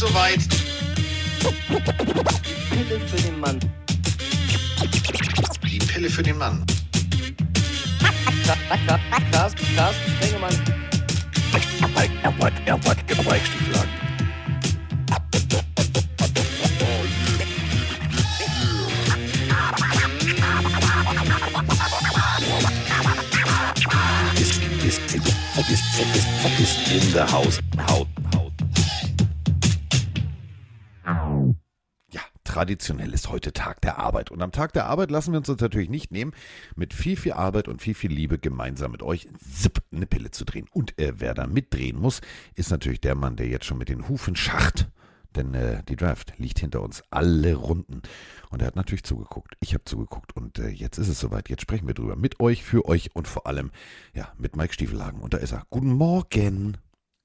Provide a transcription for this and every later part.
soweit. Pille für den Mann. Die Pille für den Mann. Carsten, Carsten Sprengemann. ist, ist, ist, ist, ist in der Haus. Haut, Haut. Ja, traditionell ist heute Tag der Arbeit. Und am Tag der Arbeit lassen wir uns das natürlich nicht nehmen, mit viel, viel Arbeit und viel, viel Liebe gemeinsam mit euch zipp, eine Pille zu drehen. Und äh, wer da mitdrehen muss, ist natürlich der Mann, der jetzt schon mit den Hufen schacht. Denn äh, die Draft liegt hinter uns alle Runden. Und er hat natürlich zugeguckt. Ich habe zugeguckt. Und äh, jetzt ist es soweit. Jetzt sprechen wir drüber. Mit euch, für euch und vor allem, ja, mit Mike Stiefelhagen. Und da ist er. Guten Morgen.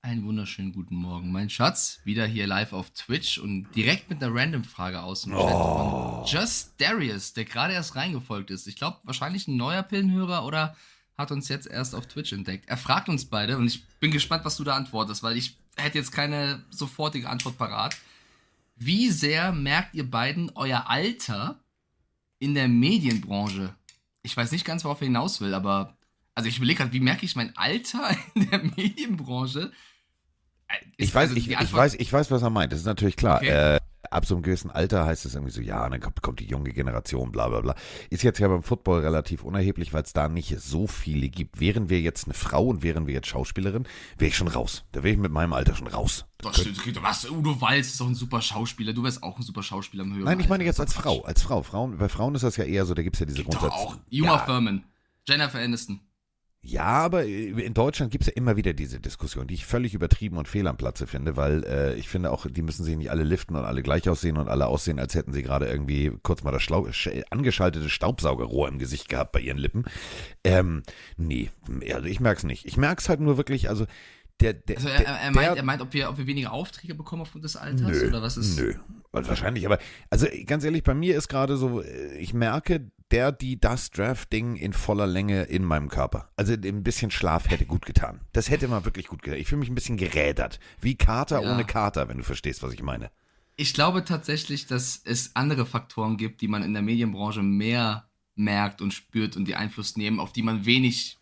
Einen wunderschönen guten Morgen, mein Schatz. Wieder hier live auf Twitch und direkt mit einer Random-Frage aus dem Chat Oh. von Just Darius, der gerade erst reingefolgt ist. Ich glaube, wahrscheinlich ein neuer Pillenhörer oder hat uns jetzt erst auf Twitch entdeckt. Er fragt uns beide und ich bin gespannt, was du da antwortest, weil ich hätte jetzt keine sofortige Antwort parat. Wie sehr merkt ihr beiden euer Alter in der Medienbranche? Ich weiß nicht ganz, worauf er hinaus will, aber also ich überlege gerade, wie merke ich mein Alter in der Medienbranche? Äh, Ich weiß, also ich, ich, weiß, ich weiß, was er meint. Das ist natürlich klar. Okay. Äh, ab so einem gewissen Alter heißt es irgendwie so, ja, dann kommt, kommt die junge Generation, bla bla bla. Ist jetzt ja beim Football relativ unerheblich, weil es da nicht so viele gibt. Wären wir jetzt eine Frau und wären wir jetzt Schauspielerin, wäre ich schon raus. Da wäre ich mit meinem Alter schon raus. Das stimmt, okay, was? Udo Walz ist auch ein super Schauspieler. Du wärst auch ein super Schauspieler im Hörer. Nein, ich meine jetzt als. Frau. Als Frau. Frauen, bei Frauen ist das ja eher so, da gibt es ja diese Gibt doch Grundsatz. auch. Uma ja, Thurman. Jennifer Aniston. Ja, aber in Deutschland gibt es ja immer wieder diese Diskussion, die ich völlig übertrieben und fehl am Platze finde, weil äh, ich finde auch, die müssen sich nicht alle liften und alle gleich aussehen und alle aussehen, als hätten sie gerade irgendwie kurz mal das Schlau sch- angeschaltete Staubsaugerrohr im Gesicht gehabt bei ihren Lippen. Ähm, nee, also ich merk's nicht. Ich merk's halt nur wirklich, also der, der, Also er, er, meint, der- er meint, ob wir, ob wir weniger Aufträge bekommen aufgrund des Alters? Nö, oder was ist. Nö, also wahrscheinlich, aber also ganz ehrlich, bei mir ist gerade so, äh, ich merke, der, die, das Draft-Ding in voller Länge in meinem Körper. Also ein bisschen Schlaf hätte gut getan. Das hätte mal wirklich gut getan. Ich fühle mich ein bisschen gerädert. Wie Kater Ja. ohne Kater, wenn du verstehst, was ich meine. Ich glaube tatsächlich, dass es andere Faktoren gibt, die man in der Medienbranche mehr merkt und spürt und die Einfluss nehmen, auf die man wenig,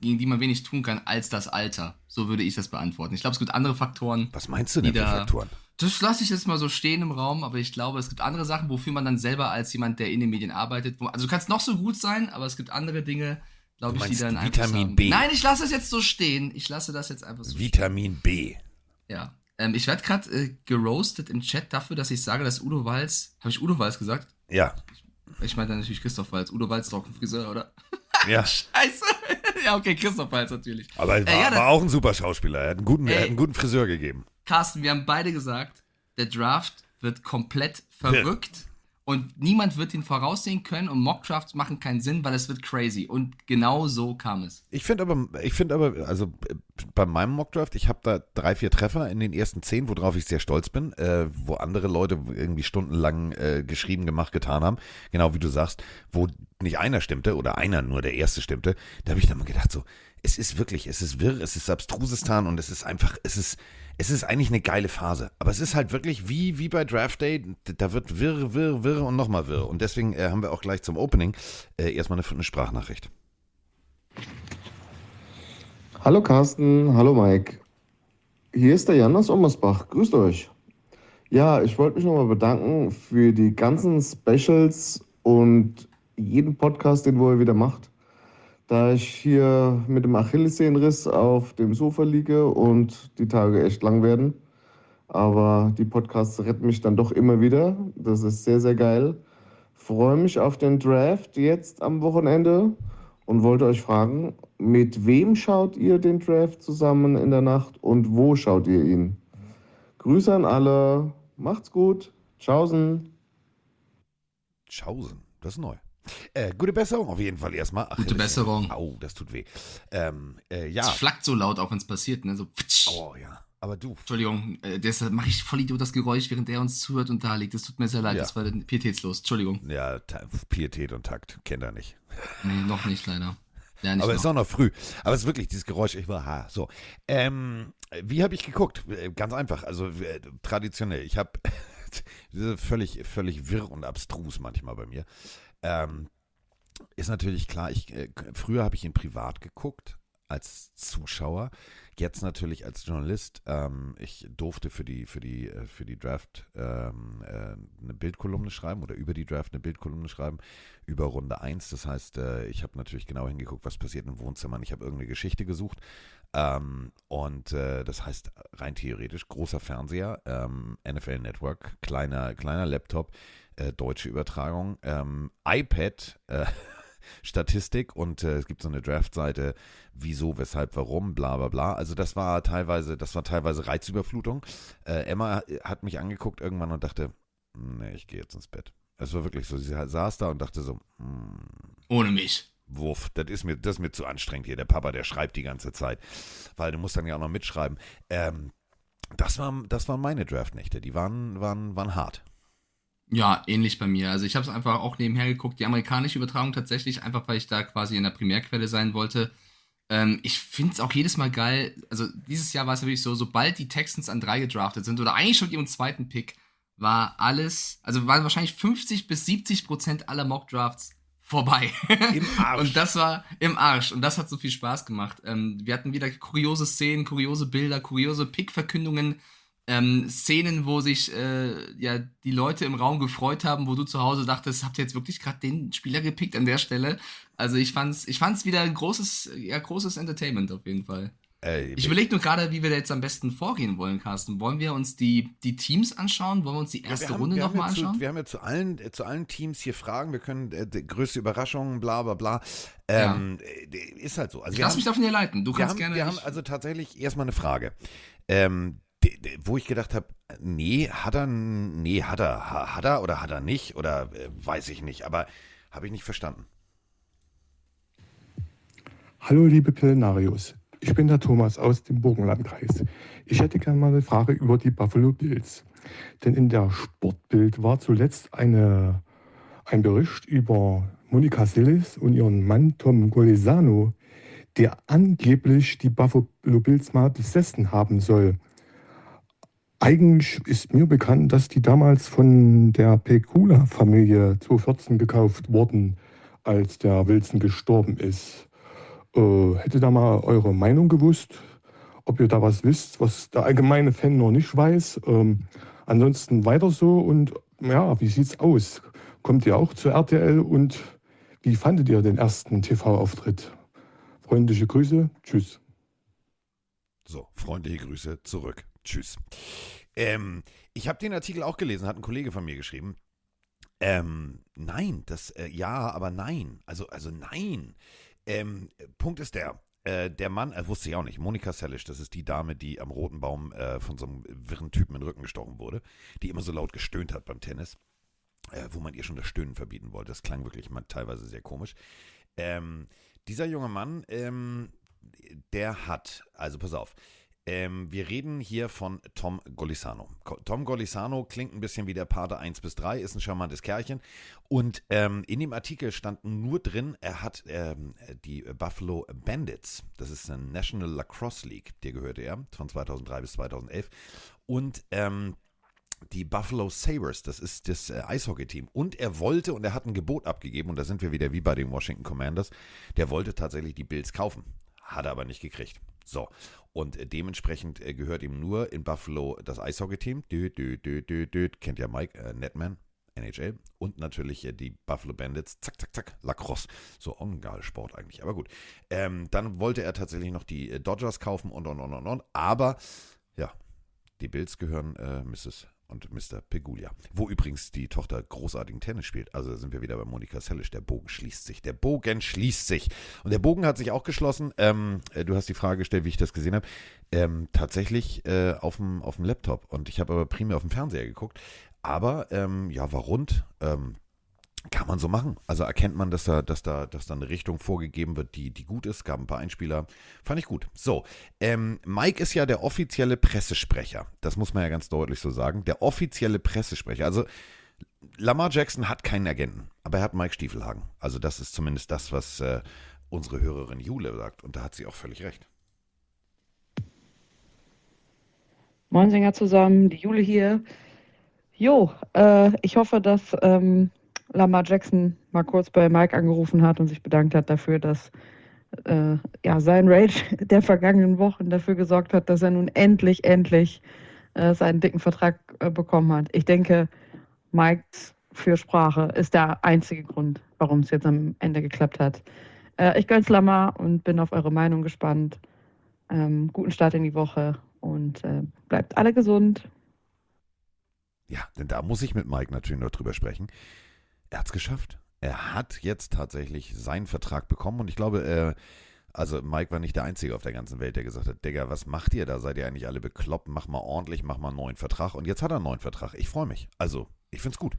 gegen die man wenig tun kann, als das Alter. So würde ich das beantworten. Ich glaube, es gibt andere Faktoren. Was meinst du denn für Faktoren? Das lasse ich jetzt mal so stehen im Raum, aber ich glaube, es gibt andere Sachen, wofür man dann selber als jemand, der in den Medien arbeitet, wo, also du kannst noch so gut sein, aber es gibt andere Dinge, glaube ich, die dann Einfluss Vitamin haben. B? Nein, ich lasse es jetzt so stehen. Ich lasse das jetzt einfach so stehen. Vitamin B. Ja. Ähm, ich werde gerade äh, geroastet im Chat dafür, dass ich sage, dass Udo Walz. Habe ich Udo Walz gesagt? Ja, Ich meine natürlich Christoph Walz. Udo Walz ist doch ein Friseur, oder? ja. Scheiße. ja, okay, Christoph Walz natürlich. Aber er war, Äh, ja, war auch ein super Schauspieler. Er hat einen guten, er Ey. hat einen guten Friseur gegeben. Carsten, wir haben beide gesagt, der Draft wird komplett verrückt und niemand wird ihn voraussehen können und Mockdrafts machen keinen Sinn, weil es wird crazy. Und genau so kam es. Ich finde aber, ich finde aber, also bei meinem Mockdraft, ich habe da drei, vier Treffer in den ersten zehn, worauf ich sehr stolz bin, äh, wo andere Leute irgendwie stundenlang äh, geschrieben, gemacht, getan haben. Genau wie du sagst, wo nicht einer stimmte oder einer nur der erste stimmte. Da habe ich dann mal gedacht, so, es ist wirklich, es ist wirr, es ist Abstrusistan und es ist einfach, es ist, es ist eigentlich eine geile Phase. Aber es ist halt wirklich wie, wie bei Draft Day, da wird wirr, wirr, wirr und nochmal wirr. Und deswegen äh, haben wir auch gleich zum Opening äh, erstmal eine, eine Sprachnachricht. Hallo Carsten, hallo Mike. Hier ist der Jan aus Ommersbach. Grüßt euch. Ja, ich wollte mich nochmal bedanken für die ganzen Specials und jeden Podcast, den wo ihr wieder macht. Da ich hier mit dem Achillessehnenriss auf dem Sofa liege und die Tage echt lang werden. Aber die Podcasts retten mich dann doch immer wieder. Das ist sehr, sehr geil. Freue mich auf den Draft jetzt am Wochenende und wollte euch fragen, mit wem schaut ihr den Draft zusammen in der Nacht und wo schaut ihr ihn? Grüße an alle, macht's gut, tschaußen. Schausen, das ist neu. Äh, gute Besserung auf jeden Fall erstmal. Ach, Gute Besserung. Au, das tut weh. Ähm, äh, ja. Es flackt so laut, auch wenn es passiert, ne? So. Oh ja. Aber du. Entschuldigung, äh, deshalb mache ich voll Idiot das Geräusch, während er uns zuhört und da liegt. Das tut mir sehr leid, Ja. das war pietätslos. Entschuldigung. Ja, Pietät und Takt kennt er nicht. Nee, noch nicht, leider. Ich Aber es ist auch noch früh. Aber es ist wirklich dieses Geräusch, ich war, ha, so. Ähm, wie habe ich geguckt? Äh, Ganz einfach, also äh, traditionell. Ich habe völlig, völlig wirr und abstrus manchmal bei mir. Ähm, ist natürlich klar, ich, äh, früher habe ich ihn privat geguckt als Zuschauer, jetzt natürlich als Journalist. Ähm, ich durfte für die, für die, äh, für die Draft ähm, äh, eine Bildkolumne schreiben oder über die Draft eine Bildkolumne schreiben, über Runde 1. Das heißt, äh, ich habe natürlich genau hingeguckt, was passiert in Wohnzimmern. Ich habe irgendeine Geschichte gesucht. Ähm, und äh, das heißt, rein theoretisch, großer Fernseher, ähm, NFL Network, kleiner, kleiner Laptop, äh, deutsche Übertragung, ähm, iPad, äh, Statistik und äh, es gibt so eine Draft-Seite, wieso, weshalb, warum, bla bla bla. Also das war teilweise, das war teilweise Reizüberflutung. Äh, Emma hat mich angeguckt irgendwann und dachte, nee, ich gehe jetzt ins Bett. Es war wirklich so, sie saß da und dachte so, hm, Ohne mich. Wurf, das ist mir, das ist mir zu anstrengend hier. Der Papa, der schreibt die ganze Zeit. Weil du musst dann ja auch noch mitschreiben. Ähm, das, war, das waren meine Draft-Nächte. Die waren, waren, waren hart. Ja, ähnlich bei mir. Also ich habe es einfach auch nebenher geguckt, die amerikanische Übertragung tatsächlich, einfach weil ich da quasi in der Primärquelle sein wollte. Ähm, ich finde es auch jedes Mal geil. Also dieses Jahr war es wirklich so, sobald die Texans an drei gedraftet sind oder eigentlich schon ihren zweiten Pick, war alles, also waren wahrscheinlich 50 bis 70 Prozent aller Mock-Drafts vorbei. Im Arsch. Und das war im Arsch. Und das hat so viel Spaß gemacht. Ähm, wir hatten wieder kuriose Szenen, kuriose Bilder, kuriose Pick-Verkündungen, ähm, Szenen, wo sich äh, ja die Leute im Raum gefreut haben, wo du zu Hause dachtest, habt ihr jetzt wirklich gerade den Spieler gepickt an der Stelle? Also ich fand's, ich fand's wieder ein großes, ja, großes Entertainment auf jeden Fall. Äh, Ich überlege nur gerade, wie wir da jetzt am besten vorgehen wollen, Carsten. Wollen wir uns die, die Teams anschauen? Wollen wir uns die Ja, erste wir haben- Runde nochmal ja zu- anschauen? Wir haben ja zu allen, äh, zu allen Teams hier Fragen. Wir können äh, die größte Überraschung, bla bla bla. Ähm, äh, Ist halt so. Also ich lass haben, mich davon hier leiten. Du wir kannst haben, gerne. wir haben also tatsächlich erstmal eine Frage. Ähm, wo ich gedacht habe, nee, hat er, nee, hat er, ha- hat er oder hat er nicht oder äh, weiß ich nicht, aber habe ich nicht verstanden. Hallo liebe Pillenarios, ich bin der Thomas aus dem Burgenlandkreis. Ich hätte gerne mal eine Frage über die Buffalo Bills. Denn in der Sportbild war zuletzt eine, ein Bericht über Monika Seles und ihren Mann Tom Golisano, der angeblich die Buffalo Bills mal besessen haben soll. Eigentlich ist mir bekannt, dass die damals von der Pecula-Familie 2014 gekauft wurden, als der Wilson gestorben ist. Äh, hätte da mal eure Meinung gewusst, ob ihr da was wisst, was der allgemeine Fan noch nicht weiß. Ähm, ansonsten weiter so und ja, wie sieht's aus? Kommt ihr auch zur RTL und wie fandet ihr den ersten TV-Auftritt? Freundliche Grüße, tschüss. So, freundliche Grüße zurück. Tschüss. Ähm, ich habe den Artikel auch gelesen, hat ein Kollege von mir geschrieben. Ähm, nein, das, äh, ja, aber nein. Also, also nein. Ähm, Punkt ist der, äh, der Mann, äh, wusste ich auch nicht, Monika Sellisch, das ist die Dame, die am Roten Baum äh, von so einem wirren Typen in den Rücken gestochen wurde, die immer so laut gestöhnt hat beim Tennis, äh, wo man ihr schon das Stöhnen verbieten wollte. Das klang wirklich mal teilweise sehr komisch. Ähm, dieser junge Mann, ähm, der hat, also pass auf, ähm, wir reden hier von Tom Golisano. Tom Golisano klingt ein bisschen wie der Pate 1 bis 3, ist ein charmantes Kerlchen. Und ähm, in dem Artikel stand nur drin, er hat ähm, die Buffalo Bandits, das ist eine National Lacrosse League, der gehörte er, von 2003 bis 2011. Und ähm, die Buffalo Sabres, das ist das äh, Eishockey-Team. Und er wollte, und er hat ein Gebot abgegeben, und da sind wir wieder wie bei den Washington Commanders, der wollte tatsächlich die Bills kaufen. Hat er aber nicht gekriegt. So, und dementsprechend äh, gehört ihm nur in Buffalo das Eishockey-Team. Kennt ja Mike, äh, Netman, NHL. Und natürlich äh, die Buffalo Bandits, zack, zack, zack, Lacrosse. So, Sport eigentlich, aber gut. Ähm, dann wollte er tatsächlich noch die äh, Dodgers kaufen und, und, und, und, und. Aber, ja, die Bills gehören äh, Mrs. und Mr. Pegulia. Wo übrigens die Tochter großartigen Tennis spielt. Also sind wir wieder bei Monika Sellisch. Der Bogen schließt sich. Der Bogen schließt sich. Und der Bogen hat sich auch geschlossen. Ähm, äh, du hast die Frage gestellt, wie ich das gesehen habe. Ähm, tatsächlich äh, auf dem auf dem Laptop. Und ich habe aber primär auf dem Fernseher geguckt. Aber ähm, ja, war rund. Ähm, kann man so machen. Also erkennt man, dass da, dass da, dass da eine Richtung vorgegeben wird, die, die gut ist. Gab ein paar Einspieler. Fand ich gut. So, ähm, Mike ist ja der offizielle Pressesprecher. Das muss man ja ganz deutlich so sagen. Der offizielle Pressesprecher. Also Lamar Jackson hat keinen Agenten, aber er hat Mike Stiefelhagen. Also das ist zumindest das, was äh, unsere Hörerin Jule sagt. Und da hat sie auch völlig recht. Moin Sänger zusammen, die Jule hier. Jo, äh, ich hoffe, dass ähm, Lamar Jackson mal kurz bei Mike angerufen hat und sich bedankt hat dafür, dass äh, ja, sein Rage der vergangenen Wochen dafür gesorgt hat, dass er nun endlich, endlich äh, seinen dicken Vertrag äh, bekommen hat. Ich denke, Mikes Fürsprache ist der einzige Grund, warum es jetzt am Ende geklappt hat. Äh, ich gönn's Lamar und bin auf eure Meinung gespannt. Ähm, guten Start in die Woche und äh, bleibt alle gesund. Ja, denn da muss ich mit Mike natürlich noch drüber sprechen. Er hat es geschafft. Er hat jetzt tatsächlich seinen Vertrag bekommen und ich glaube, äh, also Mike war nicht der Einzige auf der ganzen Welt, der gesagt hat, Digga, was macht ihr da? Seid ihr eigentlich alle bekloppt? Mach mal ordentlich, mach mal einen neuen Vertrag. Und jetzt hat er einen neuen Vertrag. Ich freue mich. Also, ich find's gut.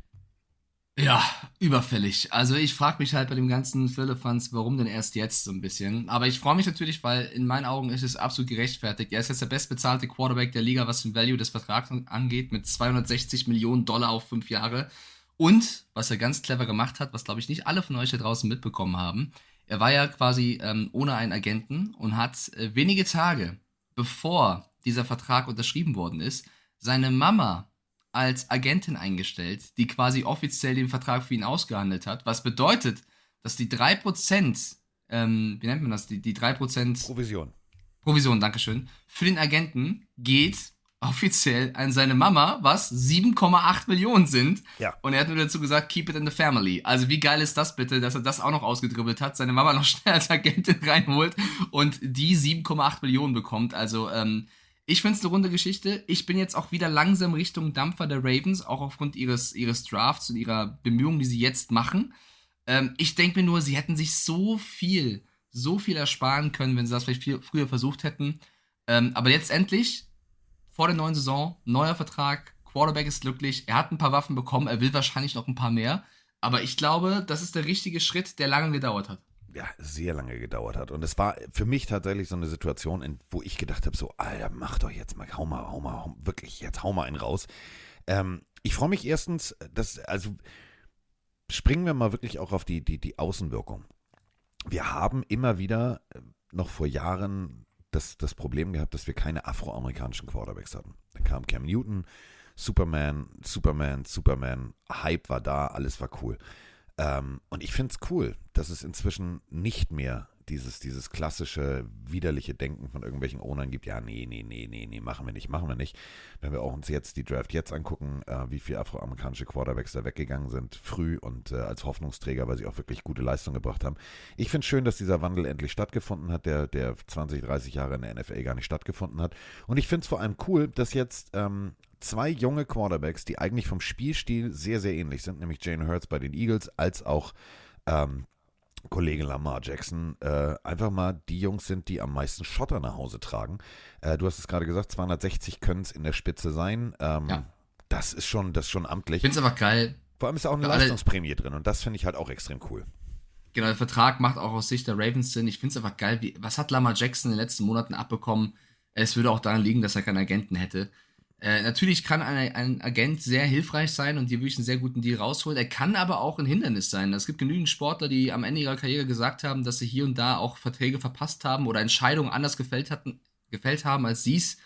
Ja, überfällig. Also ich frage mich halt bei dem ganzen Firlefanz, warum denn erst jetzt so ein bisschen. Aber ich freue mich natürlich, weil in meinen Augen ist es absolut gerechtfertigt. Er ist jetzt der bestbezahlte Quarterback der Liga, was den Value des Vertrags angeht, mit 260 Millionen Dollar auf fünf Jahre. Und was er ganz clever gemacht hat, was glaube ich nicht alle von euch da draußen mitbekommen haben, er war ja quasi ähm, ohne einen Agenten und hat äh, wenige Tage bevor dieser Vertrag unterschrieben worden ist, seine Mama als Agentin eingestellt, die quasi offiziell den Vertrag für ihn ausgehandelt hat, was bedeutet, dass die 3%, ähm, wie nennt man das, die, die 3% Provision. Provision, Dankeschön, für den Agenten geht offiziell an seine Mama, was 7,8 Millionen sind. Ja. Und er hat nur dazu gesagt, keep it in the family. Also wie geil ist das bitte, dass er das auch noch ausgedribbelt hat, seine Mama noch schnell als Agentin reinholt und die 7,8 Millionen bekommt. Also ähm, ich finde es eine runde Geschichte. Ich bin jetzt auch wieder langsam Richtung Dampfer der Ravens, auch aufgrund ihres, ihres Drafts und ihrer Bemühungen, die sie jetzt machen. Ähm, ich denke mir nur, sie hätten sich so viel, so viel ersparen können, wenn sie das vielleicht viel früher versucht hätten. Ähm, aber jetzt endlich, vor der neuen Saison, neuer Vertrag, Quarterback ist glücklich, er hat ein paar Waffen bekommen, er will wahrscheinlich noch ein paar mehr. Aber ich glaube, das ist der richtige Schritt, der lange gedauert hat ja, sehr lange gedauert hat. Und es war für mich tatsächlich so eine Situation, in, wo ich gedacht habe, so, Alter, mach doch jetzt mal, hau mal, hau mal, hau, wirklich, jetzt hau mal einen raus. Ähm, ich freue mich erstens, dass, also springen wir mal wirklich auch auf die, die, die Außenwirkung. Wir haben immer wieder äh, noch vor Jahren das, das Problem gehabt, dass wir keine afroamerikanischen Quarterbacks hatten. Dann kam Cam Newton, Superman, Superman, Superman, Hype war da, alles war cool. Ähm, und ich finde es cool, dass es inzwischen nicht mehr dieses, dieses klassische, widerliche Denken von irgendwelchen Ownern gibt, ja, nee, nee, nee, nee, nee, machen wir nicht, machen wir nicht. Wenn wir auch uns jetzt die Draft jetzt angucken, äh, wie viele afroamerikanische Quarterbacks da weggegangen sind, früh und äh, als Hoffnungsträger, weil sie auch wirklich gute Leistung gebracht haben. Ich finde es schön, dass dieser Wandel endlich stattgefunden hat, der, der 20, 30 Jahre in der NFL gar nicht stattgefunden hat. Und ich finde es vor allem cool, dass jetzt ähm, zwei junge Quarterbacks, die eigentlich vom Spielstil sehr, sehr ähnlich sind, nämlich Jane Hurts bei den Eagles, als auch ähm, Kollege Lamar Jackson, äh, einfach mal die Jungs sind, die am meisten Schotter nach Hause tragen. Äh, du hast es gerade gesagt, 260 können es in der Spitze sein. Ähm, ja. Das ist schon, das ist schon amtlich. Ich finde es einfach geil. Vor allem ist da auch eine Leistungsprämie drin und das finde ich halt auch extrem cool. Genau, der Vertrag macht auch aus Sicht der Ravens Sinn. Ich finde es einfach geil. Wie, was hat Lamar Jackson in den letzten Monaten abbekommen? Es würde auch daran liegen, dass er keinen Agenten hätte. Äh, natürlich kann ein, ein, Agent sehr hilfreich sein und dir wirklich einen sehr guten Deal rausholen. Er kann aber auch ein Hindernis sein. Es gibt genügend Sportler, die am Ende ihrer Karriere gesagt haben, dass sie hier und da auch Verträge verpasst haben oder Entscheidungen anders gefällt, hatten, gefällt haben, als sie es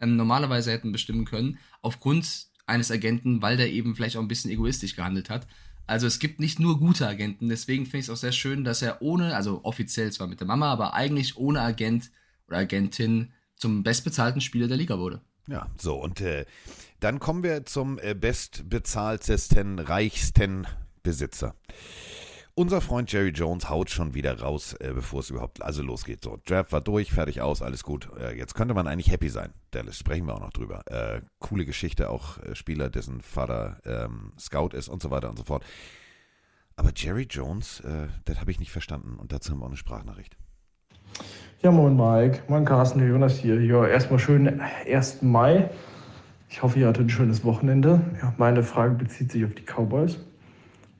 ähm, normalerweise hätten bestimmen können, aufgrund eines Agenten, weil der eben vielleicht auch ein bisschen egoistisch gehandelt hat. Also es gibt nicht nur gute Agenten, deswegen finde ich es auch sehr schön, dass er ohne, also offiziell zwar mit der Mama, aber eigentlich ohne Agent oder Agentin zum bestbezahlten Spieler der Liga wurde. Ja, so und äh, dann kommen wir zum äh, bestbezahltesten, reichsten Besitzer. Unser Freund Jerry Jones haut schon wieder raus, äh, bevor es überhaupt also losgeht. So, Draft war durch, fertig aus, alles gut. Äh, jetzt könnte man eigentlich happy sein. Dallas, sprechen wir auch noch drüber. Äh, coole Geschichte, auch äh, Spieler, dessen Vater ähm, Scout ist und so weiter und so fort. Aber Jerry Jones, äh, das habe ich nicht verstanden und dazu haben wir auch eine Sprachnachricht. Ja, moin Mike, moin Carsten, Jonas hier. Ja, erstmal schönen 1. Mai. Ich hoffe, ihr hattet ein schönes Wochenende. Ja, meine Frage bezieht sich auf die Cowboys.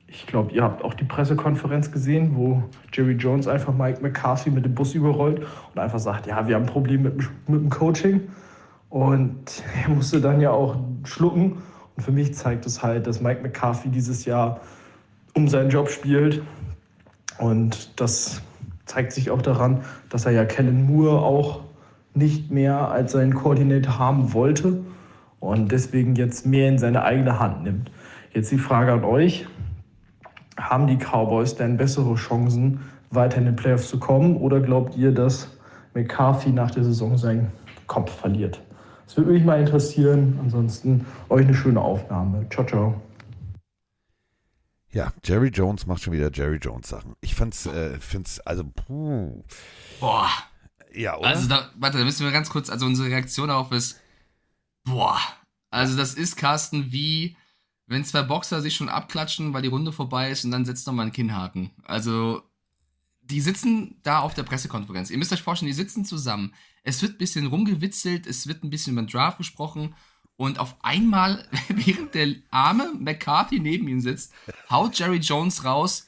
Ich glaube, ihr habt auch die Pressekonferenz gesehen, wo Jerry Jones einfach Mike McCarthy mit dem Bus überrollt und einfach sagt, ja, wir haben ein Problem mit, mit dem Coaching. Und er musste dann ja auch schlucken. Und für mich zeigt es halt, dass Mike McCarthy dieses Jahr um seinen Job spielt. Und das zeigt sich auch daran, dass er ja Kellen Moore auch nicht mehr als seinen Koordinator haben wollte und deswegen jetzt mehr in seine eigene Hand nimmt. Jetzt die Frage an euch. Haben die Cowboys denn bessere Chancen, weiter in den Playoffs zu kommen? Oder glaubt ihr, dass McCarthy nach der Saison seinen Kopf verliert? Das würde mich mal interessieren. Ansonsten euch eine schöne Aufnahme. Ciao, ciao. Ja, Jerry Jones macht schon wieder Jerry Jones Sachen. Ich fand's, äh, find's, also, puh. Boah. Ja, oder? Also, da, warte, da müssen wir ganz kurz, also unsere Reaktion darauf ist, boah. Also, das ist, Carsten, wie wenn zwei Boxer sich schon abklatschen, weil die Runde vorbei ist und dann setzt nochmal ein Kinnhaken. Also, die sitzen da auf der Pressekonferenz. Ihr müsst euch vorstellen, die sitzen zusammen. Es wird ein bisschen rumgewitzelt, es wird ein bisschen über den Draft gesprochen und auf einmal, während der arme McCarthy neben ihm sitzt, haut Jerry Jones raus,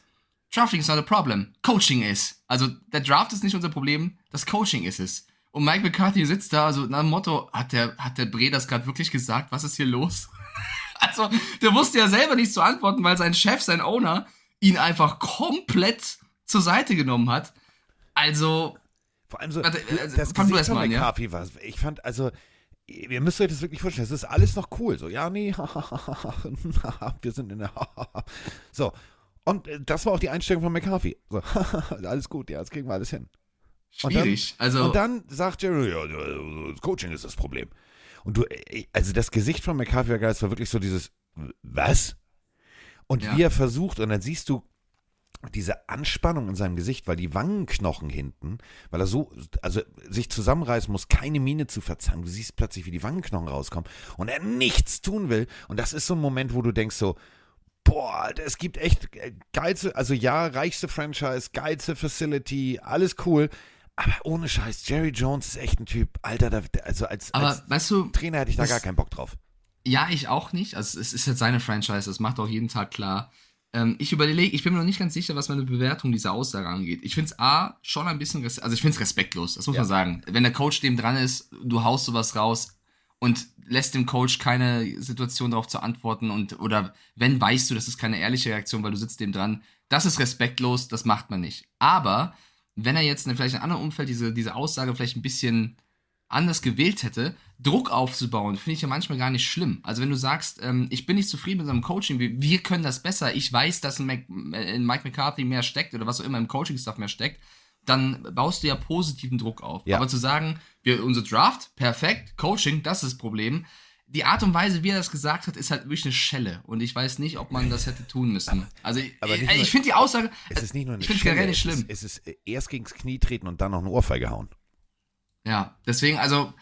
Drafting is not a problem, Coaching is. Also der Draft ist nicht unser Problem, das Coaching ist es. Und Mike McCarthy sitzt da, also nach dem Motto, hat der, hat der Bre das gerade wirklich gesagt? Was ist hier los? also, der wusste ja selber nicht zu antworten, weil sein Chef, sein Owner, ihn einfach komplett zur Seite genommen hat. Also, Vor allem so, also, das fang du Gesicht erst von mal an, ja? McCarthy war, ich fand, also, ihr müsst euch das wirklich vorstellen, das ist alles noch cool. So, ja, nee, wir sind in der, so. Und äh, das war auch die Einstellung von McCarthy. So, alles gut, ja, jetzt kriegen wir alles hin. Und dann- schwierig. also, Und dann sagt Jerry, ja, das Coaching ist das Problem. Und du, äh, also das Gesicht von McCarthy war geil, es war wirklich so dieses, was? Und Ja. wie er versucht, und dann siehst du diese Anspannung in seinem Gesicht, weil die Wangenknochen hinten, weil er so, also sich zusammenreißen muss, keine Miene zu verzeihen. Du siehst plötzlich, wie die Wangenknochen rauskommen und er nichts tun will. Und das ist so ein Moment, wo du denkst so, boah, es gibt echt geilste, also ja, reichste Franchise, geilste Facility, alles cool. Aber ohne Scheiß, Jerry Jones ist echt ein Typ, Alter, da, also als, aber als weißt du, Trainer hätte ich da gar keinen Bock drauf. Ja, ich auch nicht. Also es ist jetzt seine Franchise, das macht auch jeden Tag klar. Ähm, ich überlege, ich bin mir noch nicht ganz sicher, was meine Bewertung dieser Aussage angeht. Ich finde es A, schon ein bisschen, also ich finde es respektlos, das muss Ja. man sagen. Wenn der Coach dem dran ist, du haust sowas raus und lässt dem Coach keine Situation darauf zu antworten und, oder wenn weißt du, das ist keine ehrliche Reaktion, weil du sitzt dem dran, das ist respektlos, das macht man nicht. Aber wenn er jetzt in vielleicht in einem anderen Umfeld diese, diese Aussage vielleicht ein bisschen anders gewählt hätte, Druck aufzubauen, finde ich ja manchmal gar nicht schlimm. Also wenn du sagst, ähm, ich bin nicht zufrieden mit unserem Coaching, wir, wir können das besser, ich weiß, dass in, Mac, in Mike McCarthy mehr steckt oder was auch immer im Coaching-Stuff mehr steckt, dann baust du ja positiven Druck auf. Ja. Aber zu sagen, wir, unser Draft, perfekt, Coaching, das ist das Problem. Die Art und Weise, wie er das gesagt hat, ist halt wirklich eine Schelle. Und ich weiß nicht, ob man das hätte tun müssen. Also ich, aber nicht äh, ich finde die Aussage, Es ist nicht nur eine ich finde es generell nicht es schlimm. ist- Es ist äh, erst gegens Knie treten und dann noch eine Ohrfeige hauen. Ja, deswegen, also,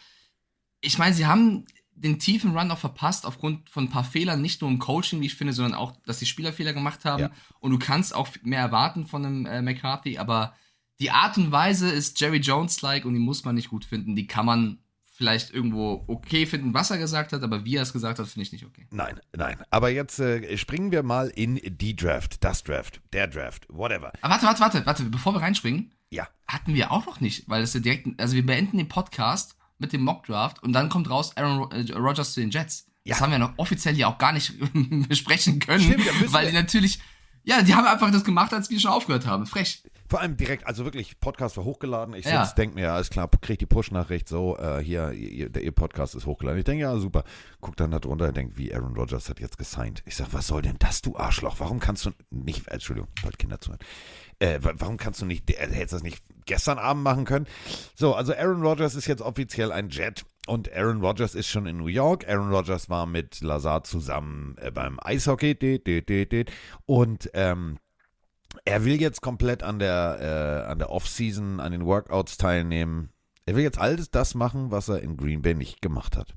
ich meine, sie haben den tiefen Run auch verpasst aufgrund von ein paar Fehlern, nicht nur im Coaching, wie ich finde, sondern auch, dass die Spieler Fehler gemacht haben. Ja. Und du kannst auch mehr erwarten von einem äh, McCarthy, aber die Art und Weise ist Jerry Jones-like und die muss man nicht gut finden. Die kann man vielleicht irgendwo okay finden, was er gesagt hat, aber wie er es gesagt hat, finde ich nicht okay. Nein, nein. Aber jetzt äh, springen wir mal in die Draft, das Draft, der Draft, whatever. Aber warte, warte, warte, warte, bevor wir reinspringen, Ja. hatten wir auch noch nicht, weil das ja direkt, also wir beenden den Podcast mit dem Mockdraft und dann kommt raus Aaron Ro- äh, Rodgers zu den Jets. Das Ja. haben wir noch offiziell hier auch gar nicht besprechen können, Stimmt, müssen weil die natürlich, ja, die haben einfach das gemacht, als wir schon aufgehört haben. Frech. Vor allem direkt, also wirklich, Podcast war hochgeladen. Ich Ja. denke mir, ja, alles klar, krieg die Push-Nachricht, so, äh, hier, ihr, der, ihr Podcast ist hochgeladen. Ich denke, ja, super. Guck dann da drunter und denke, wie Aaron Rodgers hat jetzt gesigned. Ich sag, was soll denn das, du Arschloch? Warum kannst du nicht, Entschuldigung, bald Kinder zuhören. Äh, wa- warum kannst du nicht, äh, hättest das nicht gestern Abend machen können? So, also Aaron Rodgers ist jetzt offiziell ein Jet und Aaron Rodgers ist schon in New York. Aaron Rodgers war mit Lazar zusammen äh, beim Eishockey dit, dit, dit. und ähm, er will jetzt komplett an der, äh, an der Offseason, an den Workouts teilnehmen. Er will jetzt alles das machen, was er in Green Bay nicht gemacht hat.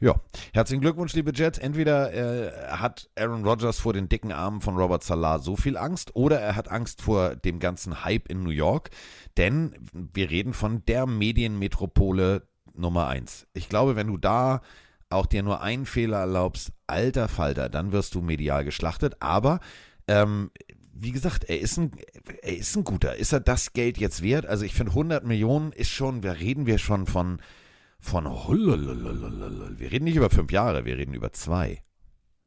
Ja, herzlichen Glückwunsch, liebe Jets. Entweder äh, hat Aaron Rodgers vor den dicken Armen von Robert Salah so viel Angst oder er hat Angst vor dem ganzen Hype in New York, denn wir reden von der Medienmetropole Nummer eins. Ich glaube, wenn du da auch dir nur einen Fehler erlaubst, alter Falter, dann wirst du medial geschlachtet. Aber ähm, wie gesagt, er ist ein, er ist ein guter. Ist er das Geld jetzt wert? Also ich finde 100 Millionen ist schon, da reden wir schon von, von, hullululululul. wir reden nicht über fünf Jahre, wir reden über zwei.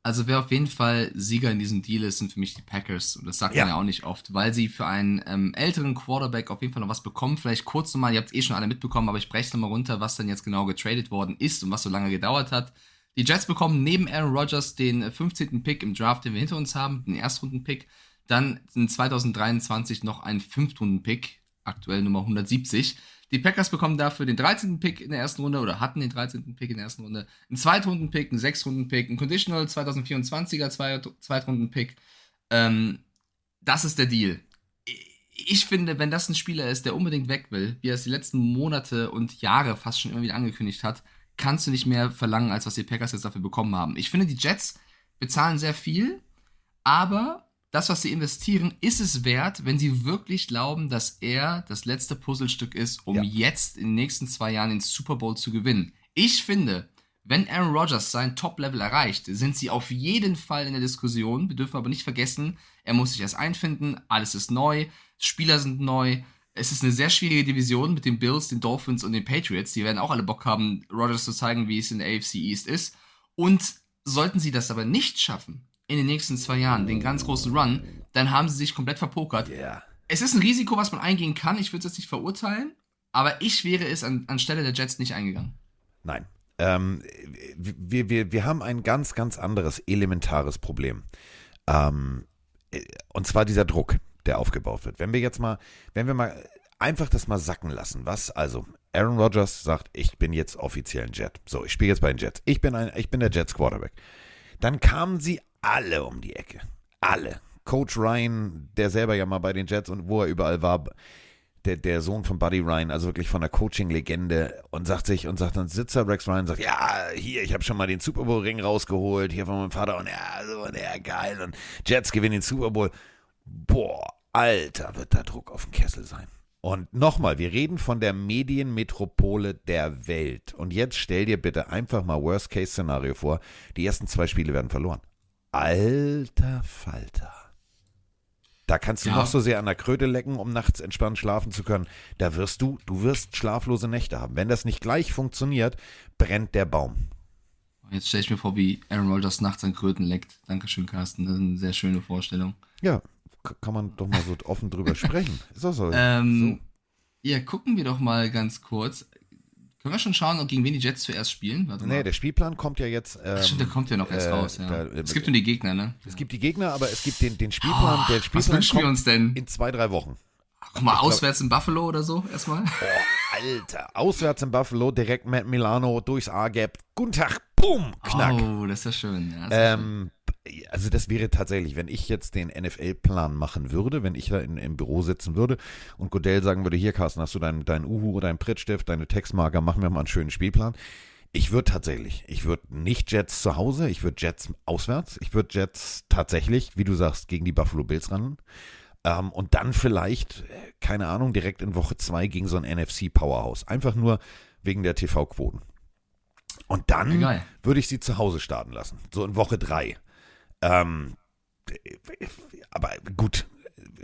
Also wer auf jeden Fall Sieger in diesem Deal ist, sind für mich die Packers. Und das sagt Ja. man ja auch nicht oft, weil sie für einen ähm, älteren Quarterback auf jeden Fall noch was bekommen. Vielleicht kurz nochmal, ihr habt es eh schon alle mitbekommen, aber ich breche nochmal runter, was dann jetzt genau getradet worden ist und was so lange gedauert hat. Die Jets bekommen neben Aaron Rodgers den 15. Pick im Draft, den wir hinter uns haben, den Erstrunden-Pick. Dann in 2023 noch einen Fünftrunden-Pick, aktuell Nummer 170. Die Packers bekommen dafür den 13. Pick in der ersten Runde oder hatten den 13. Pick in der ersten Runde, einen Zweitrunden-Pick, einen Sechstrunden-Pick, einen Conditional 2024er Zweit- Zweitrunden-Pick. Ähm, das ist der Deal. Ich finde, wenn das ein Spieler ist, der unbedingt weg will, wie er es die letzten Monate und Jahre fast schon irgendwie angekündigt hat, kannst du nicht mehr verlangen, als was die Packers jetzt dafür bekommen haben. Ich finde, die Jets bezahlen sehr viel, aber das, was sie investieren, ist es wert, wenn sie wirklich glauben, dass er das letzte Puzzlestück ist, um Ja. jetzt in den nächsten zwei Jahren den Super Bowl zu gewinnen. Ich finde, wenn Aaron Rodgers sein Top-Level erreicht, sind sie auf jeden Fall in der Diskussion. Wir dürfen aber nicht vergessen, er muss sich erst einfinden, alles ist neu, Spieler sind neu. Es ist eine sehr schwierige Division mit den Bills, den Dolphins und den Patriots. Die werden auch alle Bock haben, Rodgers zu zeigen, wie es in der AFC East ist. Und sollten sie das aber nicht schaffen, in den nächsten zwei Jahren, den ganz großen Run, dann haben sie sich komplett verpokert. Ja. Es ist ein Risiko, was man eingehen kann. Ich würde es jetzt nicht verurteilen, aber ich wäre es an, anstelle der Jets nicht eingegangen. Nein. Ähm, wir, wir, wir haben ein ganz, ganz anderes elementares Problem. Ähm, äh, und zwar dieser Druck, der aufgebaut wird. Wenn wir jetzt mal, wenn wir mal einfach das mal sacken lassen, was also Aaron Rodgers sagt, ich bin jetzt offiziell ein Jet. So, ich spiele jetzt bei den Jets. Ich bin ein, ich bin der Jets Quarterback. Dann kamen sie alle um die Ecke. Alle. Coach Ryan, der selber ja mal bei den Jets und wo er überall war, der, der Sohn von Buddy Ryan, also wirklich von der Coaching-Legende und sagt sich und sagt dann Sitzer Rex Ryan sagt, ja, hier, ich habe schon mal den Super Bowl Ring rausgeholt, hier von meinem Vater und ja, so und ja, geil und Jets gewinnen den Super Bowl. Boah, Alter, wird da Druck auf den Kessel sein. Und nochmal, wir reden von der Medienmetropole der Welt. Und jetzt stell dir bitte einfach mal Worst-Case-Szenario vor. Die ersten zwei Spiele werden verloren. Alter Falter. Da kannst du Ja. noch so sehr an der Kröte lecken, um nachts entspannt schlafen zu können. Da wirst du, du wirst schlaflose Nächte haben. Wenn das nicht gleich funktioniert, brennt der Baum. Jetzt stelle ich mir vor, wie Aaron Rodgers nachts an Kröten leckt. Dankeschön, Carsten. Das ist eine sehr schöne Vorstellung. Ja, kann man doch mal so offen drüber sprechen. Ist auch so. Ähm, Ja, gucken wir doch mal ganz kurz. Können wir schon schauen, gegen wen die Jets zuerst spielen? Warte Nee, mal. der Spielplan kommt ja jetzt. Ähm, Stimmt, der kommt ja noch erst äh, raus. Ja. da- es gibt nur die Gegner, ne? Es gibt die Gegner, aber es gibt den, den Spielplan. der was Spielplan wünschen wir uns denn? in zwei, drei Wochen. Guck mal, auswärts in Buffalo oder so erstmal. Alter, auswärts in Buffalo, direkt Matt Milano durchs A-Gap. Guten Tag, boom, knack. Oh, das ist ja schön. Ja, ist ja schön. Also das wäre tatsächlich, wenn ich jetzt den NFL-Plan machen würde, wenn ich da in, im Büro sitzen würde und Godell sagen würde, hier Carsten, hast du deinen dein Uhu oder deinen Prittstift, deine Textmarker, mach mir mal einen schönen Spielplan. Ich würde tatsächlich, ich würde nicht Jets zu Hause, ich würde Jets auswärts, ich würde Jets tatsächlich, wie du sagst, gegen die Buffalo Bills ran. Ähm, und dann vielleicht, äh, keine Ahnung, direkt in Woche zwei gegen so ein NFC-Powerhouse. Einfach nur wegen der TV-Quoten. Und dann würde ich sie zu Hause starten lassen. So in Woche drei. Ähm, aber gut,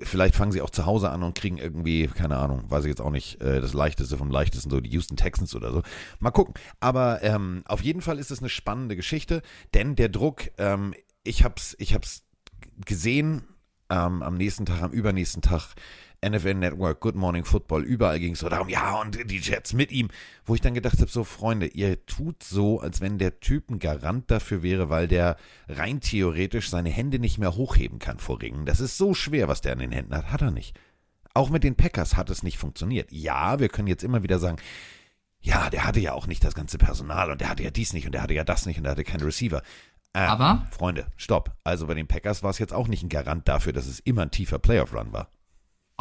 vielleicht fangen sie auch zu Hause an und kriegen irgendwie, keine Ahnung, weiß ich jetzt auch nicht, äh, das Leichteste vom Leichtesten, so die Houston Texans oder so. Mal gucken. Aber ähm, auf jeden Fall ist es eine spannende Geschichte, denn der Druck, ähm, ich hab's, ich hab's gesehen ähm, am nächsten Tag, am übernächsten Tag. NFL Network, Good Morning Football, überall ging es so darum, ja, und die Jets mit ihm, wo ich dann gedacht habe, so Freunde, ihr tut so, als wenn der Typ ein Garant dafür wäre, weil der rein theoretisch seine Hände nicht mehr hochheben kann vor Ringen. Das ist so schwer, was der an den Händen hat, hat er nicht. Auch mit den Packers hat es nicht funktioniert. Ja, wir können jetzt immer wieder sagen, ja, der hatte ja auch nicht das ganze Personal und der hatte ja dies nicht und der hatte ja das nicht und der hatte keinen Receiver. Äh, Aber- Freunde, stopp. Also bei den Packers war es jetzt auch nicht ein Garant dafür, dass es immer ein tiefer Playoff-Run war.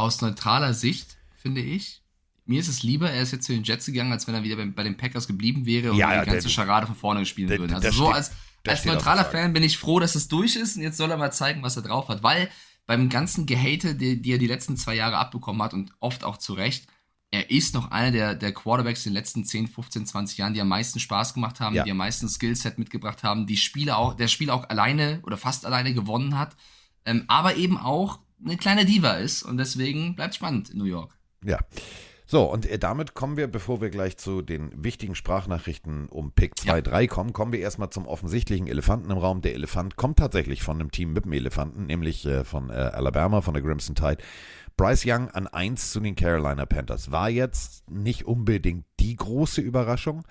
Aus neutraler Sicht, finde ich, mir ist es lieber, er ist jetzt zu den Jets gegangen, als wenn er wieder bei, bei den Packers geblieben wäre und Ja, ja, die ganze Scharade von vorne spielen der- würden. Also so steht- als, als neutraler. Fan bin ich froh, dass es durch ist und jetzt soll er mal zeigen, was er drauf hat. Weil beim ganzen Gehate, die, die er die letzten zwei Jahre abbekommen hat und oft auch zu Recht, er ist noch einer der, der Quarterbacks in den letzten 10, 15, 20 Jahren, die am meisten Spaß gemacht haben, Ja. die am meisten Skillset mitgebracht haben, die Spiele auch, der Spiel auch alleine oder fast alleine gewonnen hat, ähm, aber eben auch eine kleine Diva ist und deswegen bleibt spannend in New York. Ja. So, und äh, damit kommen wir, bevor wir gleich zu den wichtigen Sprachnachrichten um Pick 2, Ja. 3 kommen, kommen wir erstmal zum offensichtlichen Elefanten im Raum. Der Elefant kommt tatsächlich von einem Team mit dem Elefanten, nämlich äh, von äh, Alabama, von der Crimson Tide. Bryce Young an 1 zu den Carolina Panthers. War jetzt nicht unbedingt die große Überraschung.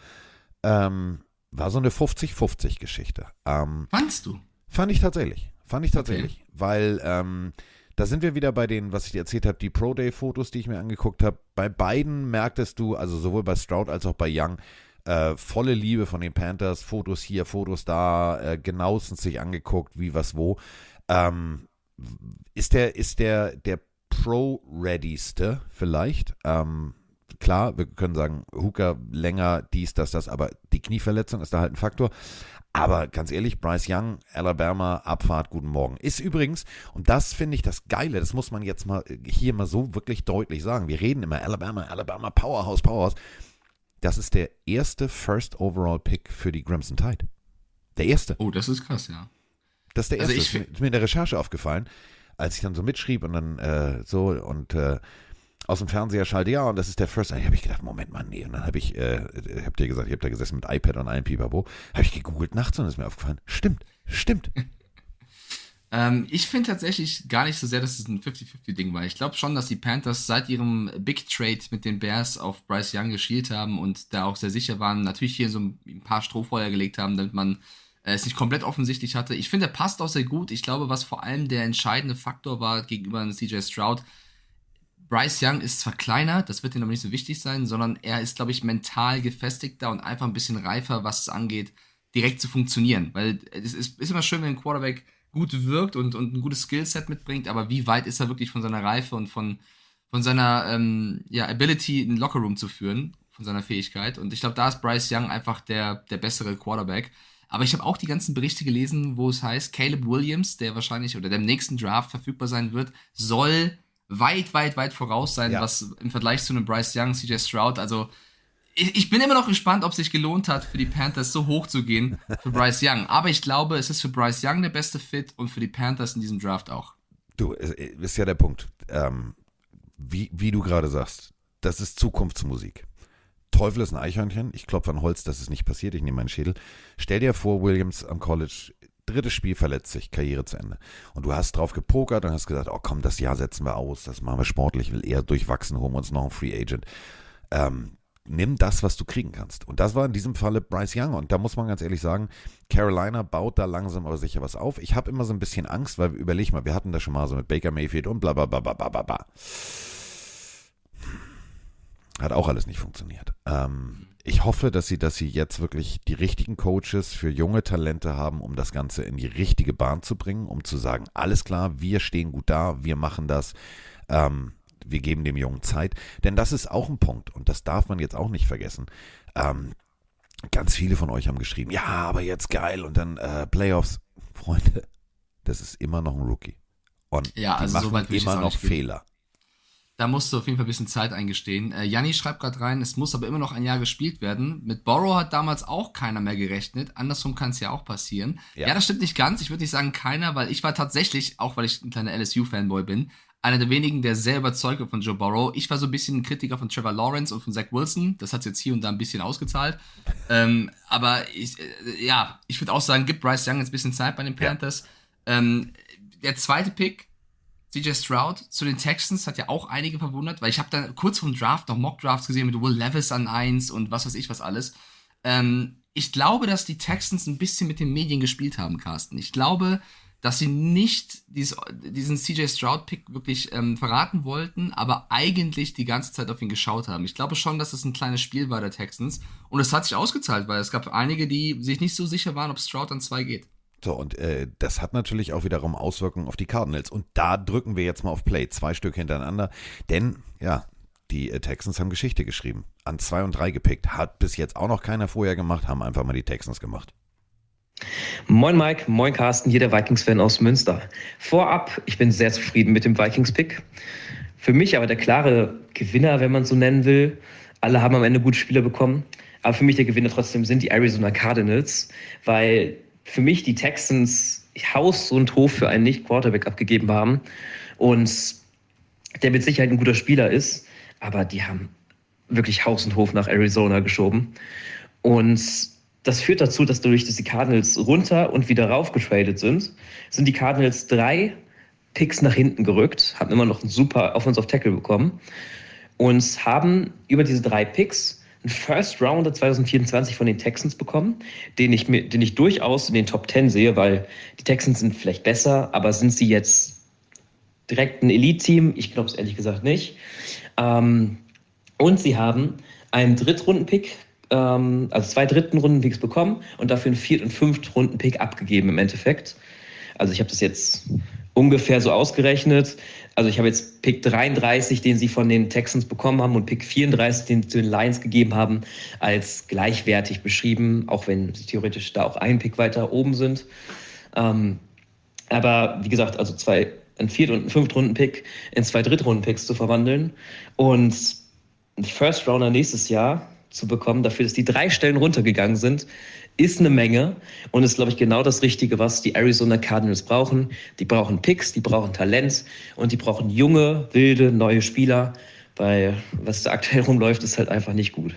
Ähm, war so eine 50-50-Geschichte. Ähm, Fandst du? Fand ich tatsächlich. Fand ich tatsächlich. Weil ähm, da sind wir wieder bei den, was ich dir erzählt habe, die Pro Day-Fotos, die ich mir angeguckt habe. Bei beiden merktest du, also sowohl bei Stroud als auch bei Young, äh, volle Liebe von den Panthers. Fotos hier, Fotos da, äh, genauestens sich angeguckt, wie, was, wo. Ähm, ist der, ist der, der Pro-Readyste vielleicht? Ähm, klar, wir können sagen, Hooker länger, dies, das, das, aber die Knieverletzung ist da halt ein Faktor. Aber ganz ehrlich, Bryce Young, Alabama, Abfahrt, guten Morgen. Ist übrigens, und das finde ich das Geile, das muss man jetzt mal hier mal so wirklich deutlich sagen. Wir reden immer Alabama, Alabama, Powerhouse, Powerhouse. Das ist der erste First Overall Pick für die Crimson Tide. Der erste. Oh, das ist krass, ja. Das ist der Also erste. ich ist, mir, ist mir in der Recherche aufgefallen, als ich dann so mitschrieb und dann äh, so und äh, aus dem Fernseher schalte, ja, und das ist der First. Dann habe ich gedacht, Moment mal, nee. Und dann habe ich, äh, habt ihr gesagt, ich habe da gesessen mit iPad und allem Pipapo, habe ich gegoogelt nachts und ist mir aufgefallen, stimmt, stimmt. Ähm, ich finde tatsächlich gar nicht so sehr, dass es ein 50-50-Ding war. Ich glaube schon, dass die Panthers seit ihrem Big Trade mit den Bears auf Bryce Young geschielt haben und da auch sehr sicher waren. Natürlich hier so ein paar Strohfeuer gelegt haben, damit man äh, es nicht komplett offensichtlich hatte. Ich finde, er passt auch sehr gut. Ich glaube, was vor allem der entscheidende Faktor war gegenüber CJ Stroud, Bryce Young ist zwar kleiner, das wird ihm aber nicht so wichtig sein, sondern er ist, glaube ich, mental gefestigter und einfach ein bisschen reifer, was es angeht, direkt zu funktionieren. Weil es ist, ist immer schön, wenn ein Quarterback gut wirkt und, und ein gutes Skillset mitbringt, aber wie weit ist er wirklich von seiner Reife und von, von seiner ähm, ja, Ability, einen Lockerroom zu führen, von seiner Fähigkeit. Und ich glaube, da ist Bryce Young einfach der, der bessere Quarterback. Aber ich habe auch die ganzen Berichte gelesen, wo es heißt, Caleb Williams, der wahrscheinlich oder der im nächsten Draft verfügbar sein wird, soll weit, weit, weit voraus sein, Ja. was im Vergleich zu einem Bryce Young, CJ Stroud, also ich, ich bin immer noch gespannt, ob es sich gelohnt hat, für die Panthers so hoch zu gehen für Bryce Young. Aber ich glaube, es ist für Bryce Young der beste Fit und für die Panthers in diesem Draft auch. Du, es ist ja der Punkt. Ähm, wie, wie du gerade sagst, das ist Zukunftsmusik. Teufel ist ein Eichhörnchen. Ich klopfe an Holz, dass es nicht passiert. Ich nehme meinen Schädel. Stell dir vor, Williams am College, drittes Spiel verletzt sich, Karriere zu Ende. Und du hast drauf gepokert und hast gesagt, oh komm, das Jahr setzen wir aus, das machen wir sportlich, will eher durchwachsen, holen wir uns noch einen Free Agent. Ähm, nimm das, was du kriegen kannst. Und das war in diesem Falle Bryce Young. Und da muss man ganz ehrlich sagen, Carolina baut da langsam aber sicher was auf. Ich habe immer so ein bisschen Angst, weil überleg mal, wir hatten das schon mal so mit Baker Mayfield und bla bla bla bla bla. bla. Hat auch alles nicht funktioniert. Ähm, ich hoffe, dass sie, dass sie jetzt wirklich die richtigen Coaches für junge Talente haben, um das Ganze in die richtige Bahn zu bringen, um zu sagen, alles klar, wir stehen gut da, wir machen das. Ähm, wir geben dem Jungen Zeit. Denn das ist auch ein Punkt und das darf man jetzt auch nicht vergessen. Ähm, ganz viele von euch haben geschrieben, ja, aber jetzt geil und dann äh, Playoffs. Freunde, das ist immer noch ein Rookie. Und Ja, die also so machen ich immer noch. Fehler. Da musst du auf jeden Fall ein bisschen Zeit eingestehen. Äh, Janni schreibt gerade rein, es muss aber immer noch ein Jahr gespielt werden. Mit Borrow hat damals auch keiner mehr gerechnet. Andersrum kann es ja auch passieren. Ja. Ja. das stimmt nicht ganz. Ich würde nicht sagen keiner, weil ich war tatsächlich, auch weil ich ein kleiner LSU-Fanboy bin, einer der wenigen, der sehr überzeugt war von Joe Burrow. Ich war so ein bisschen ein Kritiker von Trevor Lawrence und von Zach Wilson. Das hat jetzt hier und da ein bisschen ausgezahlt. ähm, aber ich, äh, ja, ich würde auch sagen, gib Bryce Young jetzt ein bisschen Zeit bei den Ja. Panthers. Ähm, der zweite Pick, CJ Stroud zu den Texans hat ja auch einige verwundert, weil ich habe da kurz vom Draft noch Mock-Drafts gesehen mit Will Levis an 1 und was weiß ich was alles. Ähm, ich glaube, dass die Texans ein bisschen mit den Medien gespielt haben, Carsten. Ich glaube, dass sie nicht dieses, diesen CJ Stroud-Pick wirklich ähm, verraten wollten, aber eigentlich die ganze Zeit auf ihn geschaut haben. Ich glaube schon, dass es ein kleines Spiel war der Texans und es hat sich ausgezahlt, weil es gab einige, die sich nicht so sicher waren, ob Stroud an 2 geht. So, und äh, das hat natürlich auch wiederum Auswirkungen auf die Cardinals. Und da drücken wir jetzt mal auf Play, zwei Stück hintereinander. Denn, ja, die äh, Texans haben Geschichte geschrieben. An zwei und drei gepickt. Hat bis jetzt auch noch keiner vorher gemacht, haben einfach mal die Texans gemacht. Moin Mike, moin Carsten, hier der Vikings-Fan aus Münster. Vorab, ich bin sehr zufrieden mit dem Vikings-Pick. Für mich aber der klare Gewinner, wenn man so nennen will. Alle haben am Ende gute Spieler bekommen. Aber für mich der Gewinner trotzdem sind die Arizona Cardinals, weil für mich die Texans Haus und Hof für einen Nicht-Quarterback abgegeben haben. Und der mit Sicherheit ein guter Spieler ist, aber die haben wirklich Haus und Hof nach Arizona geschoben. Und das führt dazu, dass dadurch, dass die Cardinals runter und wieder rauf getradet sind, sind die Cardinals drei Picks nach hinten gerückt, haben immer noch einen super Offensive Tackle bekommen und haben über diese drei Picks einen First Rounder 2024 von den Texans bekommen, den ich, den ich durchaus in den Top 10 sehe, weil die Texans sind vielleicht besser, aber sind sie jetzt direkt ein Elite-Team? Ich glaube es ehrlich gesagt nicht. Ähm, und sie haben einen Drittrunden-Pick, ähm, also zwei Dritten-Runden-Picks bekommen und dafür einen Viert- und Fünft-Runden-Pick abgegeben im Endeffekt. Also ich habe das jetzt ungefähr so ausgerechnet. Also ich habe jetzt Pick 33, den sie von den Texans bekommen haben, und Pick 34, den sie den Lions gegeben haben, als gleichwertig beschrieben, auch wenn sie theoretisch da auch ein Pick weiter oben sind. Ähm, aber wie gesagt, also zwei, ein Viert- und ein Fünftrunden-Pick in zwei Drittrunden-Picks zu verwandeln und einen First Rounder nächstes Jahr zu bekommen, dafür, dass die drei Stellen runtergegangen sind, ist eine Menge und ist, glaube ich, genau das Richtige, was die Arizona Cardinals brauchen. Die brauchen Picks, die brauchen Talent und die brauchen junge, wilde, neue Spieler, weil was da aktuell rumläuft, ist halt einfach nicht gut.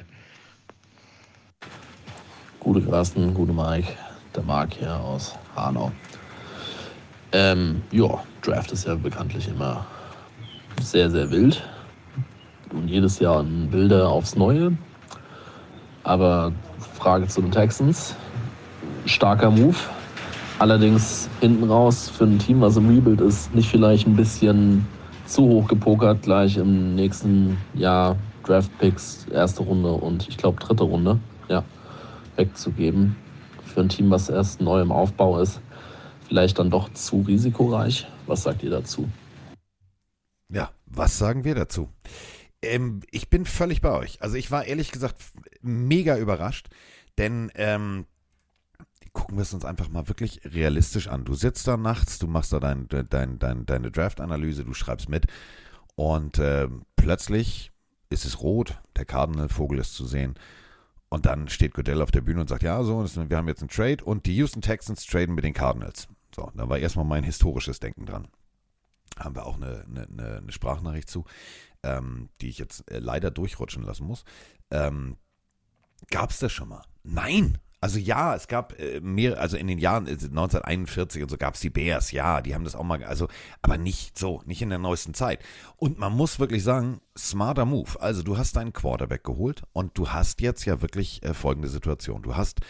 Gute Carsten, gute Mike, der Marc hier aus Hanau. Ähm, ja, Draft ist ja bekanntlich immer sehr, sehr wild und jedes Jahr ein Bilder aufs Neue. Aber Frage zu den Texans. Starker Move. Allerdings hinten raus für ein Team, was im Rebuild ist, nicht vielleicht ein bisschen zu hoch gepokert, gleich im nächsten Jahr Draft Picks, erste Runde und ich glaube dritte Runde, ja, wegzugeben. Für ein Team, was erst neu im Aufbau ist, vielleicht dann doch zu risikoreich. Was sagt ihr dazu? Ja, was sagen wir dazu? Ähm, ich bin völlig bei euch. Also ich war ehrlich gesagt mega überrascht, denn ähm, gucken wir es uns einfach mal wirklich realistisch an. Du sitzt da nachts, du machst da dein, dein, dein, deine Draft-Analyse, du schreibst mit und äh, plötzlich ist es rot, der Cardinal-Vogel ist zu sehen. Und dann steht Goodell auf der Bühne und sagt, ja, so, wir haben jetzt einen Trade und die Houston Texans traden mit den Cardinals. So, da war erstmal mein historisches Denken dran. Haben wir auch eine, eine, eine Sprachnachricht zu, ähm, die ich jetzt äh, leider durchrutschen lassen muss. Ähm, Gab es das schon mal? Nein. Also ja, es gab äh, mehr, also in den Jahren 1941 äh, und so gab es die Bears, ja, die haben das auch mal, also, aber nicht so, nicht in der neuesten Zeit. Und man muss wirklich sagen, smarter Move. Also du hast deinen Quarterback geholt und du hast jetzt ja wirklich äh, folgende Situation. Du hast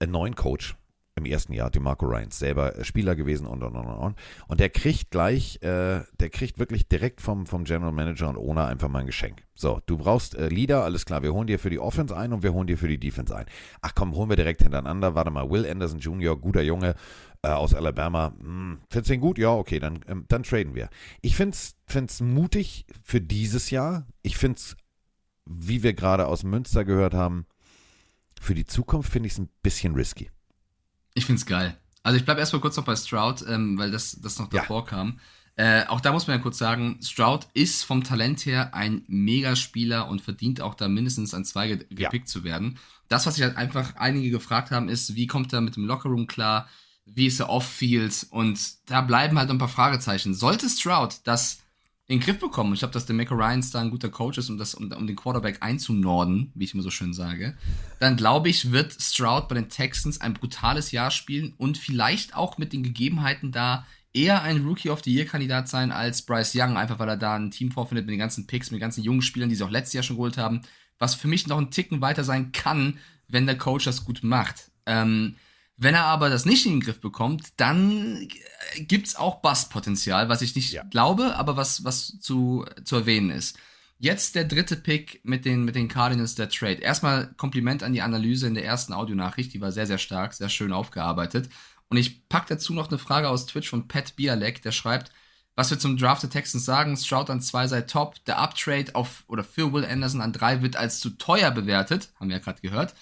einen neuen Coach, im ersten Jahr, DeMarco Ryans, selber äh, Spieler gewesen und und und und. Und der kriegt gleich, äh, der kriegt wirklich direkt vom, vom General Manager und Owner einfach mal ein Geschenk. So, du brauchst äh, Leader, alles klar, wir holen dir für die Offense ein und wir holen dir für die Defense ein. Ach komm, holen wir direkt hintereinander. Warte mal, Will Anderson Jr., guter Junge äh, aus Alabama. Hm, findest du ihn gut? Ja, okay, dann, ähm, dann traden wir. Ich find's, find's mutig für dieses Jahr. Ich find's, wie wir gerade aus Münster gehört haben, für die Zukunft finde ich es ein bisschen risky. Ich finde es geil. Also ich bleibe erstmal kurz noch bei Stroud, ähm, weil das, das noch davor ja. kam. Äh, auch da muss man ja kurz sagen, Stroud ist vom Talent her ein Megaspieler und verdient auch da mindestens an zwei ge gepickt ja. zu werden. Das, was sich halt einfach einige gefragt haben, ist, wie kommt er mit dem Lockerroom klar? Wie ist er off-field? Und da bleiben halt ein paar Fragezeichen. Sollte Stroud das in den Griff bekommen. Ich glaube, dass der Mac Ryans da ein guter Coach ist, um, das, um, um den Quarterback einzunorden, wie ich immer so schön sage. Dann glaube ich, wird Stroud bei den Texans ein brutales Jahr spielen und vielleicht auch mit den Gegebenheiten da eher ein Rookie of the Year-Kandidat sein als Bryce Young, einfach weil er da ein Team vorfindet mit den ganzen Picks, mit den ganzen jungen Spielern, die sie auch letztes Jahr schon geholt haben. Was für mich noch einen Ticken weiter sein kann, wenn der Coach das gut macht. Ähm, wenn er aber das nicht in den Griff bekommt, dann gibt's auch Bustpotenzial, was ich nicht ja. glaube, aber was, was zu, zu erwähnen ist. Jetzt der dritte Pick mit den, mit den Cardinals der Trade. Erstmal Kompliment an die Analyse in der ersten Audionachricht, die war sehr, sehr stark, sehr schön aufgearbeitet. Und ich pack dazu noch eine Frage aus Twitch von Pat Bialek, der schreibt, was wir zum Draft der Texans sagen, Stroud an zwei sei top, der Uptrade auf oder für Will Anderson an drei wird als zu teuer bewertet, haben wir ja gerade gehört.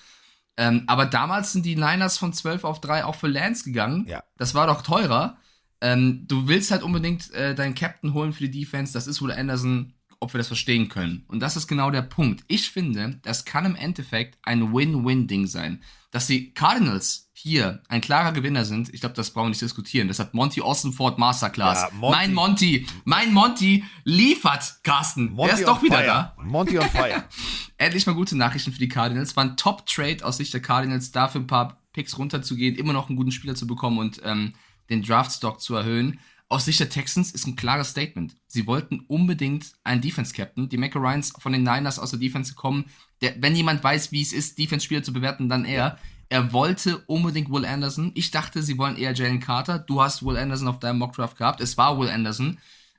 Ähm, aber damals sind die Niners von 12 auf 3 auch für Lance gegangen. Ja. Das war doch teurer. Ähm, du willst halt unbedingt äh, deinen Captain holen für die Defense. Das ist wohl Anderson, ob wir das verstehen können. Und das ist genau der Punkt. Ich finde, das kann im Endeffekt ein Win-Win-Ding sein. Dass die Cardinals hier ein klarer Gewinner sind, ich glaube, das brauchen wir nicht diskutieren. Das hat Monty Ossenford Masterclass. Ja, Monty. Mein Monty, mein Monty liefert, Carsten. Monty Der ist doch wieder fire. da. Monty on fire. endlich mal gute Nachrichten für die Cardinals. War ein Top-Trade aus Sicht der Cardinals, dafür ein paar Picks runterzugehen, immer noch einen guten Spieler zu bekommen und ähm, den Draft-Stock zu erhöhen. Aus Sicht der Texans ist ein klares Statement. Sie wollten unbedingt einen Defense-Captain. Die Ryans von den Niners aus der Defense kommen. Der, wenn jemand weiß, wie es ist, Defense-Spieler zu bewerten, dann er. Er wollte unbedingt Will Anderson. Ich dachte, sie wollen eher Jalen Carter. Du hast Will Anderson auf deinem Mockdraft gehabt. Es war Will Anderson.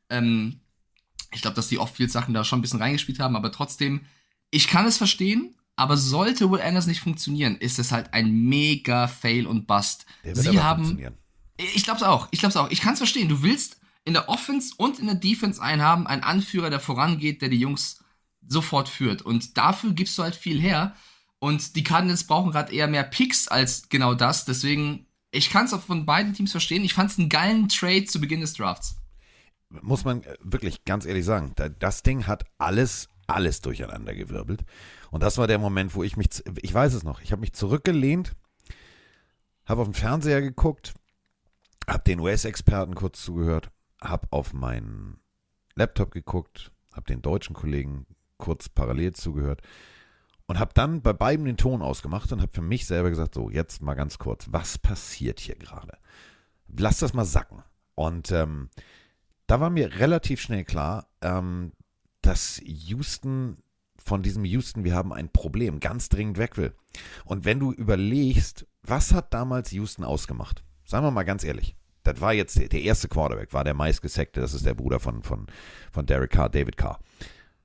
Ähm, ich glaube, dass die Off-Field-Sachen da schon ein bisschen reingespielt haben, aber trotzdem, ich kann es verstehen, aber sollte Will Anderson nicht funktionieren, ist es halt ein mega Fail und Bust. Der wird Sie haben, funktionieren. Ich glaube es auch, ich glaube es auch. Ich kann es verstehen. Du willst in der Offense und in der Defense einen haben, einen Anführer, der vorangeht, der die Jungs sofort führt. Und dafür gibst du halt viel her. Und die Cardinals brauchen gerade eher mehr Picks als genau das. Deswegen, ich kann es auch von beiden Teams verstehen. Ich fand es einen geilen Trade zu Beginn des Drafts. muss man äh, wirklich ganz ehrlich sagen, da- das Ding hat alles, alles durcheinander gewirbelt. Und das war der Moment, wo ich mich, ich weiß es noch, ich habe mich zurückgelehnt, habe auf den Fernseher geguckt, habe den US-Experten kurz zugehört, habe auf meinen Laptop geguckt, habe den deutschen Kollegen kurz parallel zugehört und habe dann bei beiden den Ton ausgemacht und habe für mich selber gesagt, so, jetzt mal ganz kurz, was passiert hier gerade? Lass das mal sacken. Und ähm, da war mir relativ schnell klar, ähm, dass Houston von diesem Houston, wir haben ein Problem, ganz dringend weg will. Und wenn du überlegst, was hat damals Houston ausgemacht? Sagen wir mal ganz ehrlich. Das war jetzt der, der erste Quarterback, war der meistgesackte, das ist der Bruder von, von, von Derek Carr, David Carr.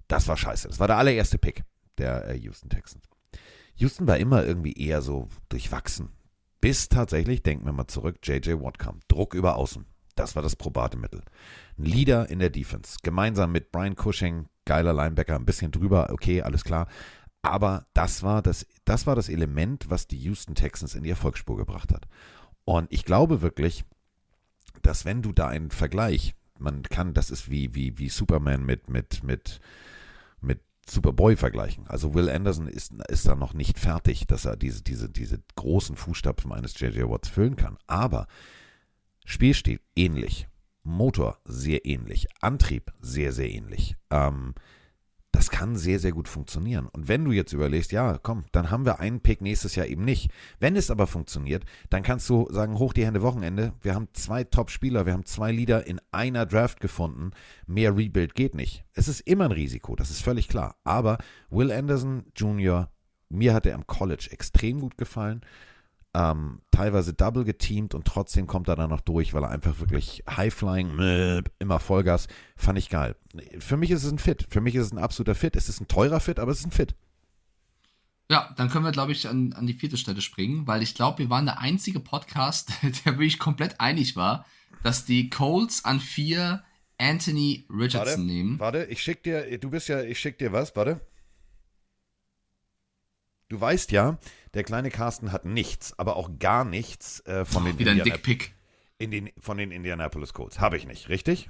Das war scheiße. Das war der allererste Pick der äh, Houston Texans. Houston war immer irgendwie eher so durchwachsen. Bis tatsächlich, denken wir mal zurück, JJ Watt kam. Druck über außen. Das war das probate Mittel. Ein Leader in der Defense. Gemeinsam mit Brian Cushing, geiler Linebacker, ein bisschen drüber, okay, alles klar. Aber das war das, das war das Element, was die Houston Texans in die Erfolgsspur gebracht hat. Und ich glaube wirklich, dass wenn du da einen Vergleich, man kann, das ist wie, wie, wie Superman mit, mit, mit, mit Superboy vergleichen. Also Will Anderson ist, ist da noch nicht fertig, dass er diese, diese, diese großen Fußstapfen eines J.J. Watts füllen kann. Aber Spielstil ähnlich. Motor sehr ähnlich. Antrieb sehr, sehr ähnlich. Ähm, das kann sehr, sehr gut funktionieren. Und wenn du jetzt überlegst, ja, komm, dann haben wir einen Pick nächstes Jahr eben nicht. Wenn es aber funktioniert, dann kannst du sagen, hoch die Hände Wochenende. Wir haben zwei Top-Spieler, wir haben zwei Leader in einer Draft gefunden. Mehr Rebuild geht nicht. Es ist immer ein Risiko, das ist völlig klar. Aber Will Anderson Jr., mir hat er am College extrem gut gefallen. Ähm, teilweise double geteamt und trotzdem kommt er dann noch durch, weil er einfach wirklich High-Flying, immer Vollgas, fand ich geil. Für mich ist es ein Fit. Für mich ist es ein absoluter Fit. Es ist ein teurer Fit, aber es ist ein Fit. Ja, dann können wir, glaube ich, an, an die vierte Stelle springen, weil ich glaube, wir waren der einzige Podcast, der wirklich komplett einig war, dass die Colts an vier Anthony Richardson nehmen. warte, ich schick dir, du bist ja, ich schick dir was, warte. Du weißt ja, der kleine Carsten hat nichts, aber auch gar nichts äh, von, den Wieder ein Indiana- Dickpick. in den, von den Indianapolis Colts. Habe ich nicht, richtig?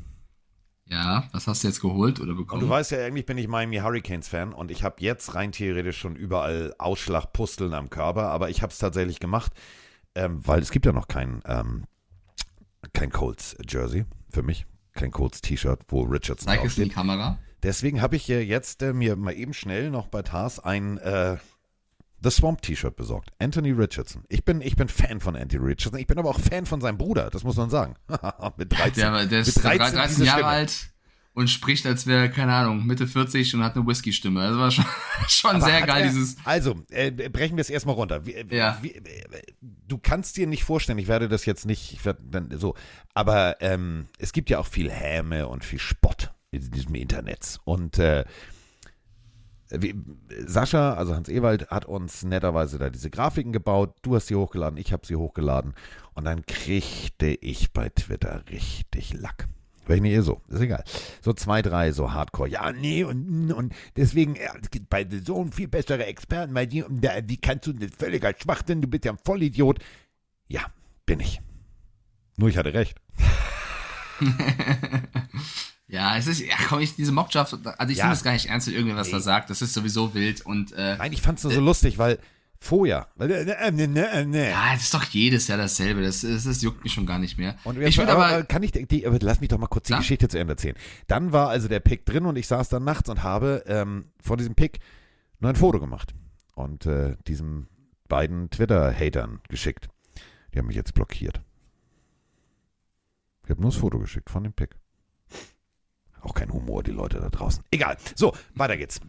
Ja, was hast du jetzt geholt oder Und bekommen? du weißt ja, eigentlich bin ich Miami Hurricanes Fan und ich habe jetzt rein theoretisch schon überall Ausschlag, Pusteln am Körper, aber ich habe es tatsächlich gemacht, ähm, weil es gibt ja noch kein, ähm, kein Colts Jersey für mich, kein Colts T-Shirt, wo Richardson Zeig es in die. Kamera. Deswegen habe ich äh, jetzt äh, mir mal eben schnell noch bei Tars ein äh, The Swamp T-Shirt besorgt. Anthony Richardson. Ich bin, ich bin Fan von Anthony Richardson. Ich bin aber auch Fan von seinem Bruder, das muss man sagen. mit 13. Der, der ist mit 13 13, diese Jahre Stimme. alt und spricht, als wäre, keine Ahnung, Mitte 40 und hat eine Whisky-Stimme. Das war schon, schon Aber sehr geil, er, dieses. Also, äh, brechen wir es erstmal runter. Wie, Ja. wie, äh, du kannst dir nicht vorstellen, ich werde das jetzt nicht, ich werde dann so, aber ähm, es gibt ja auch viel Häme und viel Spott in diesem Internet. Und äh, Sascha, also Hans Ewald, hat uns netterweise da diese Grafiken gebaut. Du hast sie hochgeladen, ich habe sie hochgeladen. Und dann kriegte ich bei Twitter richtig Lack. Weil ich nicht eh so, ist egal. So zwei, drei, so Hardcore. Ja, nee, und, und deswegen, ja, es gibt bei Zone viel bessere Experten, weil die, die kannst du nicht völliger Schwachsinn, du bist ja ein Vollidiot. Ja, bin ich. Nur ich hatte recht. ja, es ist, ja, komm, ich, diese Mockdraft, also ich Ja. nehme es gar nicht ernst, wenn irgendwer was da sagt. Das ist sowieso wild und, äh, Nein, ich fand es nur so lustig, weil vorher, weil, äh, äh, äh, äh, äh, ja, das ist doch jedes Jahr dasselbe. Das, das, das juckt mich schon gar nicht mehr. Und ich würde aber, kann ich die, aber lass mich doch mal kurz die Klar. Geschichte zu Ende erzählen. Dann war also der Pick drin und ich saß dann nachts und habe ähm, vor diesem Pick nur ein Foto gemacht und äh, diesen beiden Twitter-Hatern geschickt. Die haben mich jetzt blockiert. Ich habe nur das Foto geschickt von dem Pick. Auch kein Humor, die Leute da draußen. Egal. So, weiter geht's.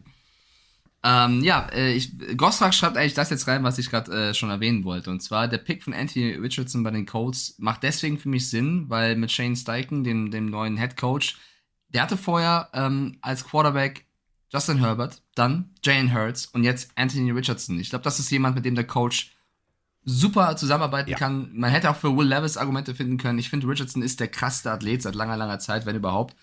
Ähm, ja, äh, ich, Gostrak schreibt eigentlich das jetzt rein, was ich gerade äh, schon erwähnen wollte. Und zwar, der Pick von Anthony Richardson bei den Colts macht deswegen für mich Sinn, weil mit Shane Steichen, dem, dem neuen Head Coach, der hatte vorher ähm, als Quarterback Justin Herbert, dann Jalen Hurts und jetzt Anthony Richardson. Ich glaube, das ist jemand, mit dem der Coach super zusammenarbeiten Ja. kann. Man hätte auch für Will Levis Argumente finden können. Ich finde, Richardson ist der krasseste Athlet seit langer, langer Zeit, wenn überhaupt,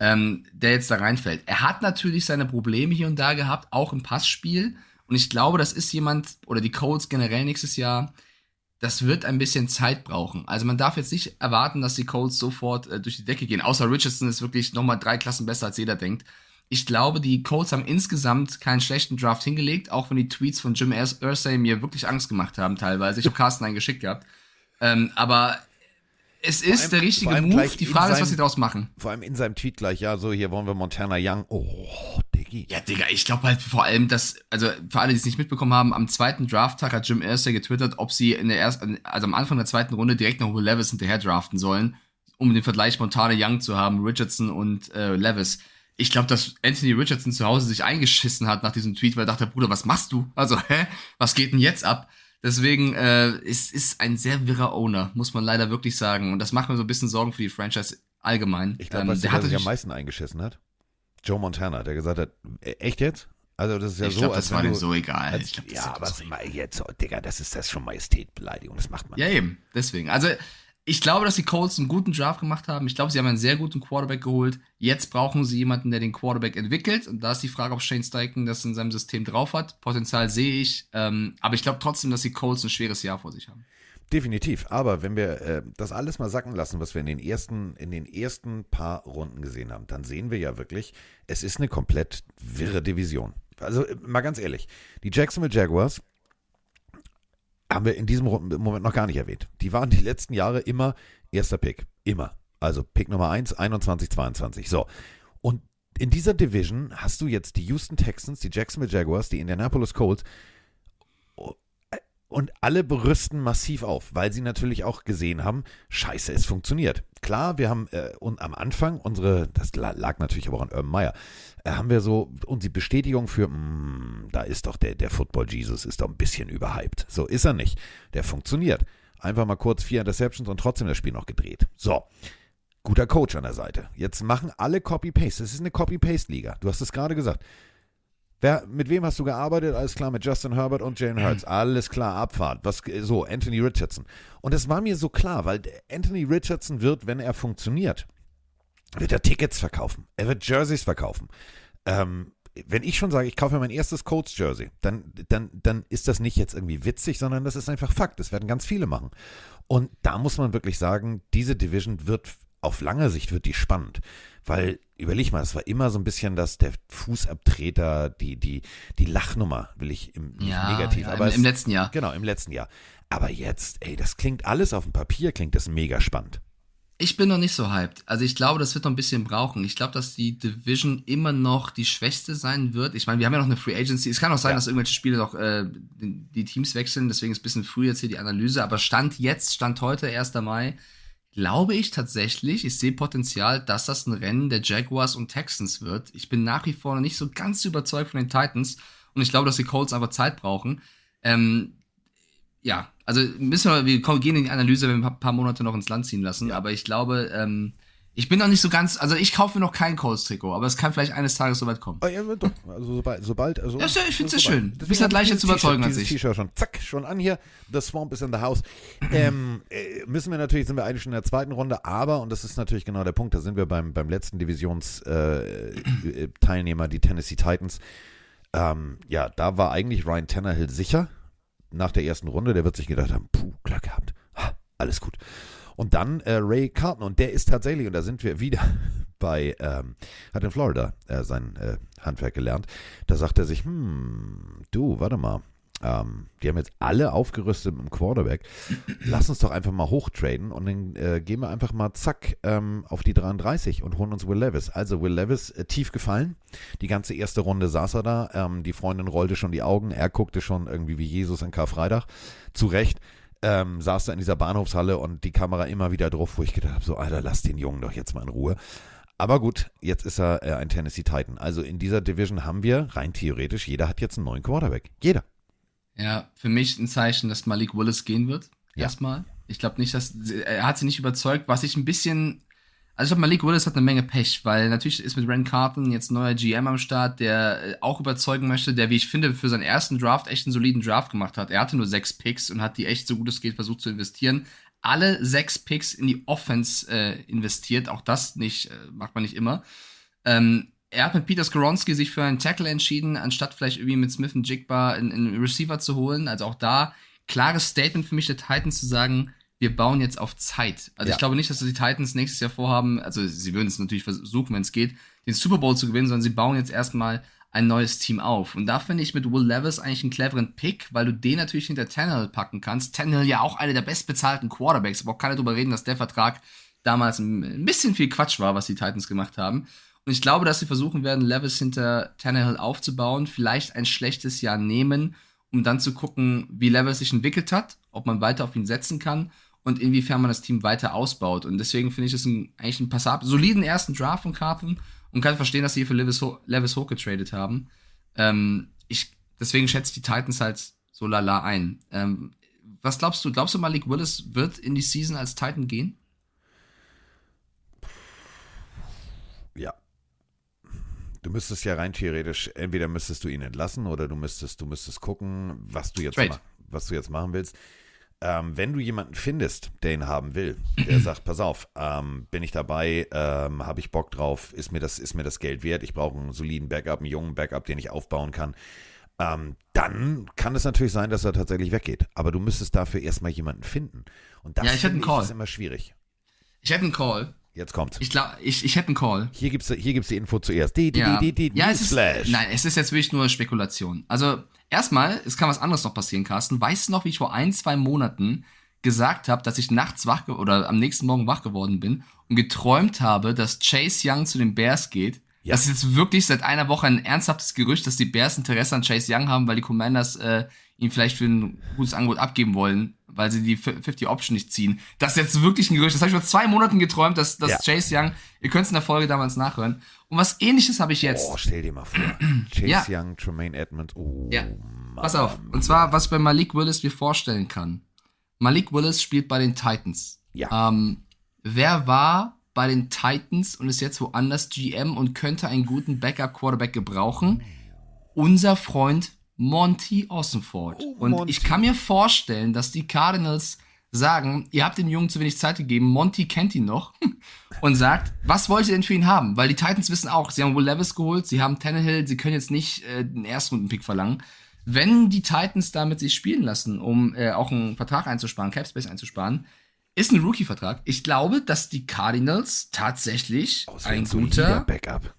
ähm, der jetzt da reinfällt. Er hat natürlich seine Probleme hier und da gehabt, auch im Passspiel. Und ich glaube, das ist jemand, oder die Colts generell nächstes Jahr, das wird ein bisschen Zeit brauchen. Also man darf jetzt nicht erwarten, dass die Colts sofort äh, durch die Decke gehen. Außer Richardson ist wirklich nochmal drei Klassen besser, als jeder denkt. Ich glaube, die Colts haben insgesamt keinen schlechten Draft hingelegt, auch wenn die Tweets von Jim Irsay mir wirklich Angst gemacht haben teilweise. Ich habe Carsten einen geschickt gehabt. Ähm, aber es ist allem- der richtige Move. Die Frage ist, was sie daraus machen. Vor allem in seinem Tweet gleich, ja, so hier wollen wir Montana Young. Oh, Diggi. Ja, Digga, ich glaube halt vor allem, dass, also für alle, die es nicht mitbekommen haben, am zweiten Drafttag hat Jim Irsay getwittert, ob sie in der ersten, also am Anfang der zweiten Runde direkt noch Will Levis hinterher draften sollen, um den Vergleich Montana Young zu haben, Richardson und äh, Levis. Ich glaube, dass Anthony Richardson zu Hause sich eingeschissen hat nach diesem Tweet, weil er dachte, Bruder, was machst du? Also, hä? Was geht denn jetzt ab? Deswegen, äh, es ist ein sehr wirrer Owner, muss man leider wirklich sagen. Und das macht mir so ein bisschen Sorgen für die Franchise allgemein. Ich glaube, Ähm, der hatte sich am meisten eingeschissen hat? Joe Montana, der gesagt hat, "E- echt jetzt? Also das ist ja ich so, glaube, als das war dem so egal. als, glaub, ja, aber so was mal jetzt, oh, Digga, das ist das schon Majestätbeleidigung, das macht man Ja, nicht. eben. Deswegen. Also, ich glaube, dass die Colts einen guten Draft gemacht haben. Ich glaube, sie haben einen sehr guten Quarterback geholt. Jetzt brauchen sie jemanden, der den Quarterback entwickelt. Und da ist die Frage, ob Shane Steichen das in seinem System drauf hat. Potenzial sehe ich. Ähm, aber ich glaube trotzdem, dass die Colts ein schweres Jahr vor sich haben. Definitiv. Aber wenn wir äh, das alles mal sacken lassen, was wir in den ersten, in den ersten paar Runden gesehen haben, dann sehen wir ja wirklich, es ist eine komplett wirre Division. Also äh, mal ganz ehrlich, die Jacksonville Jaguars haben wir in diesem Moment noch gar nicht erwähnt. Die waren die letzten Jahre immer erster Pick. Immer. Also Pick Nummer 1, 21, 22. So. Und in dieser Division hast du jetzt die Houston Texans, die Jacksonville Jaguars, die Indianapolis Colts und alle berüsten massiv auf, weil sie natürlich auch gesehen haben, scheiße, es funktioniert. Klar, wir haben äh, und am Anfang unsere, das la- lag natürlich aber auch an Urban Meyer, äh, haben wir so und die Bestätigung für, mh, da ist doch der, der Football Jesus ist doch ein bisschen überhyped. So ist er nicht. Der funktioniert. Einfach mal kurz vier Interceptions und trotzdem das Spiel noch gedreht. So. Guter Coach an der Seite. Jetzt machen alle Copy-Paste. Es ist eine Copy-Paste-Liga. Du hast es gerade gesagt. Wer, mit wem hast du gearbeitet? Alles klar, mit Justin Herbert und Jalen Hurts. Alles klar, Abfahrt. Was, so, Anthony Richardson. Und es war mir so klar, weil Anthony Richardson wird, wenn er funktioniert, wird er Tickets verkaufen. Er wird Jerseys verkaufen. Ähm, wenn ich schon sage, ich kaufe mir mein erstes Colts Jersey, dann, dann, dann ist das nicht jetzt irgendwie witzig, sondern das ist einfach Fakt. Das werden ganz viele machen. Und da muss man wirklich sagen, diese Division wird auf lange Sicht wird die spannend. Weil, überleg mal, es war immer so ein bisschen das, der Fußabtreter, die, die, die Lachnummer, will ich im nicht Ja, negativ, ja, aber im, es, im letzten Jahr. Genau, im letzten Jahr. Aber jetzt, ey, das klingt alles auf dem Papier, klingt das mega spannend. Ich bin noch nicht so hyped. Also ich glaube, das wird noch ein bisschen brauchen. Ich glaube, dass die Division immer noch die schwächste sein wird. Ich meine, wir haben ja noch eine Free Agency. Es kann auch sein, Ja. dass irgendwelche Spiele noch äh, die, die Teams wechseln. Deswegen ist ein bisschen früh jetzt hier die Analyse. Aber Stand jetzt, Stand heute, 1. Mai, glaube ich tatsächlich, ich sehe Potenzial, dass das ein Rennen der Jaguars und Texans wird. Ich bin nach wie vor noch nicht so ganz überzeugt von den Titans. Und ich glaube, dass die Colts einfach Zeit brauchen. Ähm, ja, also müssen wir, wir gehen in die Analyse, wenn wir ein paar, Monate noch ins Land ziehen lassen. Aber ich glaube, ähm, ich bin noch nicht so ganz, also ich kaufe mir noch kein Colts-Trikot, aber es kann vielleicht eines Tages soweit kommen. Oh, ja, doch, also sobald, sobald also, Ja, ja- ich find's sehr sobald. schön. Du bist halt hab ich leichter dieses zu überzeugen T-Shirt- als ich. T-Shirt schon, zack, schon an hier. The Swamp is in the house. Ähm, äh, müssen wir natürlich, sind wir eigentlich schon in der zweiten Runde, aber, und das ist natürlich genau der Punkt, da sind wir beim, beim letzten Divisionsteilnehmer, äh, Teilnehmer, die Tennessee Titans. Ähm, ja, da war eigentlich Ryan Tannehill sicher nach der ersten Runde. Der wird sich gedacht haben, puh, Glück gehabt. Ha, alles gut. Und dann äh, Ray Carton, und der ist tatsächlich, und da sind wir wieder bei, ähm, hat in Florida äh, sein äh, Handwerk gelernt. Da sagt er sich, hm, du, warte mal, ähm, die haben jetzt alle aufgerüstet mit dem Quarterback. Lass uns doch einfach mal hochtraden und dann äh, gehen wir einfach mal zack ähm, auf die 33 und holen uns Will Levis. Also Will Levis äh, tief gefallen. Die ganze erste Runde saß er da. Ähm, die Freundin rollte schon die Augen. Er guckte schon irgendwie wie Jesus an Karfreitag. Zu Recht. Ähm, saß da in dieser Bahnhofshalle und die Kamera immer wieder drauf, wo ich gedacht habe, so, Alter, lass den Jungen doch jetzt mal in Ruhe. Aber gut, jetzt ist er äh, ein Tennessee Titan. Also in dieser Division haben wir rein theoretisch, jeder hat jetzt einen neuen Quarterback. Jeder. Ja, für mich ein Zeichen, dass Malik Willis gehen wird. Ja. Erstmal. Ich glaube nicht, dass er hat sie nicht überzeugt, was ich ein bisschen. Also ich glaube, Malik Willis hat eine Menge Pech, weil natürlich ist mit Ren Carton jetzt neuer GM am Start, der äh, auch überzeugen möchte, der, wie ich finde, für seinen ersten Draft echt einen soliden Draft gemacht hat. Er hatte nur sechs Picks und hat die echt so gut es geht versucht zu investieren. Alle sechs Picks in die Offense äh, investiert. Auch das nicht, äh, macht man nicht immer. Ähm, er hat mit Peter Skoronski sich für einen Tackle entschieden, anstatt vielleicht irgendwie mit Smith und Jigba einen, einen Receiver zu holen. Also auch da klares Statement für mich der Titans zu sagen, wir bauen jetzt auf Zeit. Also Ja. ich glaube nicht, dass die Titans nächstes Jahr vorhaben, also sie würden es natürlich versuchen, wenn es geht, den Super Bowl zu gewinnen, sondern sie bauen jetzt erstmal ein neues Team auf. Und da finde ich mit Will Levis eigentlich einen cleveren Pick, weil du den natürlich hinter Tannehill packen kannst. Tannehill ja auch einer der bestbezahlten Quarterbacks, aber auch keiner drüber reden, dass der Vertrag damals ein ein bisschen viel Quatsch war, was die Titans gemacht haben. Und ich glaube, dass sie versuchen werden, Levis hinter Tannehill aufzubauen, vielleicht ein schlechtes Jahr nehmen, um dann zu gucken, wie Levis sich entwickelt hat, ob man weiter auf ihn setzen kann und inwiefern man das Team weiter ausbaut. Und deswegen finde ich es eigentlich einen passab soliden ersten Draft von Carton und kann verstehen, dass sie hier für Levis, ho Levis hochgetradet haben. Ähm, ich, deswegen schätze ich die Titans halt so lala ein. Ähm, was glaubst du? Glaubst du, Malik Willis wird in die Season als Titan gehen? Ja. Du müsstest ja rein theoretisch, entweder müsstest du ihn entlassen oder du müsstest, du müsstest gucken, was du jetzt, was du jetzt machen willst. Ähm, wenn du jemanden findest, der ihn haben will, der sagt, pass auf, ähm, bin ich dabei, ähm, habe ich Bock drauf, ist mir das, ist mir das Geld wert, ich brauche einen soliden Backup, einen jungen Backup, den ich aufbauen kann, ähm, dann kann es natürlich sein, dass er tatsächlich weggeht. Aber du müsstest dafür erstmal jemanden finden. Und das Ja, ich hätte einen Call. ist immer schwierig. Ich hätte einen Call. Jetzt kommt's. Ich glaube, ich, ich hätte einen Call. Hier gibt's, hier gibt's die Info zuerst. Die, die, Ja, die, die, die ja es ist, nein, es ist jetzt wirklich nur Spekulation. Also, erstmal, es kann was anderes noch passieren, Carsten. Weißt du noch, wie ich vor ein, zwei Monaten gesagt habe, dass ich nachts wach oder am nächsten Morgen wach geworden bin und geträumt habe, dass Chase Young zu den Bears geht? Ja. Das ist jetzt wirklich seit einer Woche ein ernsthaftes Gerücht, dass die Bears Interesse an Chase Young haben, weil die Commanders äh, ihn vielleicht für ein gutes Angebot abgeben wollen, weil sie die 50 Option nicht ziehen. Das ist jetzt wirklich ein Gerücht. Das habe ich vor zwei Monaten geträumt, dass, dass Ja. Chase Young, ihr könnt es in der Folge damals nachhören. Und was ähnliches habe ich jetzt. Oh, stell dir mal vor. Chase Ja. Young, Tremaine Edmonds. Oh, Ja. Mann, Pass auf. Und zwar, was ich bei Malik Willis mir vorstellen kann. Malik Willis spielt bei den Titans. Ja. Ähm, wer war bei den Titans und ist jetzt woanders GM und könnte einen guten Backup-Quarterback gebrauchen? Unser Freund Monty Ossenford. Oh, und Monty. ich kann mir vorstellen, dass die Cardinals sagen, ihr habt dem Jungen zu wenig Zeit gegeben, Monty kennt ihn noch und sagt, was wollt ihr denn für ihn haben? Weil die Titans wissen auch, sie haben Will Levis geholt, sie haben Tannehill, sie können jetzt nicht äh, den Erstrunden-Pick verlangen. Wenn die Titans damit sich spielen lassen, um äh, auch einen Vertrag einzusparen, Capspace einzusparen, ist ein Rookie-Vertrag. Ich glaube, dass die Cardinals tatsächlich Oh, ein guter Backup.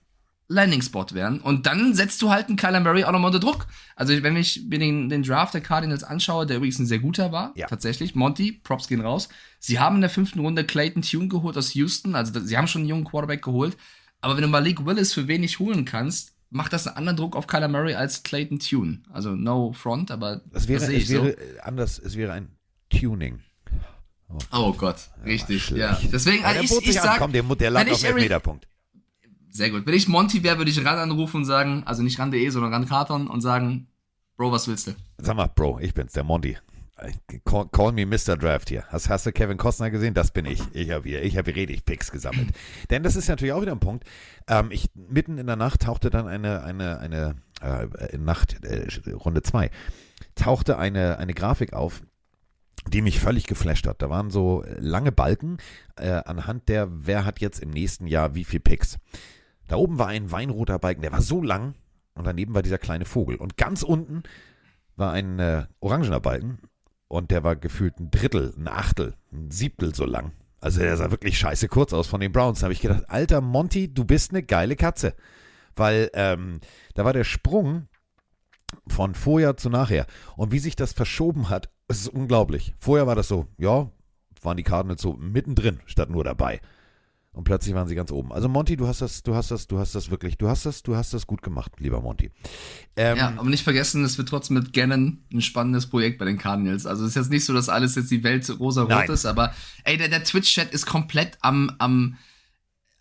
Landing-Spot werden. Und dann setzt du halt einen Kyler Murray auch nochmal unter Druck. Also wenn ich mir den, den Draft der Cardinals anschaue, der übrigens ein sehr guter war, Ja. tatsächlich, Monty, Props gehen raus. Sie haben in der fünften Runde Clayton Tune geholt aus Houston, also sie haben schon einen jungen Quarterback geholt. Aber wenn du Malik Willis für wenig holen kannst, macht das einen anderen Druck auf Kyler Murray als Clayton Tune. Also no front, aber Es wäre, sehe es wäre so. anders, es wäre ein Tuning. Oh Gott, richtig, ja. Deswegen, also der ich, ich sich an. sag, Komm, der, der lag wenn auf ich dem Eric- Elfmeterpunkt. Sehr gut. Wenn ich Monty wäre, würde ich Ran anrufen und sagen, also nicht Ran.de, sondern Ran Carton und sagen, Bro, was willst du? Sag mal, Bro, ich bin's, der Monty. Call, call me Mr. Draft hier. Hast, hast du Kevin Costner gesehen? Das bin ich. Ich habe hier, ich habe hier richtig Picks gesammelt. Denn das ist natürlich auch wieder ein Punkt. Ähm, ich, mitten in der Nacht tauchte dann eine, eine, eine äh, Nacht, äh, Runde 2, tauchte eine, eine Grafik auf, die mich völlig geflasht hat. Da waren so lange Balken, äh, anhand der, wer hat jetzt im nächsten Jahr wie viel Picks. Da oben war ein weinroter Balken, der war so lang und daneben war dieser kleine Vogel. Und ganz unten war ein äh, orangener Balken und der war gefühlt ein Drittel, ein Achtel, ein Siebtel so lang. Also der sah wirklich scheiße kurz aus von den Browns. Da habe ich gedacht, alter Monty, du bist eine geile Katze. Weil ähm, da war der Sprung Von vorher zu nachher. Und wie sich das verschoben hat, ist unglaublich. Vorher war das so, ja, waren die Cardinals so mittendrin, statt nur dabei. Und plötzlich waren sie ganz oben. Also Monty, du hast das, du hast das, du hast das wirklich, du hast das, du hast das gut gemacht, lieber Monty. Ähm, ja, aber nicht vergessen, es wird trotzdem mit Gannon ein spannendes Projekt bei den Cardinals. Also es ist jetzt nicht so, dass alles jetzt die Welt rosa-rot ist, aber ey, der, der Twitch-Chat ist komplett am, am,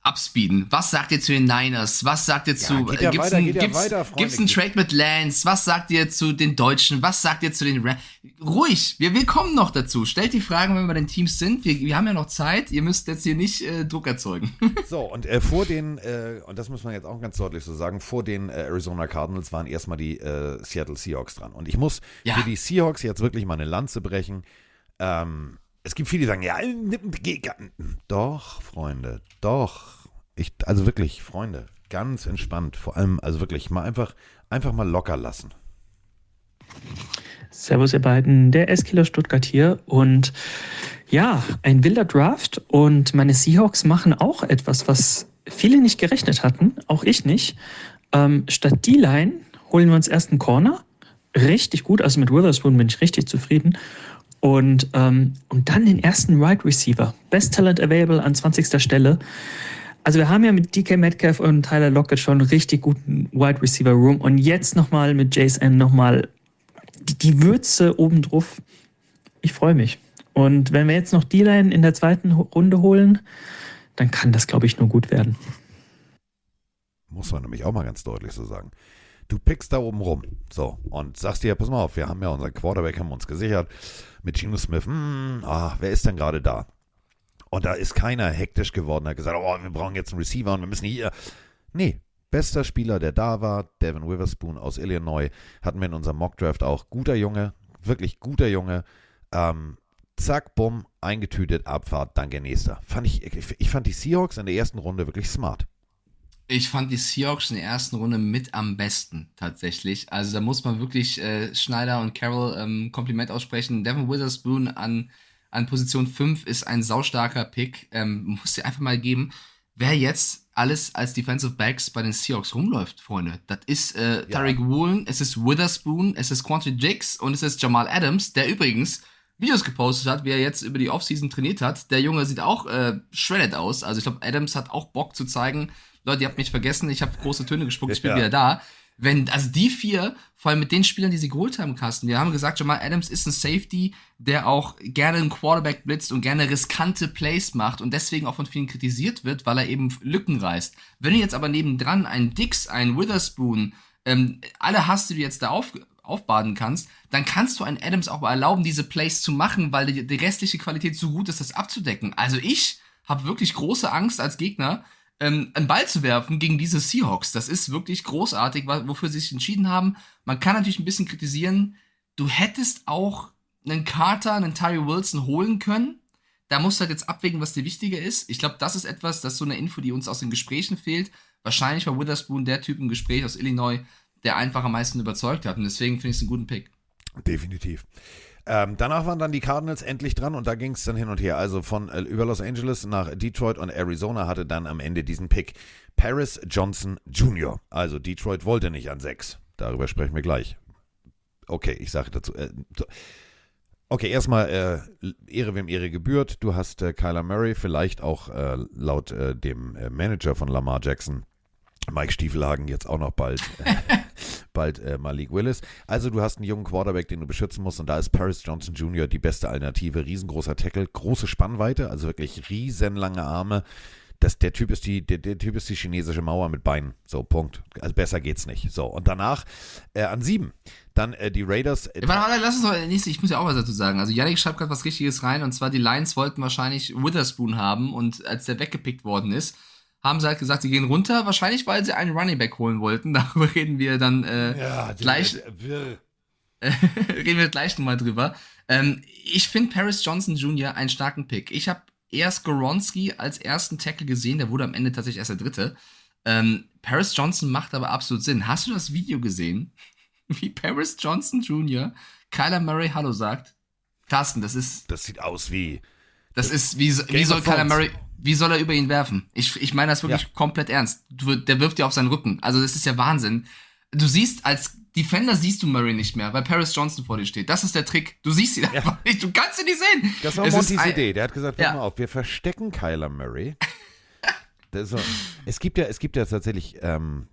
abspeeden. Was sagt ihr zu den Niners? Was sagt ihr zu, ja gibt's, weiter, ein, geht ja gibt's, weiter, gibt's einen Trade mit Lance? Was sagt ihr zu den Deutschen? Was sagt ihr zu den Ra Ruhig, wir, wir kommen noch dazu. Stellt die Fragen, wenn wir bei den Teams sind. Wir, wir haben ja noch Zeit. Ihr müsst jetzt hier nicht äh, Druck erzeugen. So, und äh, vor den, äh, und das muss man jetzt auch ganz deutlich so sagen, vor den äh, Arizona Cardinals waren erstmal die äh, Seattle Seahawks dran. Und ich muss Ja. für die Seahawks jetzt wirklich mal eine Lanze brechen. Ähm, es gibt viele, die sagen, ja, doch, Freunde, doch. Ich, also wirklich, Freunde, ganz entspannt. Vor allem, also wirklich, mal einfach, einfach mal locker lassen. Servus ihr beiden, der S-Killer Stuttgart hier und ja, ein wilder Draft und meine Seahawks machen auch etwas, was viele nicht gerechnet hatten, auch ich nicht. Ähm, statt D-Line holen wir uns erst einen Corner, richtig gut, also mit Witherspoon bin ich richtig zufrieden und, ähm, und dann den ersten Wide right Receiver, Best Talent Available an 20. Stelle. Also wir haben ja mit DK Metcalf und Tyler Lockett schon einen richtig guten Wide Receiver Room und jetzt nochmal mit Jason nochmal die, die Würze obendrauf. Ich freue mich. Und wenn wir jetzt noch D-Line in der zweiten Runde holen, dann kann das, glaube ich, nur gut werden. Muss man nämlich auch mal ganz deutlich so sagen. Du pickst da oben rum. So. Und sagst dir, pass mal auf, wir haben ja unseren Quarterback, haben uns gesichert. Mit Geno Smith, hm, ah, wer ist denn gerade da? Und da ist keiner hektisch geworden, hat gesagt, oh, wir brauchen jetzt einen Receiver und wir müssen hier. Nee, bester Spieler, der da war, Devin Witherspoon aus Illinois, hatten wir in unserem Mockdraft auch. Guter Junge, wirklich guter Junge. Ähm, zack, bumm, eingetütet, Abfahrt, danke, nächster. Fand ich, ich, ich fand die Seahawks in der ersten Runde wirklich smart. Ich fand die Seahawks in der ersten Runde mit am besten, tatsächlich. Also da muss man wirklich äh, Schneider und Carroll ähm, Kompliment aussprechen. Devin Witherspoon an, an Position 5 ist ein saustarker Pick. Ähm, muss dir einfach mal geben, wer jetzt alles als Defensive Backs bei den Seahawks rumläuft, Freunde. Das ist äh, Tariq Woolen, es ist Witherspoon, es ist Quantry Dix und es ist Jamal Adams, der übrigens Videos gepostet hat, wie er jetzt über die Offseason trainiert hat. Der Junge sieht auch äh, shredded aus. Also ich glaube, Adams hat auch Bock zu zeigen, Leute, ihr habt mich vergessen, ich habe große Töne gespuckt, ich bin Ja. wieder da. Wenn, also die vier, vor allem mit den Spielern, die sie geholt haben, Carsten, wir haben gesagt, Jamal Adams ist ein Safety, der auch gerne einen Quarterback blitzt und gerne riskante Plays macht und deswegen auch von vielen kritisiert wird, weil er eben Lücken reißt. Wenn du jetzt aber nebendran einen Dix, einen Witherspoon, ähm, alle hast, die du jetzt da auf, aufbaden kannst, dann kannst du einen Adams auch mal erlauben, diese Plays zu machen, weil die, die restliche Qualität so gut ist, das abzudecken. Also ich habe wirklich große Angst als Gegner, ähm, einen Ball zu werfen gegen diese Seahawks. Das ist wirklich großartig, wofür sie sich entschieden haben. Man kann natürlich ein bisschen kritisieren. Du hättest auch einen Carter, einen Tyree Wilson holen können. Da musst du halt jetzt abwägen, was dir wichtiger ist. Ich glaube, das ist etwas, das ist so eine Info, die uns aus den Gesprächen fehlt. Wahrscheinlich war Witherspoon der Typ im Gespräch aus Illinois, der einfach am meisten überzeugt hat. Und deswegen finde ich es einen guten Pick. Definitiv. Ähm, danach waren dann die Cardinals endlich dran und da ging es dann hin und her. Also von äh, über Los Angeles nach Detroit und Arizona hatte dann am Ende diesen Pick Paris Johnson Jr. Also Detroit wollte nicht an sechs. Darüber sprechen wir gleich. Okay, ich sage dazu. Äh. Okay, erstmal äh, Ehre wem Ehre gebührt. Du hast äh, Kyler Murray, vielleicht auch äh, laut äh, dem äh, Manager von Lamar Jackson, Mike Stiefelhagen, jetzt auch noch bald, bald äh, Malik Willis. Also du hast einen jungen Quarterback, den du beschützen musst und da ist Paris Johnson Jr. die beste Alternative. Riesengroßer Tackle, große Spannweite, also wirklich riesenlange Arme. Das, der, typ ist die, der, der Typ ist die chinesische Mauer mit Beinen. So, Punkt. Also besser geht's nicht. So, und danach äh, an sieben. Dann äh, die Raiders. Äh, Warte, warte, lass uns doch, nächste, ich muss ja auch was dazu sagen. Also Yannick schreibt gerade was Richtiges rein und zwar die Lions wollten wahrscheinlich Witherspoon haben und als der weggepickt worden ist, haben sie halt gesagt, sie gehen runter, wahrscheinlich weil sie einen Running Back holen wollten. Darüber reden wir dann äh, ja, gleich, äh, reden wir gleich nochmal drüber. Ähm, ich finde Paris Johnson Jr. einen starken Pick. Ich habe erst Goronski als ersten Tackle gesehen, der wurde am Ende tatsächlich erst der dritte. Ähm, Paris Johnson macht aber absolut Sinn. Hast du das Video gesehen, wie Paris Johnson Jr. Kyler Murray Hallo sagt? Carsten, das ist, Das sieht aus wie. das ist, wie, wie soll Kyler. Murray, wie soll er über ihn werfen? Ich, ich meine das wirklich Ja. komplett ernst. Du, der wirft dir auf seinen Rücken. Also das ist ja Wahnsinn. Du siehst als Defender siehst du Murray nicht mehr, weil Paris Johnson vor dir steht. Das ist der Trick. Du siehst ihn einfach nicht. Du kannst ihn nicht sehen. Das war Es Montys Idee. Der hat gesagt, pass Ja. mal auf, wir verstecken Kyler Murray. So, es gibt ja, es gibt ja tatsächlich ähm,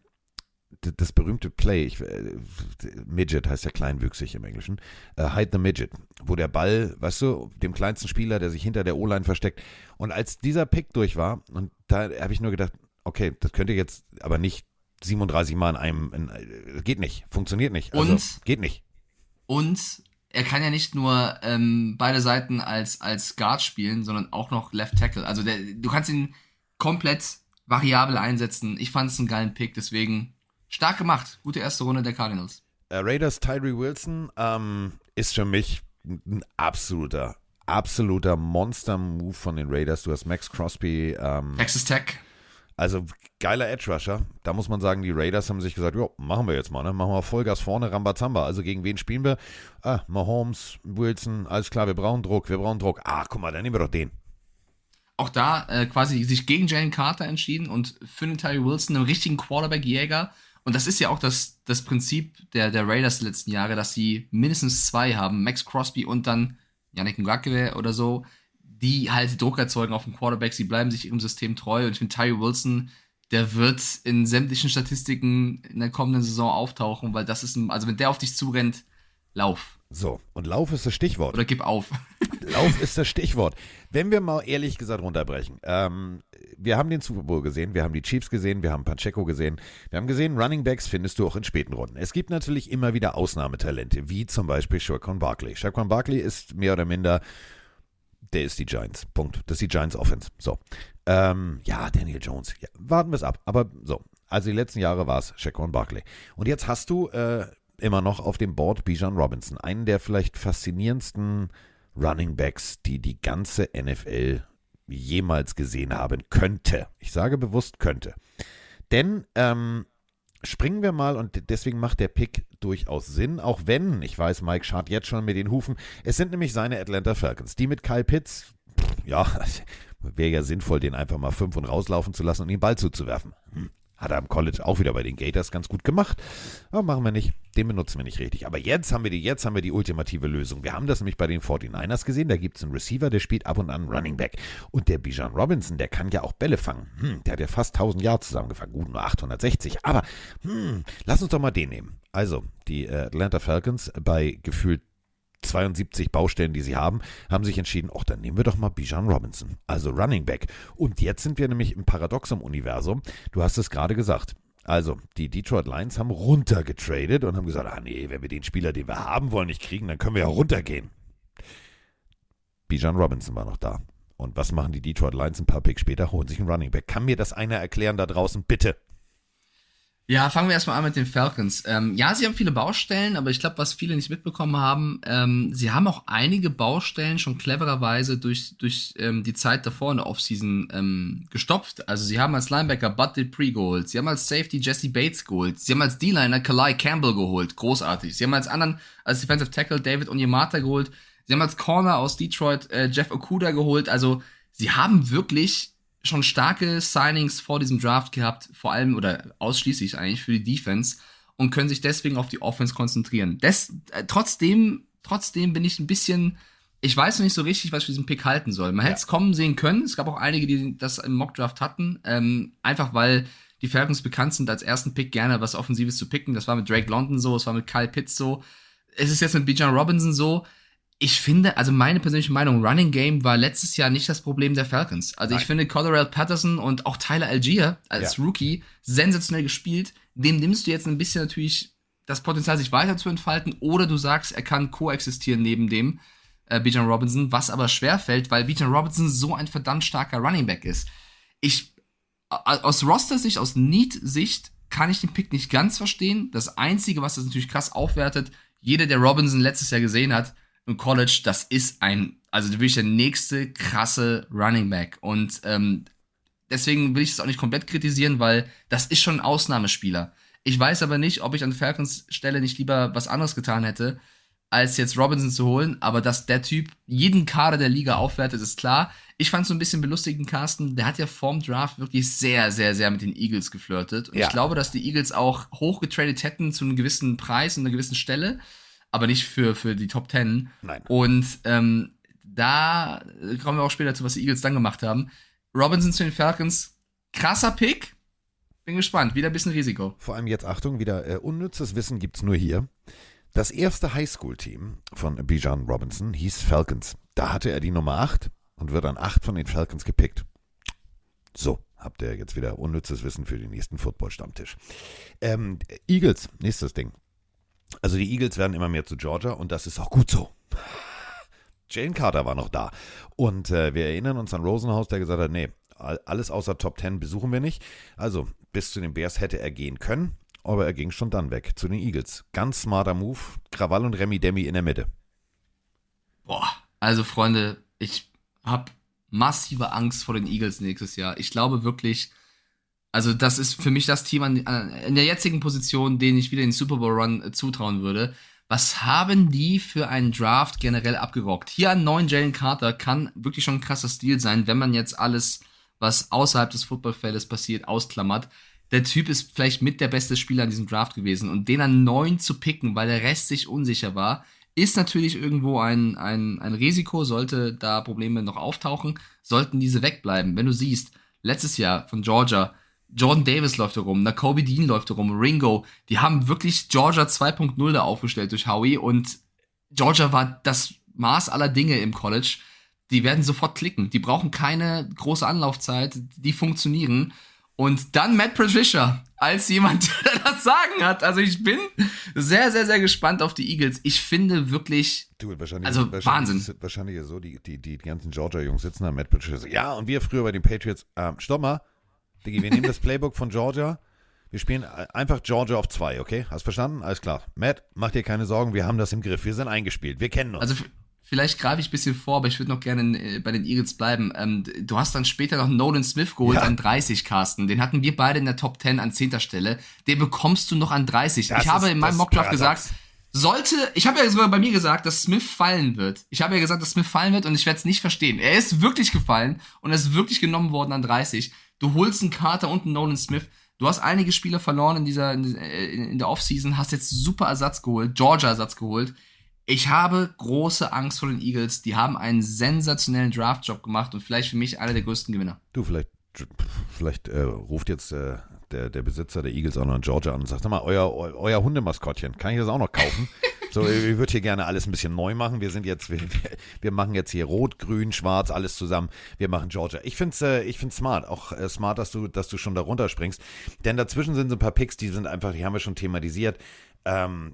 das berühmte Play, ich, äh, Midget heißt ja kleinwüchsig im Englischen, äh, Hide the Midget, wo der Ball, weißt du, dem kleinsten Spieler, der sich hinter der O-Line versteckt. Und als dieser Pick durch war, und da habe ich nur gedacht, okay, das könnte jetzt aber nicht 37 Mal in einem, in, äh, geht nicht, funktioniert nicht. Also, Und? Geht nicht. Und er kann ja nicht nur ähm, beide Seiten als, als Guard spielen, sondern auch noch Left Tackle. Also der, du kannst ihn komplett variabel einsetzen. Ich fand es einen geilen Pick, deswegen stark gemacht. Gute erste Runde der Cardinals. Äh, Raiders Tyree Wilson ähm, ist für mich ein absoluter, absoluter Monster-Move von den Raiders. Du hast Max Crosby, ähm, Texas Tech. also geiler Edge-Rusher. Da muss man sagen, die Raiders haben sich gesagt, jo, machen wir jetzt mal, ne? machen wir Vollgas vorne, Rambazamba. Also gegen wen spielen wir? Ah, Mahomes, Wilson, alles klar, wir brauchen Druck, wir brauchen Druck. Ah, guck mal, dann nehmen wir doch den. Auch da äh, quasi sich gegen Jalen Carter entschieden und für den Tyree Wilson, einen richtigen Quarterback-Jäger. Und das ist ja auch das, das Prinzip der, der Raiders der letzten Jahre, dass sie mindestens zwei haben, Max Crosby und dann Yannick Ngakwe oder so, die halt Druck erzeugen auf den Quarterback. Sie bleiben sich ihrem System treu. Und ich finde, Tyree Wilson, der wird in sämtlichen Statistiken in der kommenden Saison auftauchen, weil das ist ein, also wenn der auf dich zurennt, lauf. So, und Lauf ist das Stichwort. Oder gib auf. Lauf ist das Stichwort. Wenn wir mal ehrlich gesagt runterbrechen. Ähm, wir haben den Super Bowl gesehen, wir haben die Chiefs gesehen, wir haben Pacheco gesehen. Wir haben gesehen, Running Backs findest du auch in späten Runden. Es gibt natürlich immer wieder Ausnahmetalente, wie zum Beispiel Shaquan Barkley. Shaquan Barkley ist mehr oder minder, der ist die Giants. Punkt. Das ist die Giants Offense. So. Ähm, ja, Daniel Jones. Ja, warten wir es ab. Aber so. Also die letzten Jahre war es Shaquan Barkley. Und jetzt hast du äh, immer noch auf dem Board Bijan Robinson, einen der vielleicht faszinierendsten Running Backs, die die ganze NFL jemals gesehen haben könnte. Ich sage bewusst könnte. Denn ähm, springen wir mal und deswegen macht der Pick durchaus Sinn, auch wenn, ich weiß, Mike schart jetzt schon mit den Hufen, es sind nämlich seine Atlanta Falcons, die mit Kyle Pitts, pff, ja, wäre ja sinnvoll, den einfach mal fünf und rauslaufen zu lassen und den Ball zuzuwerfen. Hm. Hat er am College auch wieder bei den Gators ganz gut gemacht. Aber machen wir nicht. Den benutzen wir nicht richtig. Aber jetzt haben wir die, jetzt haben wir die ultimative Lösung. Wir haben das nämlich bei den 49ers gesehen. Da gibt es einen Receiver, der spielt ab und an Running Back. Und der Bijan Robinson, der kann ja auch Bälle fangen. Hm, der hat ja fast 1000 Yards zusammengefangen. Gut, nur 860. Aber, hm, lass uns doch mal den nehmen. Also, die äh, Atlanta Falcons bei gefühlt 72 Baustellen, die sie haben, haben sich entschieden, ach, dann nehmen wir doch mal Bijan Robinson, also Running Back. Und jetzt sind wir nämlich im Paradoxum-Universum. Du hast es gerade gesagt. Also, die Detroit Lions haben runtergetradet und haben gesagt, ah nee, wenn wir den Spieler, den wir haben wollen, nicht kriegen, dann können wir ja runtergehen. Bijan Robinson war noch da. Und was machen die Detroit Lions ein paar Picks später? Holen sich einen Running Back. Kann mir das einer erklären da draußen? Bitte. Ja, fangen wir erstmal an mit den Falcons. Ähm, ja, sie haben viele Baustellen, aber ich glaube, was viele nicht mitbekommen haben, ähm, sie haben auch einige Baustellen schon clevererweise durch, durch ähm, die Zeit davor in der Offseason ähm, gestopft. Also sie haben als Linebacker Bud Dupree geholt, sie haben als Safety Jesse Bates geholt, sie haben als D-Liner Kalai Campbell geholt, großartig. Sie haben als anderen, als Defensive Tackle David Onyemata geholt, sie haben als Corner aus Detroit äh, Jeff Okuda geholt. Also sie haben wirklich schon starke Signings vor diesem Draft gehabt, vor allem oder ausschließlich eigentlich für die Defense und können sich deswegen auf die Offense konzentrieren. Des, äh, trotzdem, trotzdem bin ich ein bisschen, ich weiß noch nicht so richtig, was ich für diesen Pick halten soll. Man hätte es kommen sehen können. Es gab auch einige, die das im Mockdraft hatten, ähm, einfach weil die Falcons bekannt sind, als ersten Pick gerne was Offensives zu picken. Das war mit Drake London so, es war mit Kyle Pitts so. Es ist jetzt mit Bijan Robinson so ich finde, also meine persönliche Meinung, Running Game war letztes Jahr nicht das Problem der Falcons. Also ich finde Colorado Patterson und auch Tyler Algier als Ja. Rookie sensationell gespielt. Dem nimmst du jetzt ein bisschen natürlich das Potenzial, sich weiter zu entfalten, oder du sagst, er kann koexistieren neben dem äh, Bijan Robinson, was aber schwer fällt, weil Bijan Robinson so ein verdammt starker Running Back ist. Ich, aus Roster-Sicht, aus Need-Sicht, kann ich den Pick nicht ganz verstehen. Das Einzige, was das natürlich krass aufwertet, jeder, der Robinson letztes Jahr gesehen hat, im College, das ist ein, also wirklich der nächste krasse Running Back. Und ähm, deswegen will ich es auch nicht komplett kritisieren, weil das ist schon ein Ausnahmespieler. Ich weiß aber nicht, ob ich an Falcons Stelle nicht lieber was anderes getan hätte. als jetzt Robinson zu holen, aber dass der Typ jeden Kader der Liga aufwertet, ist klar. Ich fand es so ein bisschen belustigend, Carsten. Der hat ja vorm Draft wirklich sehr, sehr, sehr mit den Eagles geflirtet. Und Ja. ich glaube, dass die Eagles auch hochgetradet hätten zu einem gewissen Preis und einer gewissen Stelle, aber nicht für, für die Top Ten. Nein. Und ähm, da kommen wir auch später zu, was die Eagles dann gemacht haben. Robinson zu den Falcons, krasser Pick. Bin gespannt, wieder ein bisschen Risiko. Vor allem jetzt Achtung, wieder äh, unnützes Wissen gibt's nur hier. Das erste Highschool-Team von Bijan Robinson hieß Falcons. Da hatte er die Nummer 8 und wird an 8 von den Falcons gepickt. So, habt ihr jetzt wieder unnützes Wissen für den nächsten Football-Stammtisch. Ähm, Eagles, nächstes Ding. Also die Eagles werden immer mehr zu Georgia und das ist auch gut so. Jane Carter war noch da. Und äh, wir erinnern uns an Rosenhaus, der gesagt hat, nee, all- alles außer Top 10 besuchen wir nicht. Also bis zu den Bears hätte er gehen können, aber er ging schon dann weg zu den Eagles. Ganz smarter Move. Krawall und Remi Demi in der Mitte. Boah, also Freunde, ich habe massive Angst vor den Eagles nächstes Jahr. Ich glaube wirklich, also das ist für mich das Team an, an, in der jetzigen Position, denen ich wieder den Super Bowl Run äh, zutrauen würde. Was haben die für einen Draft generell abgerockt? Hier an neuen Jalen Carter kann wirklich schon ein krasser Stil sein, wenn man jetzt alles, was außerhalb des Footballfeldes passiert, ausklammert. Der Typ ist vielleicht mit der beste Spieler in diesem Draft gewesen und den an neun zu picken, weil der Rest sich unsicher war, ist natürlich irgendwo ein, ein, ein Risiko, sollte da Probleme noch auftauchen, sollten diese wegbleiben. Wenn du siehst, letztes Jahr von Georgia, Jordan Davis läuft da rum, Nakobe Dean läuft da rum, Ringo, die haben wirklich Georgia 2.0 da aufgestellt durch Howie und Georgia war das Maß aller Dinge im College. Die werden sofort klicken. Die brauchen keine große Anlaufzeit. Die funktionieren. Und dann Matt Patricia als jemand, der das Sagen hat. Also ich bin sehr, sehr, sehr gespannt auf die Eagles. Ich finde wirklich, Du, wahrscheinlich, Also, wahrscheinlich Wahnsinn. Ist, wahrscheinlich ist so, die, die, die ganzen Georgia-Jungs sitzen da, Matt Patricia. so, Ja, und wir früher bei den Patriots, ähm, stopp mal, Diggi, wir nehmen das Playbook von Georgia. Wir spielen einfach Georgia auf zwei, okay? Hast verstanden? Alles klar. Matt, mach dir keine Sorgen, wir haben das im Griff. Wir sind eingespielt. Wir kennen uns. also vielleicht greife ich ein bisschen vor, aber ich würde noch gerne äh, bei den Eagles bleiben. Ähm, du hast dann später noch Nolan Smith geholt Ja. an 30, Carsten. Den hatten wir beide in der Top 10 an 10. Stelle. Den bekommst du noch an 30. Das ich habe in meinem Mockdraft gesagt, sollte, ich habe ja sogar bei mir gesagt, dass Smith fallen wird. Ich habe ja gesagt, dass Smith fallen wird und ich werde es nicht verstehen. Er ist wirklich gefallen und er ist wirklich genommen worden an 30. Du holst einen Carter und einen Nolan Smith. Du hast einige Spieler verloren in dieser in, in in der Offseason, hast jetzt super Ersatz geholt, Georgia Ersatz geholt. Ich habe große Angst vor den Eagles. Die haben einen sensationellen Draftjob gemacht und vielleicht für mich einer der größten Gewinner. Du, vielleicht, vielleicht äh, ruft jetzt äh, der, der Besitzer der Eagles auch noch in Georgia an und sagt, sag mal, euer, eu- euer Hundemaskottchen, kann ich das auch noch kaufen? so, ich würde hier gerne alles ein bisschen neu machen. Wir sind jetzt, wir, wir- machen jetzt hier rot, grün, schwarz, alles zusammen. Wir machen Georgia. Ich finde es äh, ich find's smart. Auch äh, smart, dass du, dass du schon da runterspringst. Denn dazwischen sind so ein paar Picks, die sind einfach, die haben wir schon thematisiert. Ähm,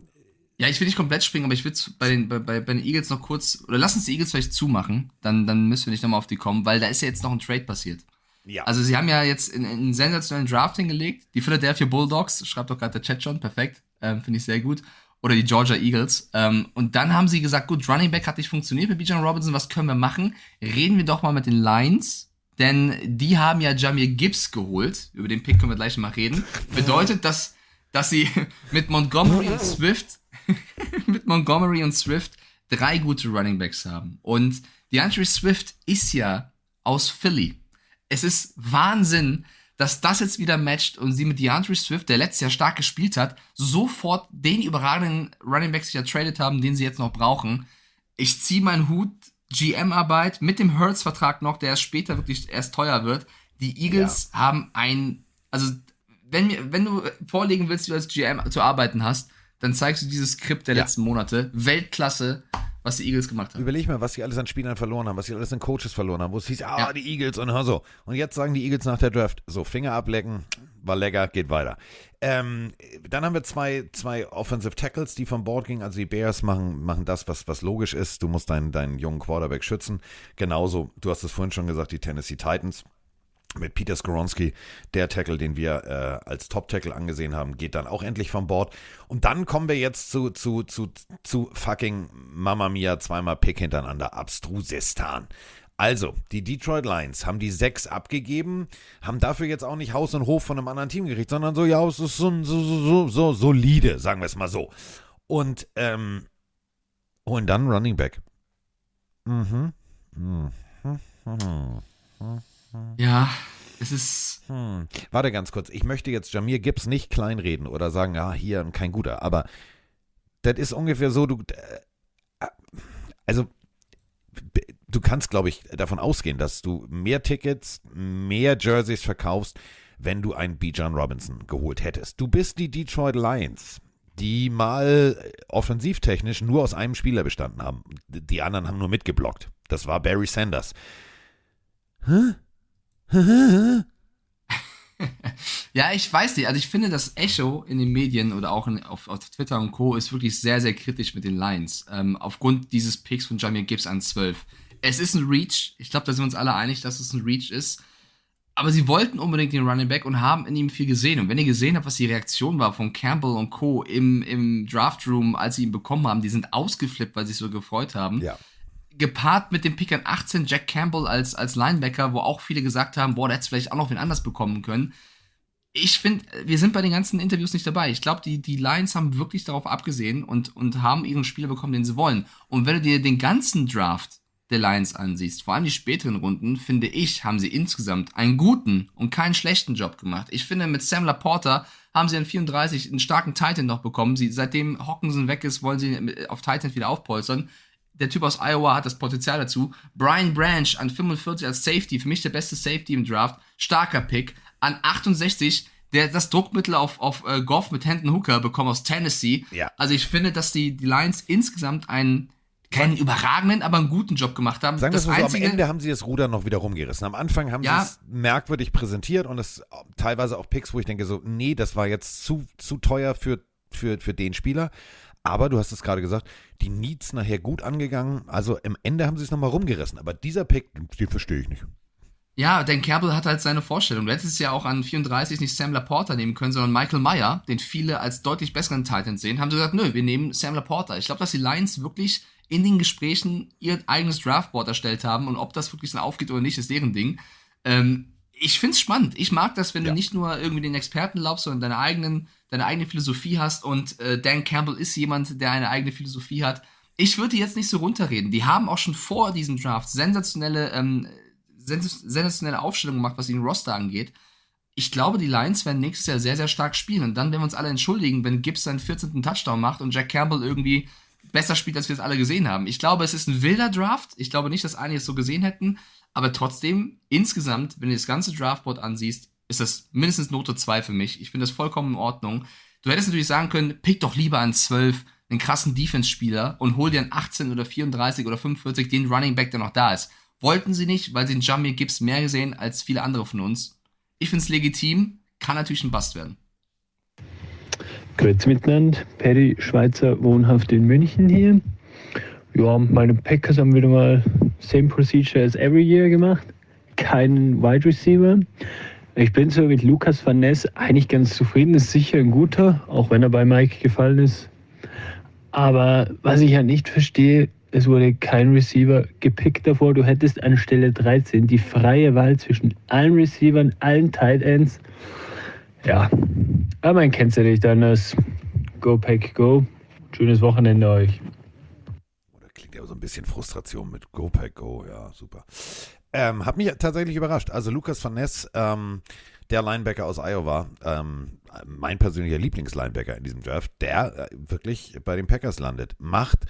Ja, ich will nicht komplett springen, aber ich will bei den, bei, bei, den Eagles noch kurz, oder lass uns die Eagles vielleicht zumachen, dann, dann müssen wir nicht nochmal auf die kommen, weil da ist ja jetzt noch ein Trade passiert. ja. Also sie haben ja jetzt in, in einen sensationellen Draft hingelegt. Die Philadelphia Bulldogs, schreibt doch gerade der Chat schon, perfekt, ähm, finde ich sehr gut. Oder die Georgia Eagles. Ähm, und dann haben sie gesagt, gut, Running Back hat nicht funktioniert mit Bijan Robinson, was können wir machen? Reden wir doch mal mit den Lions. Denn die haben ja Jamir Gibbs geholt. Über den Pick können wir gleich mal reden. Bedeutet, dass, dass sie mit Montgomery und Swift, mit Montgomery und Swift drei gute Running Backs haben. Und DeAndre Swift ist ja aus Philly. Es ist Wahnsinn, dass das jetzt wieder matcht und sie mit DeAndre Swift, der letztes Jahr stark gespielt hat, sofort den überragenden Running Back sich ertradet haben, den sie jetzt noch brauchen. Ich ziehe meinen Hut, GM-Arbeit mit dem Hurts-Vertrag noch, der erst später wirklich erst teuer wird. Die Eagles haben ein, also wenn, mir, wenn du vorlegen willst, wie du als GM zu arbeiten hast, dann zeigst du dieses Skript der Ja. letzten Monate. Weltklasse, was die Eagles gemacht haben. Überleg mal, was sie alles an Spielern verloren haben, was sie alles an Coaches verloren haben, wo es hieß, ah, Ja. die Eagles und hör so. Und jetzt sagen die Eagles nach der Draft, so, Finger ablecken, war lecker, geht weiter. Ähm, dann haben wir zwei, zwei Offensive Tackles, die vom Board gingen. Also die Bears machen, machen das, was, was logisch ist. Du musst deinen, deinen jungen Quarterback schützen. Genauso, du hast es vorhin schon gesagt, die Tennessee Titans mit Peter Skoronski, der Tackle, den wir äh, als Top-Tackle angesehen haben, geht dann auch endlich vom Board. Und dann kommen wir jetzt zu, zu, zu, zu fucking Mamma Mia, zweimal Pick hintereinander, Abstrusistan. Also, die Detroit Lions haben die sechs abgegeben, haben dafür jetzt auch nicht Haus und Hof von einem anderen Team gekriegt, sondern so, ja, es ist so, so, so, so, so solide, sagen wir es mal so. Und ähm, Oh, und dann Running Back. Mhm. Mhm. Mhm. Ja, es ist. Hm. Warte ganz kurz. Ich möchte jetzt Jamir Gibbs nicht kleinreden oder sagen, ja, hier kein guter. Aber das ist ungefähr so, du. Äh, also, du kannst, glaube ich, davon ausgehen, dass du mehr Tickets, mehr Jerseys verkaufst, wenn du einen Bijan Robinson geholt hättest. Du bist die Detroit Lions, die mal offensivtechnisch nur aus einem Spieler bestanden haben. Die anderen haben nur mitgeblockt. Das war Barry Sanders. Hä? ja, ich weiß nicht. Also ich finde, das Echo in den Medien oder auch in, auf, auf, Twitter und Co. ist wirklich sehr, sehr kritisch mit den Lions. Ähm, aufgrund dieses Picks von Jamir Gibbs an 12. Es ist ein Reach. Ich glaube, da sind wir uns alle einig, dass es ein Reach ist. Aber sie wollten unbedingt den Running Back und haben in ihm viel gesehen. Und wenn ihr gesehen habt, was die Reaktion war von Campbell und Co. im, im Draft Room, als sie ihn bekommen haben, die sind ausgeflippt, weil sie sich so gefreut haben. Ja gepaart mit dem Pick an 18 Jack Campbell als, als Linebacker, wo auch viele gesagt haben, boah, der hätte vielleicht auch noch wen anders bekommen können. Ich finde, wir sind bei den ganzen Interviews nicht dabei. Ich glaube, die, die Lions haben wirklich darauf abgesehen und, und haben ihren Spieler bekommen, den sie wollen. Und wenn du dir den ganzen Draft der Lions ansiehst, vor allem die späteren Runden, finde ich, haben sie insgesamt einen guten und keinen schlechten Job gemacht. Ich finde, mit Sam Laporta haben sie an 34 einen starken Titan noch bekommen. Sie, seitdem Hockenson weg ist, wollen sie auf Titan wieder aufpolstern der Typ aus Iowa hat das Potenzial dazu. Brian Branch an 45 als Safety, für mich der beste Safety im Draft. Starker Pick. An 68 der das Druckmittel auf, auf äh, Goff mit Hendon Hooker bekommen aus Tennessee. Ja. Also ich finde, dass die, die Lions insgesamt einen keinen überragenden, aber einen guten Job gemacht haben. Sagen wir mal so, am Ende haben sie das Ruder noch wieder rumgerissen. Am Anfang haben ja. sie es merkwürdig präsentiert und es teilweise auch Picks, wo ich denke so, nee, das war jetzt zu, zu teuer für, für, für den Spieler. Aber du hast es gerade gesagt, die Needs nachher gut angegangen. Also im Ende haben sie es nochmal rumgerissen. Aber dieser Pick, den verstehe ich nicht. Ja, Dan Campbell hat halt seine Vorstellung. Du hättest ja auch an 34 nicht Sam Laporta nehmen können, sondern Michael Meyer, den viele als deutlich besseren Titan sehen. Haben sie gesagt, nö, wir nehmen Sam Laporta. Ich glaube, dass die Lions wirklich in den Gesprächen ihr eigenes Draftboard erstellt haben und ob das wirklich dann aufgeht oder nicht, ist deren Ding. Ähm, ich find's spannend. Ich mag das, wenn ja. du nicht nur irgendwie den Experten glaubst, sondern deine eigenen, deine eigene Philosophie hast. Und äh, Dan Campbell ist jemand, der eine eigene Philosophie hat. Ich würde die jetzt nicht so runterreden. Die haben auch schon vor diesem Draft sensationelle, ähm, sensationelle Aufstellungen gemacht, was den Roster angeht. Ich glaube, die Lions werden nächstes Jahr sehr, sehr stark spielen. Und dann werden wir uns alle entschuldigen, wenn Gibbs seinen 14. Touchdown macht und Jack Campbell irgendwie besser spielt, als wir es alle gesehen haben. Ich glaube, es ist ein wilder Draft. Ich glaube nicht, dass einige es so gesehen hätten. Aber trotzdem, insgesamt, wenn du das ganze Draftboard ansiehst, ist das mindestens Note 2 für mich. Ich finde das vollkommen in Ordnung. Du hättest natürlich sagen können, pick doch lieber an 12 einen krassen Defense-Spieler und hol dir an 18 oder 34 oder 45 den Running Back, der noch da ist. Wollten sie nicht, weil sie in Jamir Gibbs mehr gesehen als viele andere von uns. Ich finde es legitim, kann natürlich ein Bast werden. Grüezi miteinander, Perry Schweizer, wohnhaft in München hier. Ja, meine Packers haben wieder mal same procedure as every year gemacht. Keinen Wide Receiver. Ich bin so mit Lukas Van Ness eigentlich ganz zufrieden. Ist sicher ein guter, auch wenn er bei Mike gefallen ist. Aber was ich ja nicht verstehe, es wurde kein Receiver gepickt davor. Du hättest an Stelle 13 die freie Wahl zwischen allen Receivern, allen Tight Ends. Ja, aber man kennt ja nicht anders. Go Pack Go. Schönes Wochenende euch so ein bisschen Frustration mit Go Pack Go, ja, super. Ähm, hat mich tatsächlich überrascht. Also Lukas Van Ness, ähm, der Linebacker aus Iowa, ähm, mein persönlicher Lieblingslinebacker in diesem Draft, der äh, wirklich bei den Packers landet, macht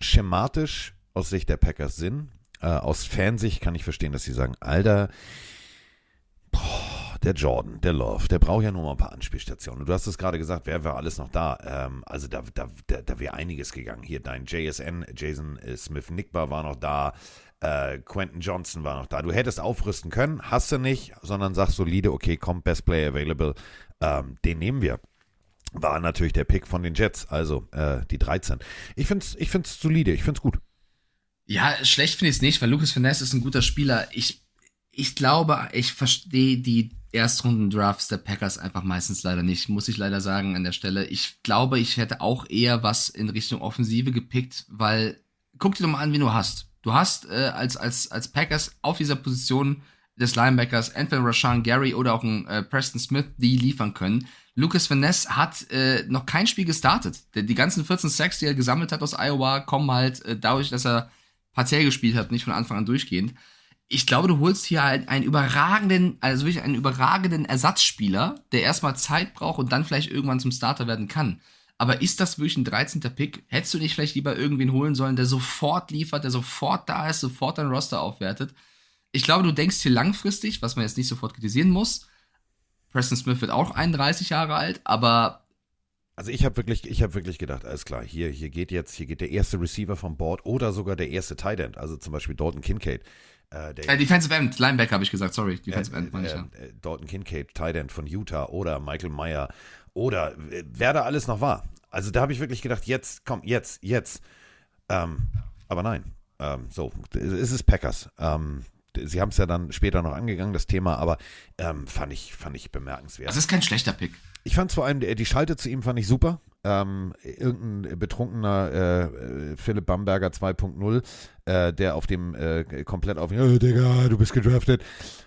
schematisch aus Sicht der Packers Sinn. Äh, aus Fansicht kann ich verstehen, dass sie sagen, Alter, boah, der Jordan, der Love, der braucht ja nur mal ein paar Anspielstationen. Und du hast es gerade gesagt, wer war alles noch da? Ähm, also da, da, da, da wäre einiges gegangen. Hier dein JSN, Jason Smith Nickbar war noch da. Äh, Quentin Johnson war noch da. Du hättest aufrüsten können, hast du nicht, sondern sagst solide, okay, kommt Best Player Available, ähm, den nehmen wir. War natürlich der Pick von den Jets, also äh, die 13. Ich finde es ich find's solide, ich finde es gut. Ja, schlecht finde ich es nicht, weil Lucas Finesse ist ein guter Spieler. Ich, ich glaube, ich verstehe die Erstrunden-Drafts der Packers einfach meistens leider nicht, muss ich leider sagen an der Stelle. Ich glaube, ich hätte auch eher was in Richtung Offensive gepickt, weil guck dir doch mal an, wie du hast. Du hast äh, als, als, als Packers auf dieser Position des Linebackers, entweder Rashawn Gary oder auch ein äh, Preston Smith, die liefern können. Lucas Ness hat äh, noch kein Spiel gestartet. Die ganzen 14 Sacks, die er gesammelt hat aus Iowa, kommen halt äh, dadurch, dass er partiell gespielt hat, nicht von Anfang an durchgehend. Ich glaube, du holst hier halt einen überragenden, also wirklich einen überragenden Ersatzspieler, der erstmal Zeit braucht und dann vielleicht irgendwann zum Starter werden kann. Aber ist das wirklich ein 13. Pick? Hättest du nicht vielleicht lieber irgendwen holen sollen, der sofort liefert, der sofort da ist, sofort dein Roster aufwertet? Ich glaube, du denkst hier langfristig, was man jetzt nicht sofort kritisieren muss. Preston Smith wird auch 31 Jahre alt, aber Also ich habe wirklich, ich habe wirklich gedacht, alles klar, hier, hier geht jetzt, hier geht der erste Receiver vom Board oder sogar der erste Tight End, also zum Beispiel Dalton Kincaid. Äh, der, äh, Defensive End, Linebacker habe ich gesagt, sorry, Defensive End meine ich ja. äh, Dalton Kincaid, Tight End von Utah oder Michael Meyer oder äh, wer da alles noch war. Also da habe ich wirklich gedacht, jetzt, komm, jetzt, jetzt. Ähm, aber nein, ähm, so, es ist Packers. Ähm, sie haben es ja dann später noch angegangen, das Thema, aber ähm, fand, ich, fand ich bemerkenswert. Das ist kein schlechter Pick. Ich fand vor allem, die Schalte zu ihm fand ich super. Ähm, irgendein betrunkener äh, Philipp Bamberger 2.0, äh, der auf dem äh, komplett auf oh, Digga, du bist gedraftet.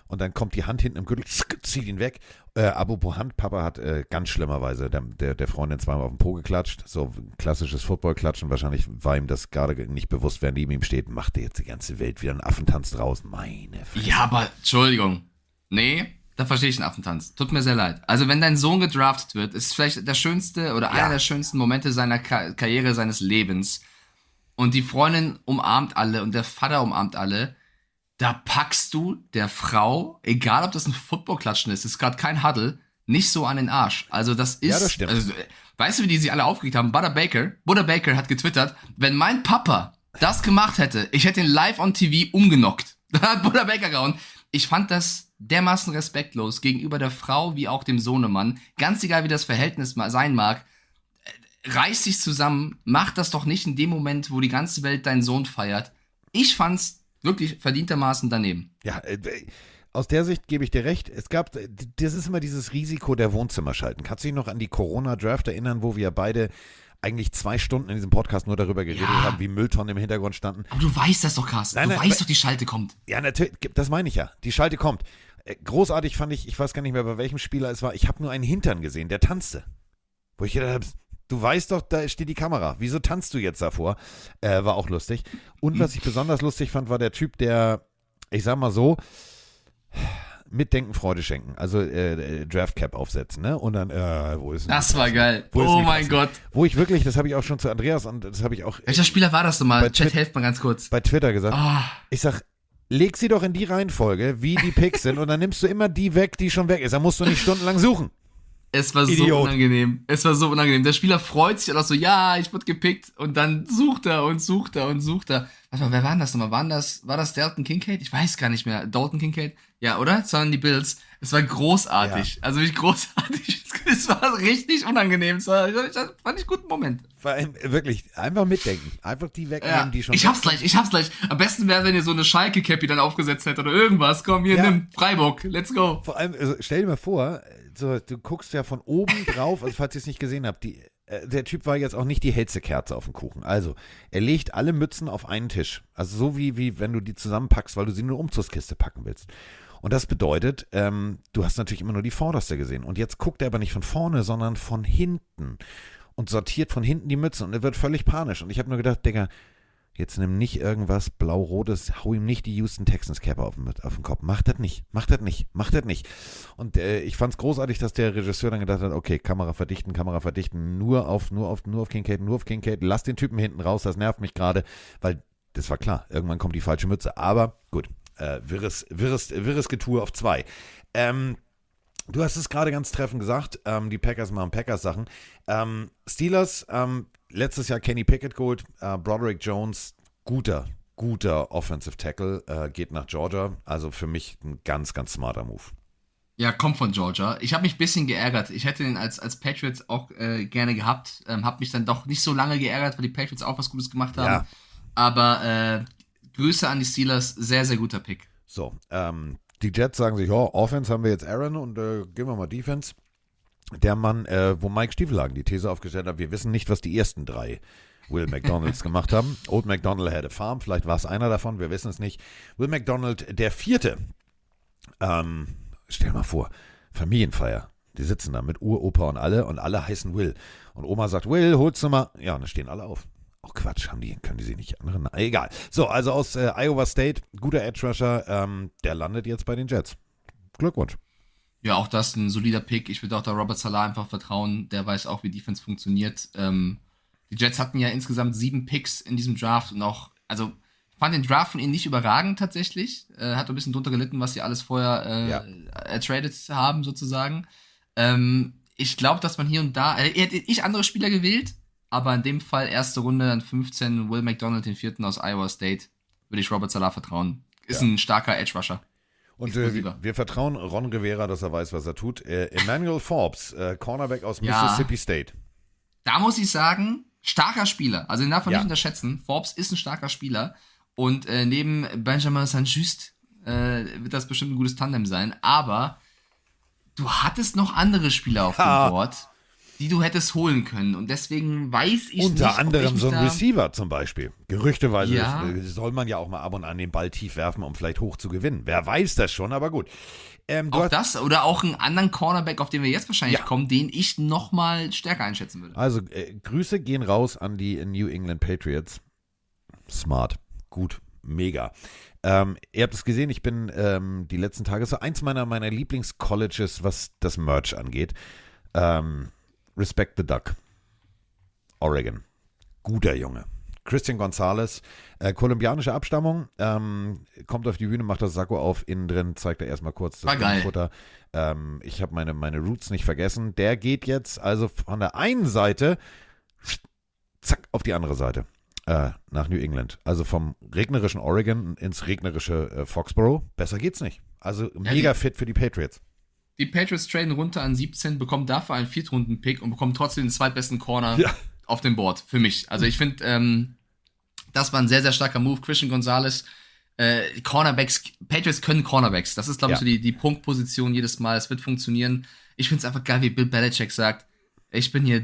Und dann kommt die Hand hinten im Gürtel, zieht ihn weg. Äh, apropos Hand, Papa hat äh, ganz schlimmerweise der, der, der Freundin zweimal auf den Po geklatscht. So klassisches Football-Klatschen. Wahrscheinlich war ihm das gerade nicht bewusst, während neben ihm steht. Macht dir jetzt die ganze Welt wieder einen Affentanz draus. Meine Fresse. Ja, aber Entschuldigung. Nee, da verstehe ich den Affentanz. Tut mir sehr leid. Also wenn dein Sohn gedraftet wird, ist vielleicht der schönste oder ja. einer der schönsten Momente seiner Ka Karriere, seines Lebens. Und die Freundin umarmt alle und der Vater umarmt alle. Da packst du der Frau, egal ob das ein Footballklatschen ist, ist gerade kein Huddle, nicht so an den Arsch. Also das ist, ja, das stimmt. Also, weißt du, wie die sich alle aufgeregt haben? Butter Baker, Butter Baker hat getwittert, wenn mein Papa das gemacht hätte, ich hätte ihn live on TV umgenockt. Da hat Butter Baker gehauen. Ich fand das dermaßen respektlos gegenüber der Frau wie auch dem Sohnemann. Ganz egal, wie das Verhältnis sein mag. Reiß dich zusammen, mach das doch nicht in dem Moment, wo die ganze Welt deinen Sohn feiert. Ich fand's wirklich verdientermaßen daneben. Ja, äh, aus der Sicht gebe ich dir recht. Es gab, das ist immer dieses Risiko der Wohnzimmerschalten. Kannst du dich noch an die Corona-Draft erinnern, wo wir beide eigentlich zwei Stunden in diesem Podcast nur darüber geredet ja. haben, wie Mülltonnen im Hintergrund standen. Aber du weißt das doch, Carsten. Nein, du nein, weißt doch, die Schalte kommt. Ja, natürlich, das meine ich ja. Die Schalte kommt. Äh, großartig fand ich, ich weiß gar nicht mehr, bei welchem Spieler es war, ich habe nur einen Hintern gesehen, der tanzte. Wo ich gedacht habe, du weißt doch, da steht die Kamera. Wieso tanzt du jetzt davor? Äh, war auch lustig. Und was ich besonders lustig fand, war der Typ, der, ich sag mal so, Mitdenken, Freude schenken. Also äh, Draft Cap aufsetzen, ne? Und dann, äh, wo ist Das war geil. oh mein passen? Gott. Wo ich wirklich, das habe ich auch schon zu Andreas und das habe ich auch. Welcher Spieler war das nochmal? Chat, helft mal ganz kurz. Bei Twitter gesagt. Oh. Ich sag, leg sie doch in die Reihenfolge, wie die Picks sind, und dann nimmst du immer die weg, die schon weg ist. Da musst du nicht stundenlang suchen. Es war Idiot. so unangenehm. Es war so unangenehm. Der Spieler freut sich auch so, ja, ich wurde gepickt und dann sucht er und sucht er und sucht er. Warte mal, wer war denn das nochmal? Waren das, war das Dalton Kincaid? Ich weiß gar nicht mehr. Dalton Kincaid? Ja, oder? Sondern die Bills. Es war großartig. Ja. Also wirklich großartig. Es war richtig unangenehm. Es war, das fand ich guten Moment. Vor allem wirklich einfach mitdenken. Einfach die wegnehmen, ja. die schon. Ich hab's gleich, ich hab's gleich. Am besten wäre, wenn ihr so eine Schalke-Cappy dann aufgesetzt hättet oder irgendwas. Komm, hier, ja. nimm Freiburg. Let's go. Vor allem, also stell dir mal vor, so, du guckst ja von oben drauf, also falls ihr es nicht gesehen habt, die, äh, der Typ war jetzt auch nicht die hellste Kerze auf dem Kuchen. Also, er legt alle Mützen auf einen Tisch. Also so wie, wie wenn du die zusammenpackst, weil du sie in eine Umzugskiste packen willst. Und das bedeutet, ähm, du hast natürlich immer nur die vorderste gesehen. Und jetzt guckt er aber nicht von vorne, sondern von hinten. Und sortiert von hinten die Mützen. Und er wird völlig panisch. Und ich habe nur gedacht, Digga, Jetzt nimm nicht irgendwas blau-rotes, hau ihm nicht die Houston Texans Cap auf, auf den Kopf. Mach das nicht, mach das nicht, mach das nicht. Und äh, ich fand es großartig, dass der Regisseur dann gedacht hat, okay, Kamera verdichten, Kamera verdichten, nur auf, nur auf, nur auf Kincaid, nur auf Kincaid, lass den Typen hinten raus, das nervt mich gerade, weil das war klar, irgendwann kommt die falsche Mütze. Aber gut, äh, wirres, wirres, wirres Getue auf zwei. Ähm, Du hast es gerade ganz treffend gesagt, ähm, die Packers machen Packers-Sachen. Ähm, Steelers, ähm, letztes Jahr Kenny Pickett geholt, äh, Broderick Jones, guter, guter Offensive Tackle, äh, geht nach Georgia. Also für mich ein ganz, ganz smarter Move. Ja, kommt von Georgia. Ich habe mich ein bisschen geärgert. Ich hätte den als, als Patriots auch äh, gerne gehabt. Ähm, habe mich dann doch nicht so lange geärgert, weil die Patriots auch was Gutes gemacht haben. Ja. Aber äh, Grüße an die Steelers, sehr, sehr guter Pick. So, ähm, die Jets sagen sich, oh, Offense haben wir jetzt Aaron und äh, gehen wir mal Defense der Mann, äh, wo Mike Stiefelhagen die These aufgestellt hat, wir wissen nicht, was die ersten drei Will McDonalds gemacht haben. Old McDonald had a farm, vielleicht war es einer davon, wir wissen es nicht. Will McDonald, der vierte, Ähm, stell dir mal vor, Familienfeier. Die sitzen da mit Uropa und alle und alle heißen Will. Und Oma sagt, Will, holst du mal. Ja, und dann stehen alle auf. Oh Quatsch, haben die, können die sich nicht anderen? Na, egal. So, also aus äh, Iowa State, guter Edge Rusher, ähm, der landet jetzt bei den Jets. Glückwunsch. Ja, auch das ein solider Pick. Ich würde auch da Robert Salah einfach vertrauen. Der weiß auch, wie Defense funktioniert. Ähm, die Jets hatten ja insgesamt sieben Picks in diesem Draft und auch, also fand den Draft von ihnen nicht überragend tatsächlich. Äh, hat ein bisschen drunter gelitten, was sie alles vorher äh, Ja. ertradet haben, sozusagen. Ähm, ich glaube, dass man hier und da, äh, hätte ich andere Spieler gewählt, aber in dem Fall erste Runde, dann 15, Will McDonald, den vierten aus Iowa State, würde ich Robert Salah vertrauen. Ist Ja. ein starker Edge Rusher. Und äh, Explosiver. wir, wir vertrauen Ron Rivera, dass er weiß, was er tut. Äh, Emmanuel Forbes, äh, Cornerback aus Ja. Mississippi State. da muss ich sagen, starker Spieler. Also den darf man Ja. nicht unterschätzen. Forbes ist ein starker Spieler. Und äh, neben Benjamin Saint-Just äh, wird das bestimmt ein gutes Tandem sein. Aber du hattest noch andere Spieler auf dem Board, die du hättest holen können. Und deswegen weiß ich nicht, Unter ich anderem mich so ein Receiver zum Beispiel. Gerüchteweise Ja. äh, soll man ja auch mal ab und an den Ball tief werfen, um vielleicht hoch zu gewinnen. Wer weiß das schon, aber gut. Ähm, Auch das oder auch einen anderen Cornerback, auf den wir jetzt wahrscheinlich Ja. kommen, den ich noch mal stärker einschätzen würde. Also äh, Grüße gehen raus an die New England Patriots. Smart, gut, mega. Ähm, ihr habt es gesehen, ich bin ähm, die letzten Tage so eins meiner, meiner Lieblingscolleges, was das Merch angeht. Ähm, Respect the Duck. Oregon. Guter Junge. Christian Gonzalez, äh, kolumbianische Abstammung, ähm, kommt auf die Bühne, macht das Sakko auf, innen drin zeigt er erstmal kurz War geil. Futter. Ähm, ich habe meine, meine Roots nicht vergessen. Der geht jetzt also von der einen Seite zack auf die andere Seite äh, nach New England. Also vom regnerischen Oregon ins regnerische äh, Foxborough. Besser geht's nicht. Also mega fit für die Patriots. Die Patriots traden runter an 17, bekommen dafür einen Viertrunden-Pick und bekommen trotzdem den zweitbesten Corner Ja. auf dem Board, für mich. Also ich finde, ähm, das war ein sehr, sehr starker Move. Christian Gonzalez, äh, Cornerbacks, Patriots können Cornerbacks. Das ist, glaube ich, Ja. so die, die Punktposition jedes Mal. Es wird funktionieren. Ich finde es einfach geil, wie Bill Belichick sagt, ich bin hier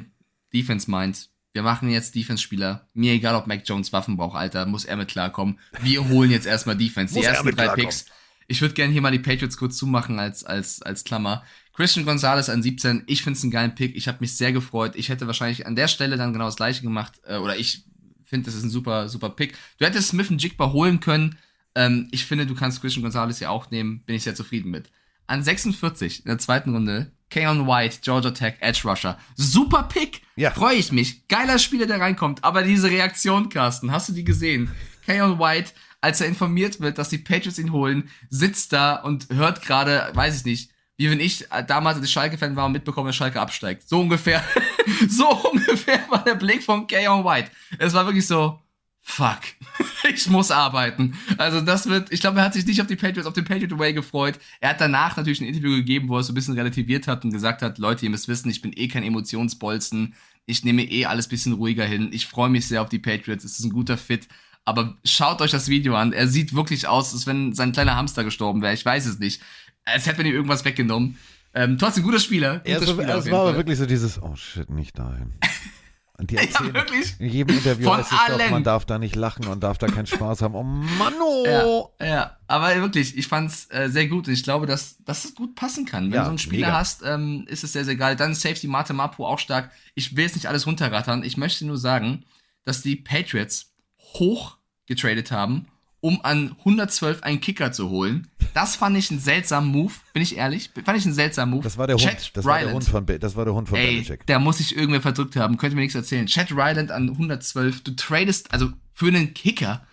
Defense-Mind. Wir machen jetzt Defense-Spieler. Mir egal, ob Mac Jones Waffen braucht, Alter, muss er mit klarkommen. Wir holen jetzt erstmal Defense. Die er ersten drei klarkommen. Picks. Ich würde gerne hier mal die Patriots kurz zumachen als, als, als Klammer. Christian Gonzalez an 17, ich finde es einen geilen Pick. Ich habe mich sehr gefreut. Ich hätte wahrscheinlich an der Stelle dann genau das gleiche gemacht. Äh, oder ich finde, das ist ein super, super Pick. Du hättest Smith und Jigba holen können. Ähm, ich finde, du kannst Christian Gonzalez ja auch nehmen. Bin ich sehr zufrieden mit. An 46 in der zweiten Runde, Keon White, Georgia Tech, Edge Rusher. Super Pick. Ja. Freue ich mich. Geiler Spieler, der reinkommt. Aber diese Reaktion, Carsten, hast du die gesehen? Keon White, als er informiert wird, dass die Patriots ihn holen, sitzt da und hört gerade, weiß ich nicht, wie wenn ich äh, damals, als Schalke-Fan war und mitbekomme, dass Schalke absteigt. So ungefähr, so ungefähr war der Blick von Keon White. Es war wirklich so, fuck, ich muss arbeiten. Also das wird, ich glaube, er hat sich nicht auf die Patriots, auf den Patriot Way gefreut. Er hat danach natürlich ein Interview gegeben, wo er es so ein bisschen relativiert hat und gesagt hat, Leute, ihr müsst wissen, ich bin eh kein Emotionsbolzen. Ich nehme eh alles bisschen ruhiger hin. Ich freue mich sehr auf die Patriots. Es ist ein guter Fit. Aber schaut euch das Video an. Er sieht wirklich aus, als wenn sein kleiner Hamster gestorben wäre. Ich weiß es nicht. Als hätte man ihm irgendwas weggenommen. Ähm, trotzdem guter Spieler. Guter Ja, so, Spieler es war aber wirklich so dieses, oh shit, nicht dahin. Und die Ja, erzählen, wirklich. in jedem Interview Von heißt es doch, allen. man darf da nicht lachen und darf da keinen Spaß haben. Oh Mann, oh. Ja, ja, aber wirklich, ich fand's äh, sehr gut und ich glaube, dass, dass es gut passen kann. Wenn Ja, du so einen Spieler mega. hast, ähm, ist es sehr, sehr geil. Dann Safety Mate Mapu auch stark. Ich will jetzt nicht alles runterrattern. Ich möchte nur sagen, dass die Patriots hoch getradet haben, um an 112 einen Kicker zu holen. Das fand ich einen seltsamen Move, bin ich ehrlich. Fand ich einen seltsamen Move. Das war der Chad Hund. Das war der. Hund von, Be- das war der Hund von Ey, Belichick. da muss ich irgendwer verdrückt haben. Könnte mir nichts erzählen. Chad Ryland an 112. Du tradest, also für einen Kicker.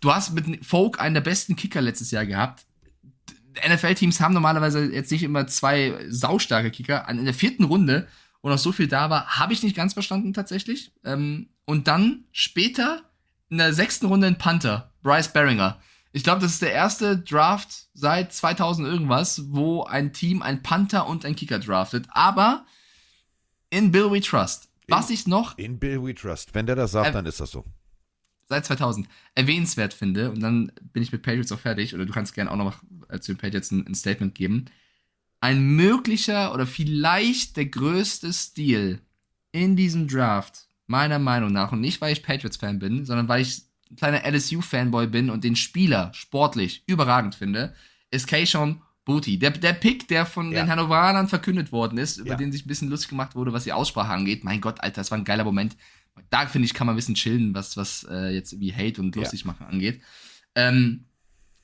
Du hast mit Folk einen der besten Kicker letztes Jahr gehabt. NFL-Teams haben normalerweise jetzt nicht immer zwei saustarke Kicker. In der vierten Runde, wo noch so viel da war, habe ich nicht ganz verstanden tatsächlich. Ähm, und dann später in der sechsten Runde ein Panther, Bryce Barringer. Ich glaube, das ist der erste Draft seit 2000 irgendwas, wo ein Team ein Panther und ein Kicker draftet. Aber in Bill We Trust. Was ich noch In Bill We Trust. Wenn der das sagt, dann ist das so. seit 2000 erwähnenswert finde, und dann bin ich mit Patriots auch fertig, oder du kannst gerne auch noch äh, zu den Patriots ein, ein Statement geben. Ein möglicher oder vielleicht der größte Stil in diesem Draft, meiner Meinung nach, und nicht weil ich Patriots-Fan bin, sondern weil ich ein kleiner LSU-Fanboy bin und den Spieler sportlich überragend finde, ist Keishon Booty. Der, der Pick, der von Ja. den Hannoveranern verkündet worden ist, über Ja. den sich ein bisschen lustig gemacht wurde, was die Aussprache angeht. Mein Gott, Alter, das war ein geiler Moment. Da, finde ich, kann man ein bisschen chillen, was, was äh, jetzt irgendwie Hate und lustig machen angeht. Ähm,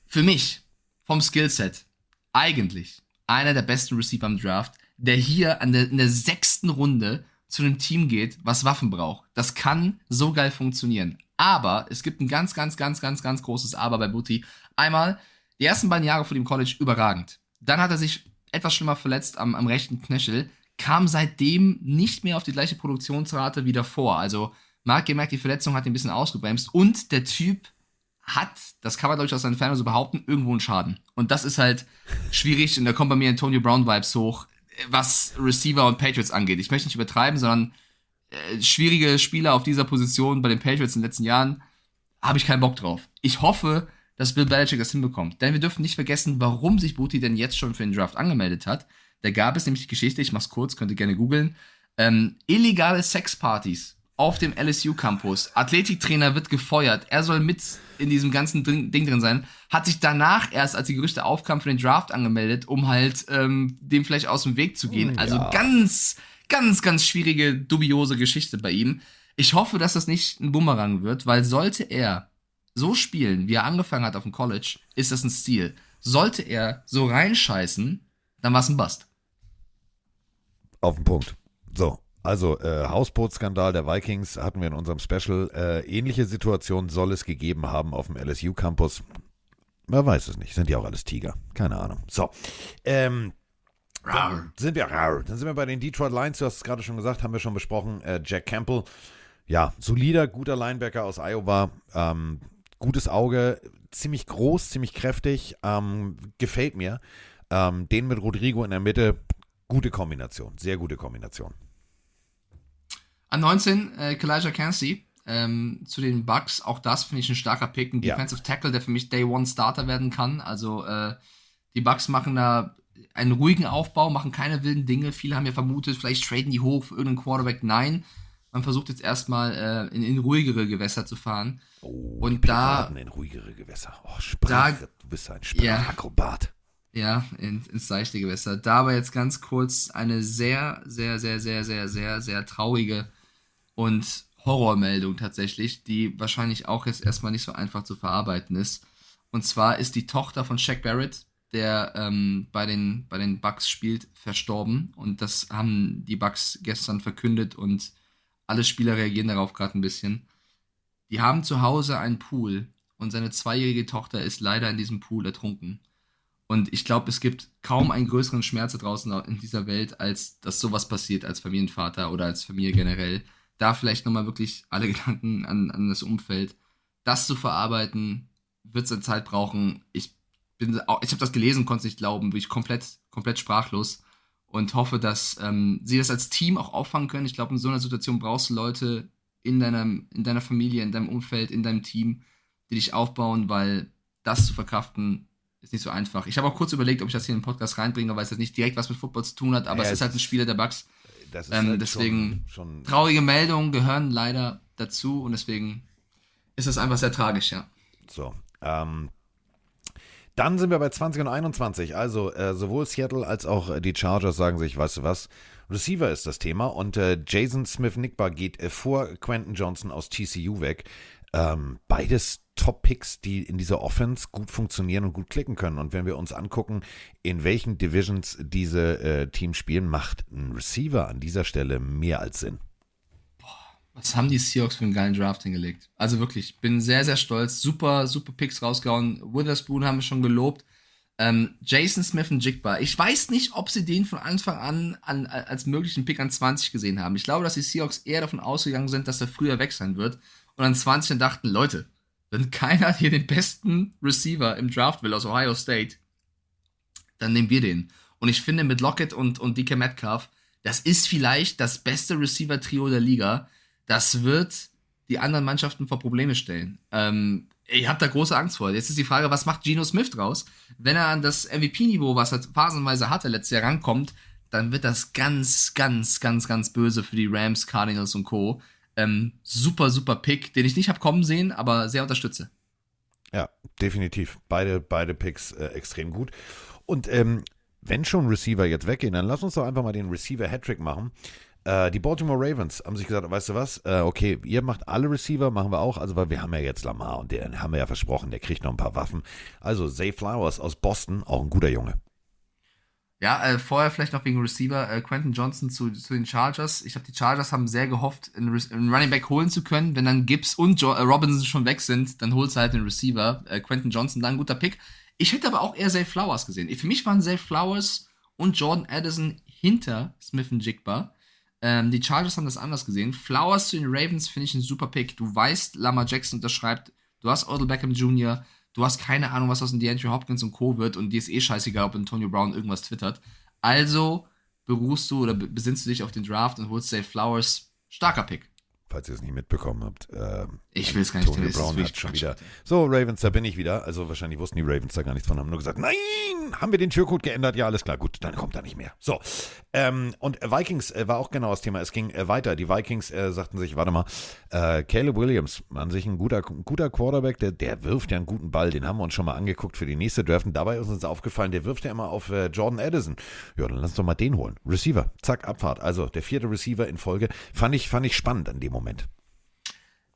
für mich, vom Skillset, eigentlich einer der besten Receiver im Draft, der hier an der, in der sechsten Runde zu einem Team geht, was Waffen braucht. Das kann so geil funktionieren. Aber es gibt ein ganz, ganz, ganz, ganz, ganz großes Aber bei Booty. Einmal, die ersten beiden Jahre vor dem College überragend. Dann hat er sich etwas schlimmer verletzt am, am rechten Knöchel, kam seitdem nicht mehr auf die gleiche Produktionsrate wie davor. Also hat gemerkt, die Verletzung hat ihn ein bisschen ausgebremst und der Typ hat, das kann man glaube aus seiner Ferne so behaupten, irgendwo einen Schaden. Und das ist halt schwierig und da kommen bei mir Antonio Brown Vibes hoch, was Receiver und Patriots angeht. Ich möchte nicht übertreiben, sondern äh, schwierige Spieler auf dieser Position bei den Patriots in den letzten Jahren habe ich keinen Bock drauf. Ich hoffe, dass Bill Belichick das hinbekommt. Denn wir dürfen nicht vergessen, warum sich Booty denn jetzt schon für den Draft angemeldet hat. Da gab es nämlich die Geschichte, ich mach's kurz, könnt ihr gerne googeln, ähm, illegale Sexpartys auf dem LSU-Campus. Athletiktrainer wird gefeuert. Er soll mit in diesem ganzen Ding, Ding drin sein. Hat sich danach erst, als die Gerüchte aufkamen, für den Draft angemeldet, um halt ähm, dem vielleicht aus dem Weg zu gehen. Also ganz, ganz, ganz schwierige, dubiose Geschichte bei ihm. Ich hoffe, dass das nicht ein Bumerang wird, weil sollte er so spielen, wie er angefangen hat auf dem College, ist das ein Stil. Sollte er so reinscheißen, dann war es ein Bust. Auf den Punkt. So, also äh, Hausbootskandal der Vikings hatten wir in unserem Special. Äh, ähnliche Situation soll es gegeben haben auf dem LSU-Campus. Man weiß es nicht. Sind ja auch alles Tiger. Keine Ahnung. So. Ähm, dann sind wir, dann sind wir bei den Detroit Lions. Du hast es gerade schon gesagt, haben wir schon besprochen. Äh, Jack Campbell, ja, solider, guter Linebacker aus Iowa. Ähm, gutes Auge, ziemlich groß, ziemlich kräftig. Ähm, gefällt mir. Ähm, den mit Rodrigo in der Mitte, gute Kombination, sehr gute Kombination. An 19, äh, Kalijah Cansey ähm, zu den Bucks. Auch das finde ich ein starker Pick. Ein Ja. Defensive Tackle, der für mich Day One Starter werden kann. Also äh, die Bucks machen da einen ruhigen Aufbau, machen keine wilden Dinge. Viele haben ja vermutet, vielleicht traden die hoch für irgendeinen Quarterback. Nein, man versucht jetzt erstmal äh, in, in ruhigere Gewässer zu fahren. Oh, Und da, in ruhigere Gewässer. Oh, Sprache, du bist ein Ja. Sprachakrobat. Ja, in, ins seichte Gewässer. Da aber jetzt ganz kurz eine sehr, sehr, sehr, sehr, sehr, sehr, sehr traurige und Horrormeldung tatsächlich, die wahrscheinlich auch jetzt erstmal nicht so einfach zu verarbeiten ist. Und zwar ist die Tochter von Shaq Barrett, der ähm, bei, den, bei den Bucks spielt, verstorben. Und das haben die Bucks gestern verkündet und alle Spieler reagieren darauf gerade ein bisschen. Die haben zu Hause einen Pool und seine zweijährige Tochter ist leider in diesem Pool ertrunken. Und ich glaube, es gibt kaum einen größeren Schmerz da draußen in dieser Welt, als dass sowas passiert als Familienvater oder als Familie generell. Da vielleicht nochmal wirklich alle Gedanken an, an das Umfeld. Das zu verarbeiten, wird seine Zeit brauchen. Ich bin, auch- ich habe das gelesen, konnte es nicht glauben, bin ich komplett, komplett sprachlos und hoffe, dass ähm, sie das als Team auch auffangen können. Ich glaube, in so einer Situation brauchst du Leute in deinem, in deiner Familie, in deinem Umfeld, in deinem Team, die dich aufbauen, weil das zu verkraften ist nicht so einfach. Ich habe auch kurz überlegt, ob ich das hier in den Podcast reinbringe, weil es jetzt nicht direkt was mit Football zu tun hat, aber Ja, es es ist halt ein Spieler der Bucks. Das ist Ähm, halt deswegen schon, schon traurige Meldungen gehören leider dazu und deswegen ist es einfach sehr tragisch, ja. So. Ähm, dann sind wir bei 20 und 21. Also äh, sowohl Seattle als auch äh, die Chargers sagen sich, weißt du was, Receiver ist das Thema und äh, Jason Smith-Nickbar geht äh, vor Quentin Johnson aus TCU weg. Ähm, beides Top-Picks, die in dieser Offense gut funktionieren und gut klicken können. Und wenn wir uns angucken, in welchen Divisions diese äh, Teams spielen, macht ein Receiver an dieser Stelle mehr als Sinn. Was haben die Seahawks für einen geilen Draft hingelegt? Also wirklich, bin sehr, sehr stolz. Super, super Picks rausgehauen. Witherspoon haben wir schon gelobt. Ähm, Jason Smith und Jigba. Ich weiß nicht, ob sie den von Anfang an, an als möglichen Pick an 20 gesehen haben. Ich glaube, dass die Seahawks eher davon ausgegangen sind, dass er früher weg sein wird. Und an 20 dann dachten, Leute, wenn keiner hier den besten Receiver im Draft will aus Ohio State, dann nehmen wir den. Und ich finde, mit Lockett und, und DK Metcalf, das ist vielleicht das beste Receiver-Trio der Liga. Das wird die anderen Mannschaften vor Probleme stellen. Ähm, ich habe da große Angst vor. Jetzt ist die Frage, was macht Geno Smith draus? Wenn er an das MVP-Niveau, was er phasenweise hatte, letztes Jahr rankommt, dann wird das ganz, ganz, ganz, ganz böse für die Rams, Cardinals und Co. Ähm, super, super Pick, den ich nicht habe kommen sehen, aber sehr unterstütze. Ja, definitiv. Beide, beide Picks äh, extrem gut. Und ähm, wenn schon Receiver jetzt weggehen, dann lass uns doch einfach mal den Receiver-Hattrick machen. Äh, die Baltimore Ravens haben sich gesagt, weißt du was, äh, okay, ihr macht alle Receiver, machen wir auch, also weil wir haben ja jetzt Lamar und den haben wir ja versprochen, der kriegt noch ein paar Waffen. Also Zay Flowers aus Boston, auch ein guter Junge. Ja, äh, vorher vielleicht noch wegen Receiver, äh, Quentin Johnson zu, zu den Chargers. Ich glaube, die Chargers haben sehr gehofft, einen, Re einen Running Back holen zu können. Wenn dann Gibbs und jo äh, Robinson schon weg sind, dann holst du halt den Receiver. Äh, Quentin Johnson, dann ein guter Pick. Ich hätte aber auch eher Zay Flowers gesehen. Für mich waren Zay Flowers und Jordan Addison hinter Smith und Jigba. Ähm, die Chargers haben das anders gesehen. Flowers zu den Ravens finde ich ein super Pick. Du weißt, Lamar Jackson unterschreibt. Du hast Odell Beckham Jr., du hast keine Ahnung, was aus dem DeAndre Hopkins und Co. wird und dir ist eh scheißegal, ob Antonio Brown irgendwas twittert. Also beruhst du oder besinnst du dich auf den Draft und holst Safe Flowers. Starker Pick falls ihr es nicht mitbekommen habt. Äh, ich will es gar nicht. Tony Brown hat schon wieder. So, Ravens, da bin ich wieder. Also wahrscheinlich wussten die Ravens da gar nichts von, haben nur gesagt, nein, haben wir den Türcode geändert? Ja, alles klar, gut, dann kommt er nicht mehr. So, ähm, und Vikings äh, war auch genau das Thema. Es ging äh, weiter. Die Vikings äh, sagten sich, warte mal, äh, Caleb Williams, an sich ein guter, guter Quarterback, der, der wirft ja einen guten Ball. Den haben wir uns schon mal angeguckt für die nächste Draft. Und dabei ist uns aufgefallen, der wirft ja immer auf äh, Jordan Addison. Ja, dann lass doch mal den holen. Receiver, zack, Abfahrt. Also der vierte Receiver in Folge. Fand ich, fand ich spannend an dem Moment.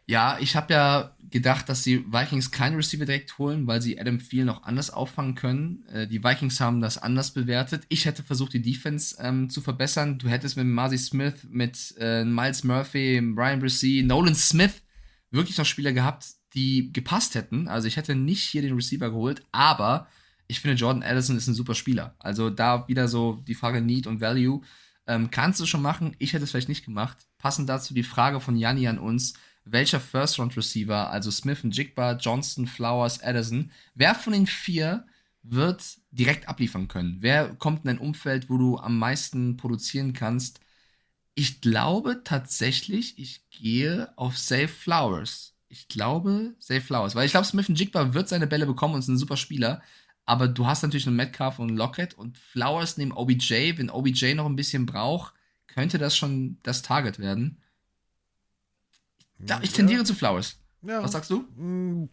Ja, ich habe ja gedacht, dass die Vikings keinen Receiver direkt holen, weil sie Adam Thielen noch anders auffangen können. Äh, die Vikings haben das anders bewertet. Ich hätte versucht, die Defense ähm, zu verbessern. Du hättest mit Marcy Smith, mit äh, Miles Murphy, Brian Brissy, Nolan Smith wirklich noch Spieler gehabt, die gepasst hätten. Also ich hätte nicht hier den Receiver geholt, aber ich finde, Jordan Addison ist ein super Spieler. Also da wieder so die Frage Need und Value. Ähm, kannst du schon machen? Ich hätte es vielleicht nicht gemacht. Passend dazu die Frage von Janni an uns welcher First-Round-Receiver, also Smith und Jigba, Johnston, Flowers, Addison, wer von den vier wird direkt abliefern können? Wer kommt in ein Umfeld, wo du am meisten produzieren kannst? Ich glaube tatsächlich, ich gehe auf Safe Flowers. Ich glaube, Safe Flowers. Weil ich glaube, Smith und Jigba wird seine Bälle bekommen und ist ein super Spieler. Aber du hast natürlich einen Metcalf und einen Lockett und Flowers neben OBJ. Wenn OBJ noch ein bisschen braucht, könnte das schon das Target werden. Ja, ich tendiere ja. zu Flowers. Ja. Was sagst du? Mm.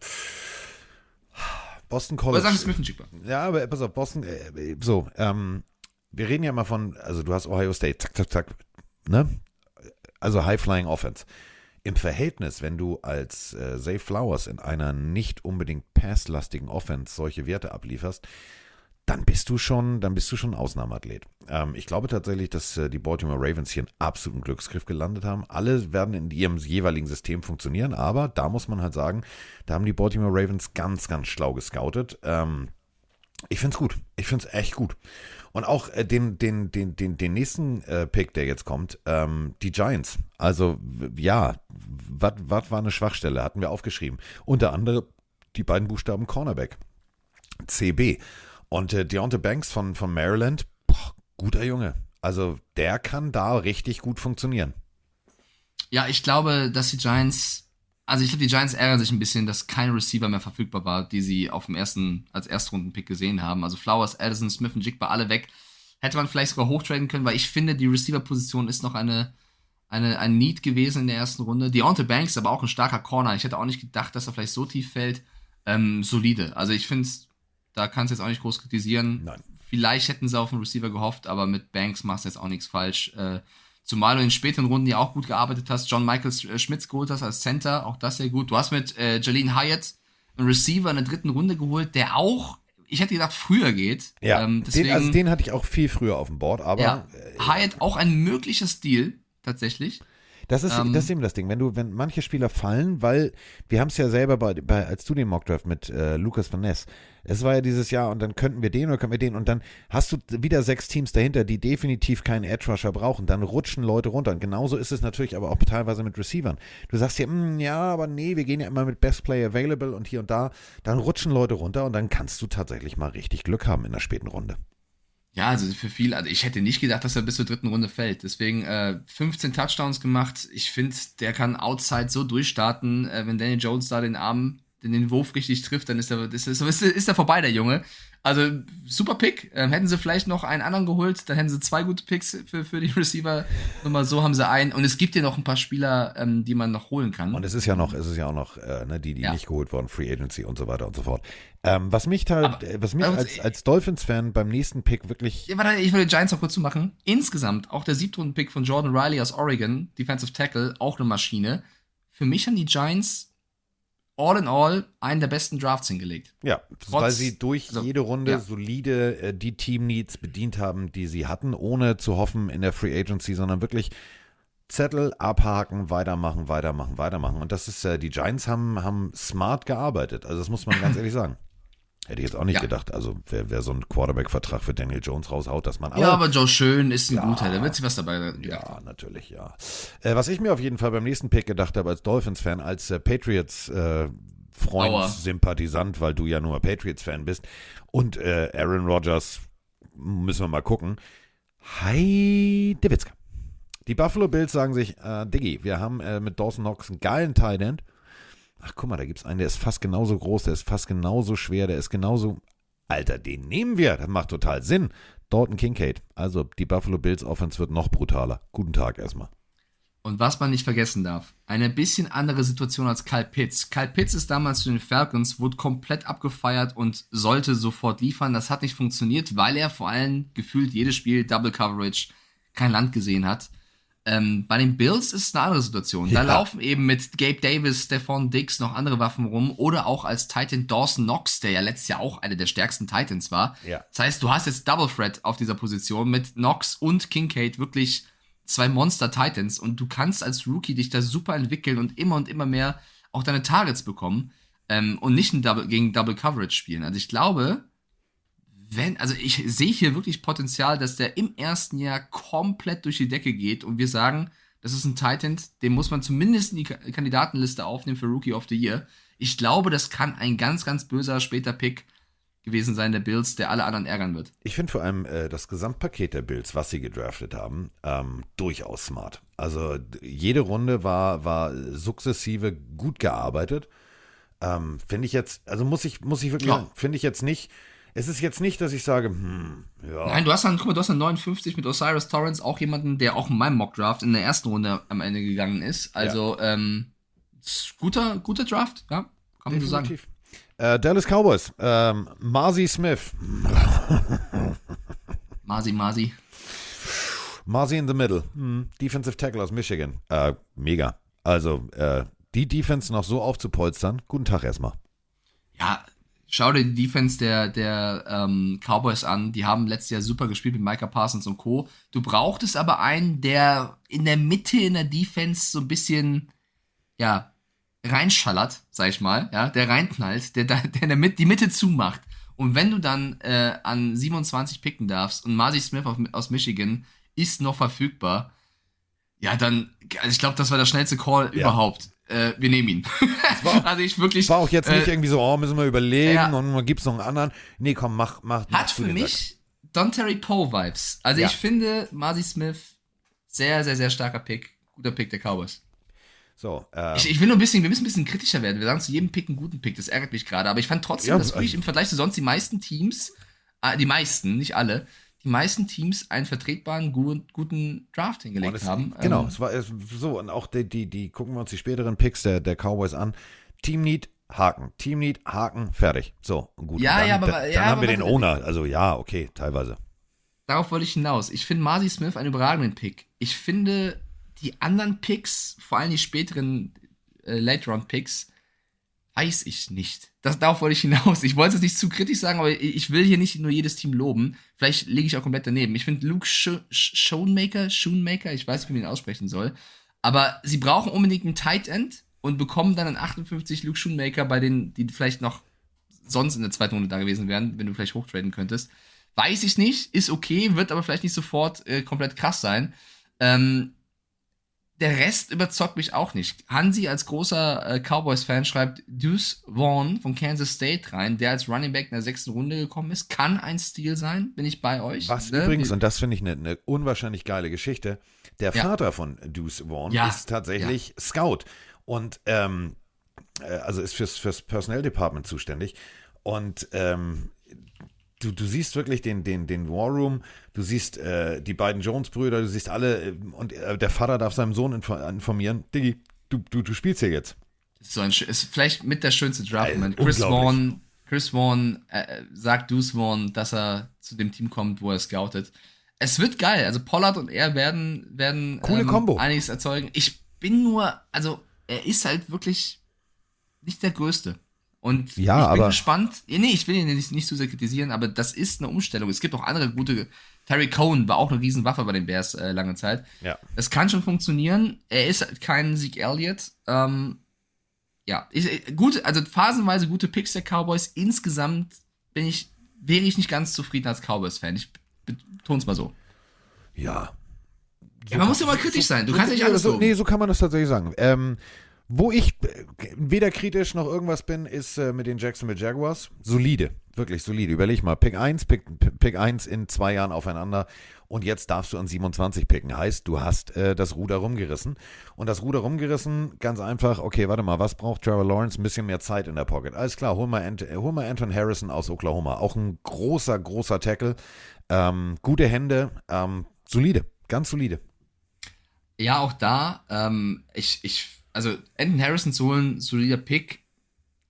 Boston College. Oder sagst du Smith Ja, aber pass auf, Boston, äh, so, ähm, wir reden ja mal von, also du hast Ohio State, zack, zack, zack, ne? Also High-Flying Offense. Im Verhältnis, wenn du als äh, Zay Flowers in einer nicht unbedingt passlastigen Offense solche Werte ablieferst, dann bist du schon, dann bist du schon Ausnahmeathlet. Ähm, ich glaube tatsächlich, dass äh, die Baltimore Ravens hier einen absoluten Glücksgriff gelandet haben. Alle werden in ihrem jeweiligen System funktionieren, aber da muss man halt sagen, da haben die Baltimore Ravens ganz, ganz schlau gescoutet. Ähm, ich finde es gut. Ich finde es echt gut. Und auch äh, den, den, den, den, den nächsten äh, Pick, der jetzt kommt, ähm, die Giants. Also ja, was war eine Schwachstelle, hatten wir aufgeschrieben. Unter anderem die beiden Buchstaben Cornerback. CB. Und äh, Deontay Banks von, von Maryland, boah, guter Junge. Also der kann da richtig gut funktionieren. Ja, ich glaube, dass die Giants, also ich glaube, die Giants ärgern sich ein bisschen, dass kein Receiver mehr verfügbar war, die sie auf dem ersten, als Erstrunden-Pick gesehen haben. Also Flowers, Addison, Smith und Jigba alle weg. Hätte man vielleicht sogar hochtraden können, weil ich finde, die Receiver-Position ist noch eine, eine, ein Need gewesen in der ersten Runde. Deontay Banks aber auch ein starker Corner. Ich hätte auch nicht gedacht, dass er vielleicht so tief fällt. Ähm, solide. Also ich finde da kannst du jetzt auch nicht groß kritisieren. Nein. Vielleicht hätten sie auf den Receiver gehofft, aber mit Banks machst du jetzt auch nichts falsch. Äh, zumal du in späteren Runden ja auch gut gearbeitet hast. John Michael äh, Schmitz geholt hast als Center, auch das sehr gut. Du hast mit äh, Jalene Hyatt einen Receiver in der dritten Runde geholt, der auch, ich hätte gedacht, früher geht. Ja, ähm, deswegen, den, also den hatte ich auch viel früher auf dem Board, aber. Ja, äh, Hyatt auch ein möglicher Stil, tatsächlich. Das ist, ähm, das ist eben das Ding. Wenn du, wenn manche Spieler fallen, weil wir haben es ja selber bei, bei, als du den Mockdraft mit äh, Lukas Van Ness, es war ja dieses Jahr und dann könnten wir den oder könnten wir den und dann hast du wieder sechs Teams dahinter, die definitiv keinen Edge Rusher brauchen. Dann rutschen Leute runter. Und genauso ist es natürlich aber auch teilweise mit Receivern. Du sagst ja, mm, ja, aber nee, wir gehen ja immer mit Best Play Available und hier und da. Dann rutschen Leute runter und dann kannst du tatsächlich mal richtig Glück haben in der späten Runde. Ja, also für viel, also ich hätte nicht gedacht, dass er bis zur dritten Runde fällt. Deswegen äh, 15 Touchdowns gemacht. Ich finde, der kann outside so durchstarten, äh, wenn Daniel Jones da den Arm den, den Wurf richtig trifft, dann ist er, ist, ist, ist, ist er vorbei, der Junge. Also super Pick. Ähm, hätten sie vielleicht noch einen anderen geholt, dann hätten sie zwei gute Picks für, für die Receiver. Nur mal so haben sie einen. Und es gibt ja noch ein paar Spieler, ähm, die man noch holen kann. Und es ist ja noch, es ist ja auch noch, äh, ne, die, die Ja. nicht geholt wurden, Free Agency und so weiter und so fort. Ähm, was mich halt, äh, was mich aber- als, als Dolphins-Fan beim nächsten Pick wirklich, Ja, warte, ich will die Giants noch kurz zumachen. Insgesamt, auch der Siebtrunden-Pick von Jordan Riley aus Oregon, Defensive Tackle, auch eine Maschine. Für mich haben die Giants all in all einen der besten Drafts hingelegt. ja, Trotz- weil sie durch also, jede Runde ja. solide äh, die Team-Needs bedient haben, die sie hatten, ohne zu hoffen in der Free Agency, sondern wirklich Zettel abhaken, weitermachen, weitermachen, weitermachen. Und das ist, äh, die Giants haben, haben smart gearbeitet. Also das muss man ganz ehrlich sagen. Hätte ich jetzt auch nicht Ja. gedacht. Also wer, wer so einen Quarterback-Vertrag für Daniel Jones raushaut, dass man ja, aber Joe Schön ist ein Ja. guter, da wird sich was dabei gedacht Ja, haben. natürlich, ja. Äh, was ich mir auf jeden Fall beim nächsten Pick gedacht habe als Dolphins-Fan, als äh, Patriots-Freund, Aua. Sympathisant, weil du ja nur Patriots-Fan bist, und äh, Aaron Rodgers, müssen wir mal gucken. Hi, Dewitzka. Die Buffalo Bills sagen sich, äh, Diggi, wir haben äh, mit Dawson Knox einen geilen Tight End. Ach, guck mal, da gibt's einen, der ist fast genauso groß, der ist fast genauso schwer, der ist genauso. Alter, den nehmen wir. Das macht total Sinn. Dalton Kincaid. Also die Buffalo Bills Offense wird noch brutaler. Guten Tag erstmal. Und was man nicht vergessen darf, eine bisschen andere Situation als Kyle Pitts. Kyle Pitts ist damals zu den Falcons, wurde komplett abgefeiert und sollte sofort liefern. Das hat nicht funktioniert, weil er vor allem gefühlt jedes Spiel Double Coverage kein Land gesehen hat. Ähm, bei den Bills ist es eine andere Situation. Da Ja. laufen eben mit Gabe Davis, Stephon Diggs noch andere Waffen rum oder auch als Titan Dawson Knox, der ja letztes Jahr auch einer der stärksten Titans war. Ja. Das heißt, du hast jetzt Double Threat auf dieser Position mit Knox und Kincaid wirklich zwei Monster Titans und du kannst als Rookie dich da super entwickeln und immer und immer mehr auch deine Targets bekommen ähm, und nicht ein Double, gegen Double Coverage spielen. Also ich glaube, wenn, also ich sehe hier wirklich Potenzial, dass der im ersten Jahr komplett durch die Decke geht und wir sagen, das ist ein Titan, den muss man zumindest in die Ka- Kandidatenliste aufnehmen für Rookie of the Year. Ich glaube, das kann ein ganz, ganz böser später Pick gewesen sein der Bills, der alle anderen ärgern wird. Ich finde vor allem äh, das Gesamtpaket der Bills, was sie gedraftet haben, ähm, durchaus smart. Also jede Runde war, war sukzessive gut gearbeitet. Ähm, finde ich jetzt, also muss ich, muss ich wirklich Ja. finde ich jetzt nicht. Es ist jetzt nicht, dass ich sage, hm, ja. Nein, du hast dann, guck mal, du hast dann 59 mit Osiris Torrance, auch jemanden, der auch in meinem Mockdraft in der ersten Runde am Ende gegangen ist. Also, ähm, ist guter, guter Draft, ja, kann man so sagen. Äh, Dallas Cowboys, ähm, Marzi Smith. Masi, Masi. Marzi in the middle. Hm. Defensive Tackle aus Michigan. Äh, mega. Also, äh, die Defense noch so aufzupolstern. Guten Tag erstmal. Ja, schau dir die Defense der, der ähm, Cowboys an. Die haben letztes Jahr super gespielt mit Micah Parsons und Co. Du brauchtest aber einen, der in der Mitte in der Defense so ein bisschen, ja, reinschallert, sag ich mal, ja, der reinknallt, der, der in der Mitte, die Mitte zumacht. Und wenn du dann äh, an 27 picken darfst und Marcy Smith aus Michigan ist noch verfügbar, ja, dann, also ich glaube, das war der schnellste Call Ja. überhaupt. Äh, wir nehmen ihn. also ich wirklich. War auch jetzt nicht äh, irgendwie so, oh, müssen wir überlegen ja. und man gibt's noch einen anderen. Nee, komm, mach, mach. Hat für mich Don Terry Poe Vibes. Also Ja. ich finde Marcy Smith sehr, sehr, sehr starker Pick. Guter Pick der Cowboys. So, äh, Ich, ich will nur ein bisschen, wir müssen ein bisschen kritischer werden. Wir sagen zu jedem Pick einen guten Pick. Das ärgert mich gerade. Aber ich fand trotzdem, Ja, dass wirklich also- im Vergleich zu sonst die meisten Teams, äh, die meisten, nicht alle, die meisten Teams einen vertretbaren, guten, guten Draft hingelegt es, haben. Genau, Ähm, es war so und auch die, die, die gucken wir uns die späteren Picks der, der Cowboys an. Team Need, Haken. Team Need, Haken, fertig. So, gut. Ja, dann, ja, aber- dann, dann ja, haben aber wir den Owner. Also ja, okay, teilweise. Darauf wollte ich hinaus. Ich finde Marcy Smith einen überragenden Pick. Ich finde die anderen Picks, vor allem die späteren äh, Late-Round-Picks, weiß ich nicht. Das, darauf wollte ich hinaus. Ich wollte es nicht zu kritisch sagen, aber ich will hier nicht nur jedes Team loben. Vielleicht liege ich auch komplett daneben. Ich finde Luke Sch Schoenmaker, Schoenmaker, ich weiß nicht, wie man ihn aussprechen soll. Aber sie brauchen unbedingt einen Tight End und bekommen dann einen 58 Luke Schoenmaker bei denen, die vielleicht noch sonst in der zweiten Runde da gewesen wären, wenn du vielleicht hochtraden könntest. Weiß ich nicht, ist okay, wird aber vielleicht nicht sofort äh, komplett krass sein. Ähm, der Rest überzeugt mich auch nicht. Hansi als großer äh, Cowboys-Fan schreibt Deuce Vaughn von Kansas State rein, der als Running Back in der sechsten Runde gekommen ist. Kann ein Stil sein, bin ich bei euch. Was Ne? übrigens, und das finde ich eine ne unwahrscheinlich geile Geschichte, der Ja. Vater von Deuce Vaughn Ja. ist tatsächlich Scout. Und ähm, äh, also ist fürs, fürs Personnel Department zuständig. Und ähm, du, du siehst wirklich den, den, den War Room, du siehst äh, die beiden Jones-Brüder, du siehst alle äh, und äh, der Vater darf seinem Sohn info informieren, Diggi, du, du, du spielst hier jetzt. So ein, ist vielleicht mit der schönste Draft. Moment. Chris. Vaughn, Chris Vaughn äh, sagt Deuce Vaughn, dass er zu dem Team kommt, wo er scoutet. Es wird geil. Also Pollard und er werden, werden Coole ähm, Kombo. einiges erzeugen. Ich bin nur, also er ist halt wirklich nicht der Größte. Und Ja, ich bin aber- gespannt. Nee, ich will ihn nicht, nicht zu sehr kritisieren, aber das ist eine Umstellung. Es gibt auch andere gute. Terry Cohen war auch eine Riesenwaffe bei den Bears äh, lange Zeit. Ja. Es kann schon funktionieren. Er ist halt kein Zeke Elliott. Ähm, ja, ich, gut, also phasenweise gute Picks der Cowboys. Insgesamt bin ich, wäre ich nicht ganz zufrieden als Cowboys-Fan. Ich betone es mal so. Ja. Ja, man muss ja mal kritisch sein. Du kannst nicht alles so. so. Nee, so kann man das tatsächlich sagen. Ähm, wo ich äh, weder kritisch noch irgendwas bin, ist äh, mit den Jacksonville Jaguars. Solide, wirklich solide. Überleg mal, Pick 1, Pick, Pick 1 in zwei Jahren aufeinander und jetzt darfst du an 27 picken. Heißt, du hast äh, das Ruder rumgerissen. Und das Ruder rumgerissen, ganz einfach, okay, warte mal, was braucht Trevor Lawrence? Ein bisschen mehr Zeit in der Pocket. Alles klar, hol mal, Ant hol mal Anton Harrison aus Oklahoma. Auch ein großer, großer Tackle. Ähm, gute Hände, ähm, solide, ganz solide. Ja, auch da, ähm, ich, ich, also Anton Harrison zu holen, solider Pick.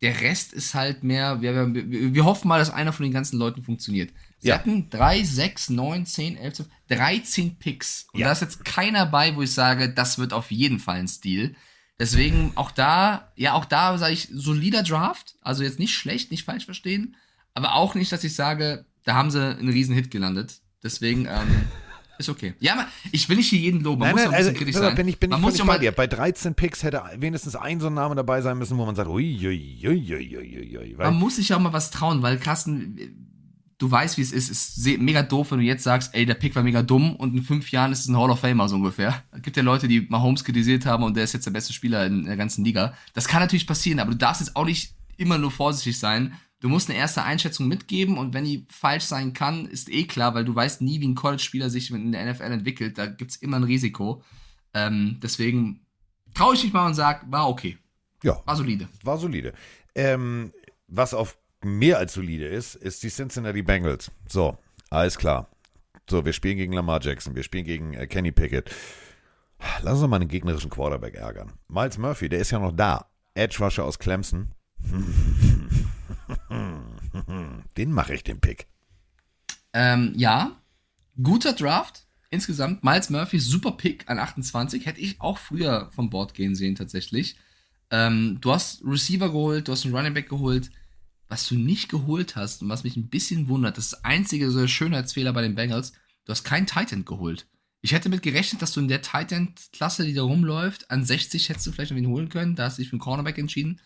Der Rest ist halt mehr, wir, wir, wir hoffen mal, dass einer von den ganzen Leuten funktioniert. Sie Ja. hatten 3, 6, 9, 10, 11, 12, 13 Picks. Und da ist jetzt keiner bei, wo ich sage, das wird auf jeden Fall ein Stil. Deswegen auch da, ja, auch da sage ich, solider Draft. Also jetzt nicht schlecht, nicht falsch verstehen. Aber auch nicht, dass ich sage, da haben sie einen riesen Hit gelandet. Deswegen, ähm, ist okay. Ja, aber ich will nicht hier jeden loben. Man Nein, muss nein, also kritisch sein. bin ich, bin man ich muss ja bei mal, dir. Bei 13 Picks hätte wenigstens ein so ein Name dabei sein müssen, wo man sagt, ui, ui, ui, ui, ui, ui, ui. Weil, man muss sich ja auch mal was trauen, weil Carsten, du weißt, wie es ist. Es ist mega doof, wenn du jetzt sagst, ey, der Pick war mega dumm und in fünf Jahren ist es ein Hall of Famer so ungefähr. Es gibt ja Leute, die Mahomes kritisiert haben und der ist jetzt der beste Spieler in der ganzen Liga. Das kann natürlich passieren, aber du darfst jetzt auch nicht immer nur vorsichtig sein. Du musst eine erste Einschätzung mitgeben und wenn die falsch sein kann, ist eh klar, weil du weißt nie, wie ein College-Spieler sich in der NFL entwickelt. Da gibt's immer ein Risiko. Ähm, deswegen traue ich mich mal und sag, war okay. ja, War solide. war solide. Ähm, was auf mehr als solide ist, ist die Cincinnati Bengals. So, alles klar. So, wir spielen gegen Lamar Jackson, wir spielen gegen äh, Kenny Pickett. Lass uns mal einen gegnerischen Quarterback ärgern. Miles Murphy, der ist ja noch da. Edge Rusher aus Clemson. Den mache ich, den Pick. Ähm, ja, guter Draft. Insgesamt, Miles Murphy, super Pick an 28. Hätte ich auch früher vom Board gehen sehen, tatsächlich. Ähm, du hast Receiver geholt, du hast einen Running Back geholt. Was du nicht geholt hast und was mich ein bisschen wundert, das ist das einzige so Schönheitsfehler bei den Bengals, du hast keinen Titan geholt. Ich hätte mit gerechnet, dass du in der Titan-Klasse, die da rumläuft, an 60 hättest du vielleicht noch wen holen können. Da hast du dich für einen Cornerback entschieden.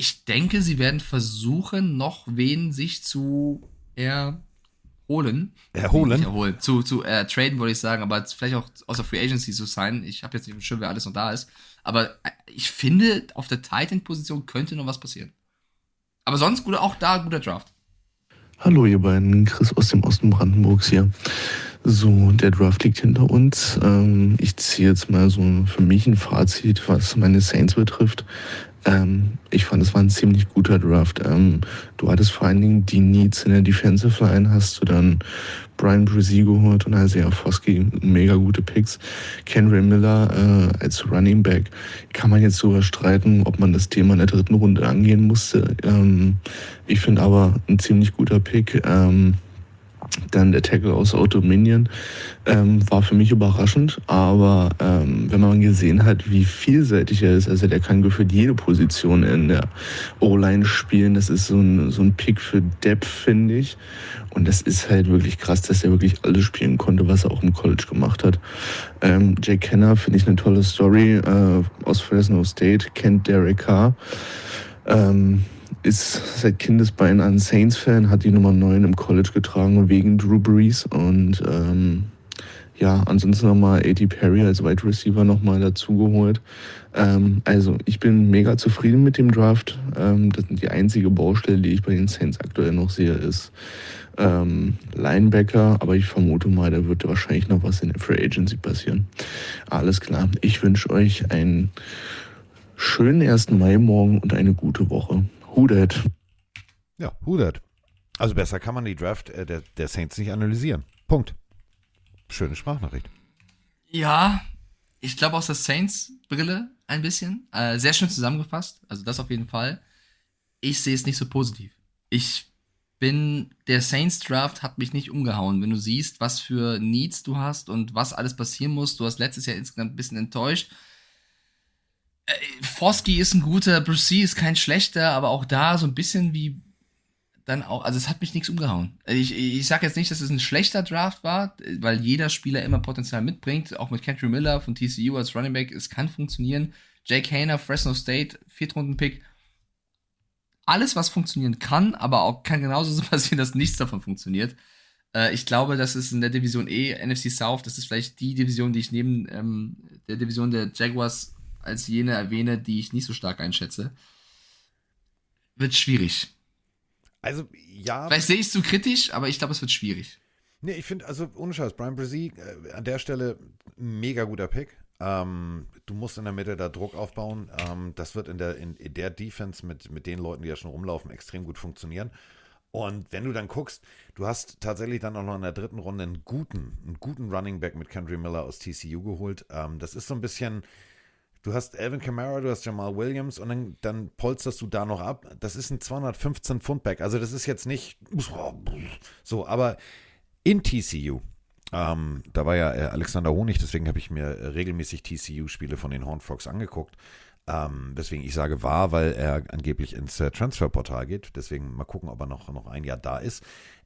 Ich denke, sie werden versuchen, noch wen sich zu erholen. Erholen? Erholen. Zu, zu äh, traden, wollte ich sagen, aber vielleicht auch aus der Free Agency zu sein. Ich habe jetzt nicht schön, wer alles noch da ist. Aber äh, ich finde, auf der Titan-Position könnte noch was passieren. Aber sonst gut, auch da guter Draft. Hallo ihr beiden, Chris aus dem Osten Brandenburgs hier. So, der Draft liegt hinter uns. Ähm, ich ziehe jetzt mal so für mich ein Fazit, was meine Saints betrifft. Ähm, ich fand, es war ein ziemlich guter Draft. Ähm, du hattest vor allen Dingen die Needs in der Defensive Line, hast du dann Brian Brzee geholt und Isaiah Foskey, mega gute Picks. Kenry Miller äh, als Running Back. Kann man jetzt sogar streiten, ob man das Thema in der dritten Runde angehen musste. Ähm, ich finde aber ein ziemlich guter Pick. Ähm, dann der Tackle aus Autominion ähm, war für mich überraschend, aber ähm, wenn man gesehen hat, wie vielseitig er ist, also der kann gefühlt jede Position in der O-Line spielen, das ist so ein, so ein Pick für Depth, finde ich. Und das ist halt wirklich krass, dass er wirklich alles spielen konnte, was er auch im College gemacht hat. Ähm, Jake Kenner finde ich eine tolle Story äh, aus Fresno State, kennt Derek Carr. Ähm, ist seit Kindesbeinen ein Saints-Fan, hat die Nummer 9 im College getragen wegen Drew Brees und ähm, ja, ansonsten nochmal A.T. Perry als Wide Receiver nochmal dazugeholt. Ähm, also ich bin mega zufrieden mit dem Draft. Ähm, das die einzige Baustelle, die ich bei den Saints aktuell noch sehe, ist ähm, Linebacker, aber ich vermute mal, da wird wahrscheinlich noch was in der Free Agency passieren. Alles klar. Ich wünsche euch einen schönen 1. Mai morgen und eine gute Woche. Who dat? Ja, who that? Also besser kann man die Draft äh, der, der Saints nicht analysieren. Punkt. Schöne Sprachnachricht. Ja, ich glaube aus der Saints-Brille ein bisschen. Äh, sehr schön zusammengefasst. Also das auf jeden Fall. Ich sehe es nicht so positiv. Ich bin, der Saints Draft hat mich nicht umgehauen. Wenn du siehst, was für Needs du hast und was alles passieren muss, du hast letztes Jahr insgesamt ein bisschen enttäuscht. Foskey ist ein guter, Brucey ist kein schlechter, aber auch da so ein bisschen wie dann auch, also es hat mich nichts umgehauen. Ich, ich sage jetzt nicht, dass es ein schlechter Draft war, weil jeder Spieler immer Potenzial mitbringt, auch mit Kendrick Miller von TCU als Running Back, es kann funktionieren. Jake Hayner, Fresno State, Viertrunden-Pick. Alles, was funktionieren kann, aber auch kann genauso so passieren, dass nichts davon funktioniert. Äh, ich glaube, das ist in der Division E, NFC South, das ist vielleicht die Division, die ich neben ähm, der Division der Jaguars als jene erwähne, die ich nicht so stark einschätze. Wird schwierig. Also, ja. Vielleicht sehe ich es zu kritisch, aber ich glaube, es wird schwierig. Nee, ich finde, also ohne Scheiß, Brian Brzee äh, an der Stelle mega guter Pick. Ähm, du musst in der Mitte da Druck aufbauen. Ähm, das wird in der, in, in, der Defense mit, mit den Leuten, die ja schon rumlaufen, extrem gut funktionieren. Und wenn du dann guckst, du hast tatsächlich dann auch noch in der dritten Runde einen guten, einen guten Running Back mit Kendry Miller aus TCU geholt. Ähm, das ist so ein bisschen, Du hast Alvin Kamara, du hast Jamal Williams und dann, dann polsterst du da noch ab. Das ist ein 215 Pfund Back. Also das ist jetzt nicht so, aber in TCU. Ähm, da war ja äh, Alexander Honig, deswegen habe ich mir äh, regelmäßig TCU-Spiele von den Horned Frogs angeguckt. Ähm, weswegen ich sage war, weil er angeblich ins äh, Transferportal geht. Deswegen mal gucken, ob er noch, noch ein Jahr da ist.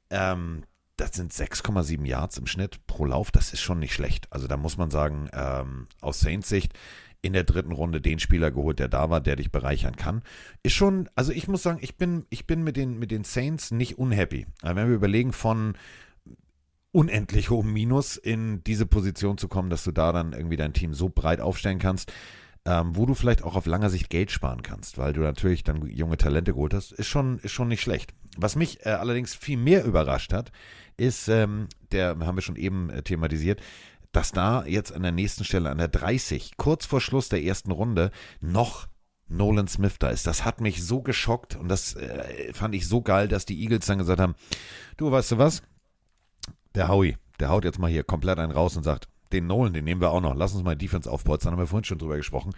Ähm, das sind 6,7 Yards im Schnitt pro Lauf. Das ist schon nicht schlecht. Also da muss man sagen, ähm, aus Saints Sicht, in der dritten Runde den Spieler geholt, der da war, der dich bereichern kann. Ist schon, also ich muss sagen, ich bin, ich bin mit den, mit den Saints nicht unhappy. Aber wenn wir überlegen, von unendlich hohem Minus in diese Position zu kommen, dass du da dann irgendwie dein Team so breit aufstellen kannst, ähm, wo du vielleicht auch auf langer Sicht Geld sparen kannst, weil du natürlich dann junge Talente geholt hast, ist schon, ist schon nicht schlecht. Was mich äh, allerdings viel mehr überrascht hat, ist, ähm, der haben wir schon eben äh, thematisiert, dass da jetzt an der nächsten Stelle, an der 30, kurz vor Schluss der ersten Runde, noch Nolan Smith da ist. Das hat mich so geschockt und das äh, fand ich so geil, dass die Eagles dann gesagt haben, du weißt du was, der Howie, der haut jetzt mal hier komplett einen raus und sagt, den Nolan, den nehmen wir auch noch. Lass uns mal Defense aufpolstern, haben wir vorhin schon drüber gesprochen.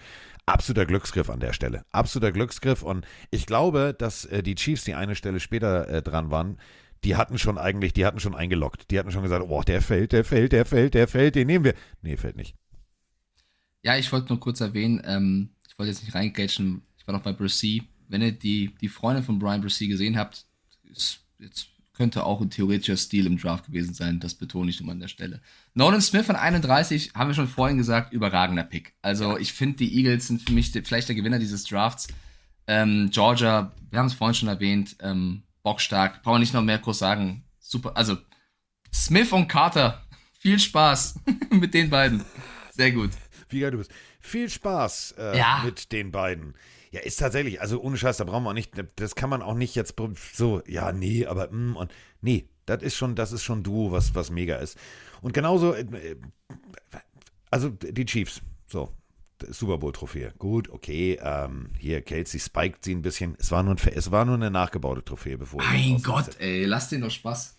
Absoluter Glücksgriff an der Stelle. Absoluter Glücksgriff und ich glaube, dass äh, die Chiefs, die eine Stelle später äh, dran waren, die hatten schon eigentlich, die hatten schon eingeloggt. Die hatten schon gesagt, oh, der fällt, der fällt, der fällt, der fällt, den nehmen wir. Nee, fällt nicht. Ja, ich wollte nur kurz erwähnen, ähm, ich wollte jetzt nicht reingrätschen, ich war noch bei Brucey. Wenn ihr die, die Freundin von Brian Brucey gesehen habt, ist jetzt könnte auch ein theoretischer Stil im Draft gewesen sein, das betone ich nochmal an der Stelle. Nolan Smith an 31, haben wir schon vorhin gesagt, überragender Pick. Also ich finde, die Eagles sind für mich vielleicht der Gewinner dieses Drafts. Ähm, Georgia, wir haben es vorhin schon erwähnt, ähm, bockstark. Brauchen wir nicht noch mehr groß sagen. Super. Also, Smith und Carter. Viel Spaß mit den beiden. Sehr gut. Wie geil du bist. Viel Spaß äh, ja. mit den beiden. Ja, ist tatsächlich, also ohne Scheiß, da brauchen wir auch nicht, das kann man auch nicht jetzt so, ja, nee, aber, mm, und, nee, das ist schon, das ist schon Duo, was, was mega ist. Und genauso, äh, also die Chiefs, so, Super Bowl-Trophäe. Gut, okay. Ähm, hier, Kelsey spiked sie ein bisschen. Es war nur, ein, es war nur eine nachgebaute Trophäe, bevor. Mein Gott, ey, lass den doch Spaß.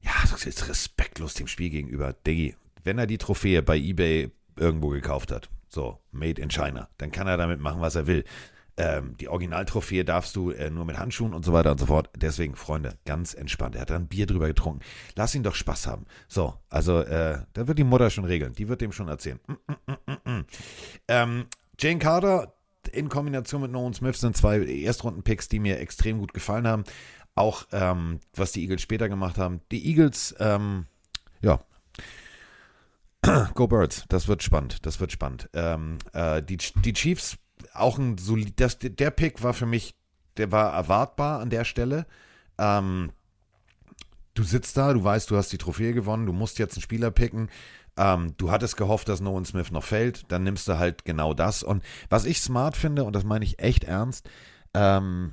Ja, das ist respektlos dem Spiel gegenüber. Diggi, wenn er die Trophäe bei eBay irgendwo gekauft hat, so, made in China, dann kann er damit machen, was er will. Ähm, die Originaltrophäe darfst du äh, nur mit Handschuhen und so weiter und so fort. Deswegen, Freunde, ganz entspannt. Er hat dann Bier drüber getrunken. Lass ihn doch Spaß haben. So, also, äh, da wird die Mutter schon regeln. Die wird dem schon erzählen. Mm, mm, mm, mm, mm. ähm, Jane Carter in Kombination mit Nolan Smith sind zwei Erstrunden-Picks, die mir extrem gut gefallen haben. Auch ähm, was die Eagles später gemacht haben. Die Eagles, ähm, ja, Go Birds, das wird spannend, das wird spannend. Ähm, äh, die, die Chiefs auch ein solid, das, der Pick war für mich, der war erwartbar an der Stelle. Ähm, du sitzt da, du weißt, du hast die Trophäe gewonnen, du musst jetzt einen Spieler picken. Ähm, du hattest gehofft, dass Nolan Smith noch fällt, dann nimmst du halt genau das. Und was ich smart finde, und das meine ich echt ernst, ähm,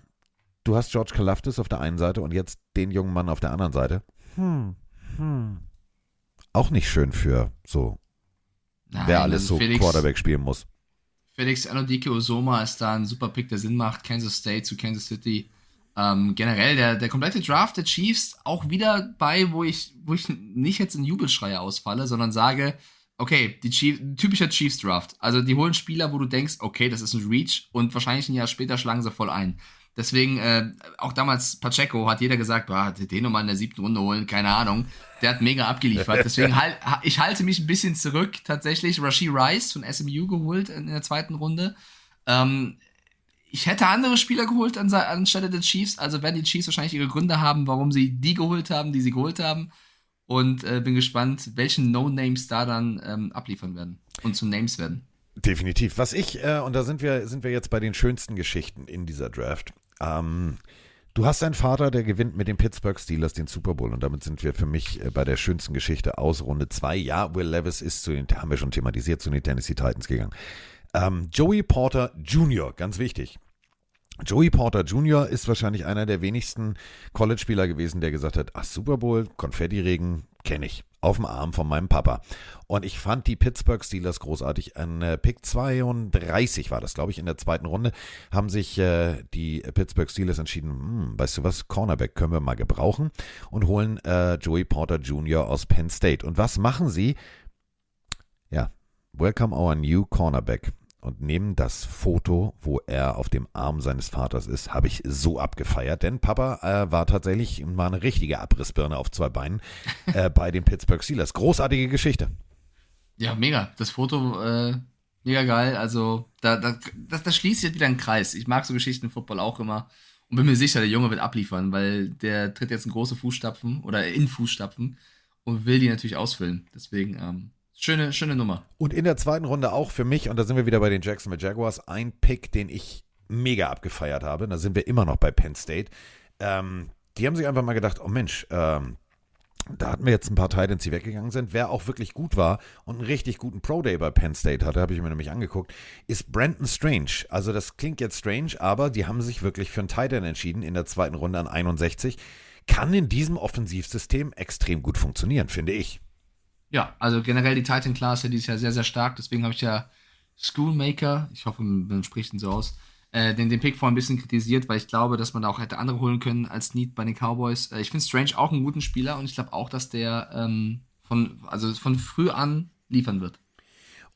du hast George Kalafdis auf der einen Seite und jetzt den jungen Mann auf der anderen Seite. Hm, hm. Auch nicht schön für so, Nein, wer alles so Felix, Quarterback spielen muss. Felix Anodike Osoma ist da ein super Pick, der Sinn macht. Kansas State zu Kansas City. Ähm, generell, der, der komplette Draft der Chiefs auch wieder bei, wo ich, wo ich nicht jetzt in Jubelschreie ausfalle, sondern sage, okay, die Chief, typischer Chiefs Draft. Also die holen Spieler, wo du denkst, okay, das ist ein Reach und wahrscheinlich ein Jahr später schlagen sie voll ein. Deswegen, äh, auch damals Pacheco hat jeder gesagt, boah, den nochmal in der siebten Runde holen, keine Ahnung. Der hat mega abgeliefert. Deswegen halt, ich halte mich ein bisschen zurück. Tatsächlich Rashi Rice von SMU geholt in der zweiten Runde. Ähm, ich hätte andere Spieler geholt an, anstelle der Chiefs. Also werden die Chiefs wahrscheinlich ihre Gründe haben, warum sie die geholt haben, die sie geholt haben. Und äh, bin gespannt, welchen No-Names da dann ähm, abliefern werden und zu Names werden. Definitiv. Was ich, äh, und da sind wir, sind wir jetzt bei den schönsten Geschichten in dieser Draft. Ähm, du hast einen Vater, der gewinnt mit den Pittsburgh Steelers den Super Bowl und damit sind wir für mich äh, bei der schönsten Geschichte aus Runde 2. Ja, Will Levis ist zu den, haben wir schon thematisiert, zu den Tennessee Titans gegangen. Ähm, Joey Porter Jr., ganz wichtig. Joey Porter Jr. ist wahrscheinlich einer der wenigsten College-Spieler gewesen, der gesagt hat, ach, Super Bowl, Konfetti-Regen, kenne ich. Auf dem Arm von meinem Papa. Und ich fand die Pittsburgh Steelers großartig. An äh, Pick 32 war das, glaube ich, in der zweiten Runde, haben sich äh, die Pittsburgh Steelers entschieden, hm, weißt du was, Cornerback können wir mal gebrauchen und holen äh, Joey Porter Jr. aus Penn State. Und was machen sie? Ja, welcome our new Cornerback und nehmen das Foto, wo er auf dem Arm seines Vaters ist, habe ich so abgefeiert, denn Papa äh, war tatsächlich mal eine richtige Abrissbirne auf zwei Beinen äh, bei den Pittsburgh Steelers. Großartige Geschichte. Ja, mega. Das Foto, äh, mega geil. Also, da, da, das, das schließt jetzt wieder einen Kreis. Ich mag so Geschichten im Football auch immer und bin mir sicher, der Junge wird abliefern, weil der tritt jetzt in große Fußstapfen oder in Fußstapfen und will die natürlich ausfüllen. Deswegen, ähm, Schöne, schöne Nummer. Und in der zweiten Runde auch für mich, und da sind wir wieder bei den Jacksonville Jaguars, ein Pick, den ich mega abgefeiert habe. Da sind wir immer noch bei Penn State. Ähm, die haben sich einfach mal gedacht, oh Mensch, ähm, da hatten wir jetzt ein paar Titans, die weggegangen sind. Wer auch wirklich gut war und einen richtig guten Pro Day bei Penn State hatte, habe ich mir nämlich angeguckt, ist Brandon Strange. Also das klingt jetzt strange, aber die haben sich wirklich für einen Titan entschieden in der zweiten Runde an 61. Kann in diesem Offensivsystem extrem gut funktionieren, finde ich. Ja, also generell die Titan-Klasse, die ist ja sehr, sehr stark. Deswegen habe ich ja Schoolmaker, ich hoffe, man spricht ihn so aus, äh, den, den Pick vorhin ein bisschen kritisiert, weil ich glaube, dass man da auch hätte andere holen können als Need bei den Cowboys. Äh, ich finde Strange auch einen guten Spieler und ich glaube auch, dass der ähm, von, also von früh an liefern wird.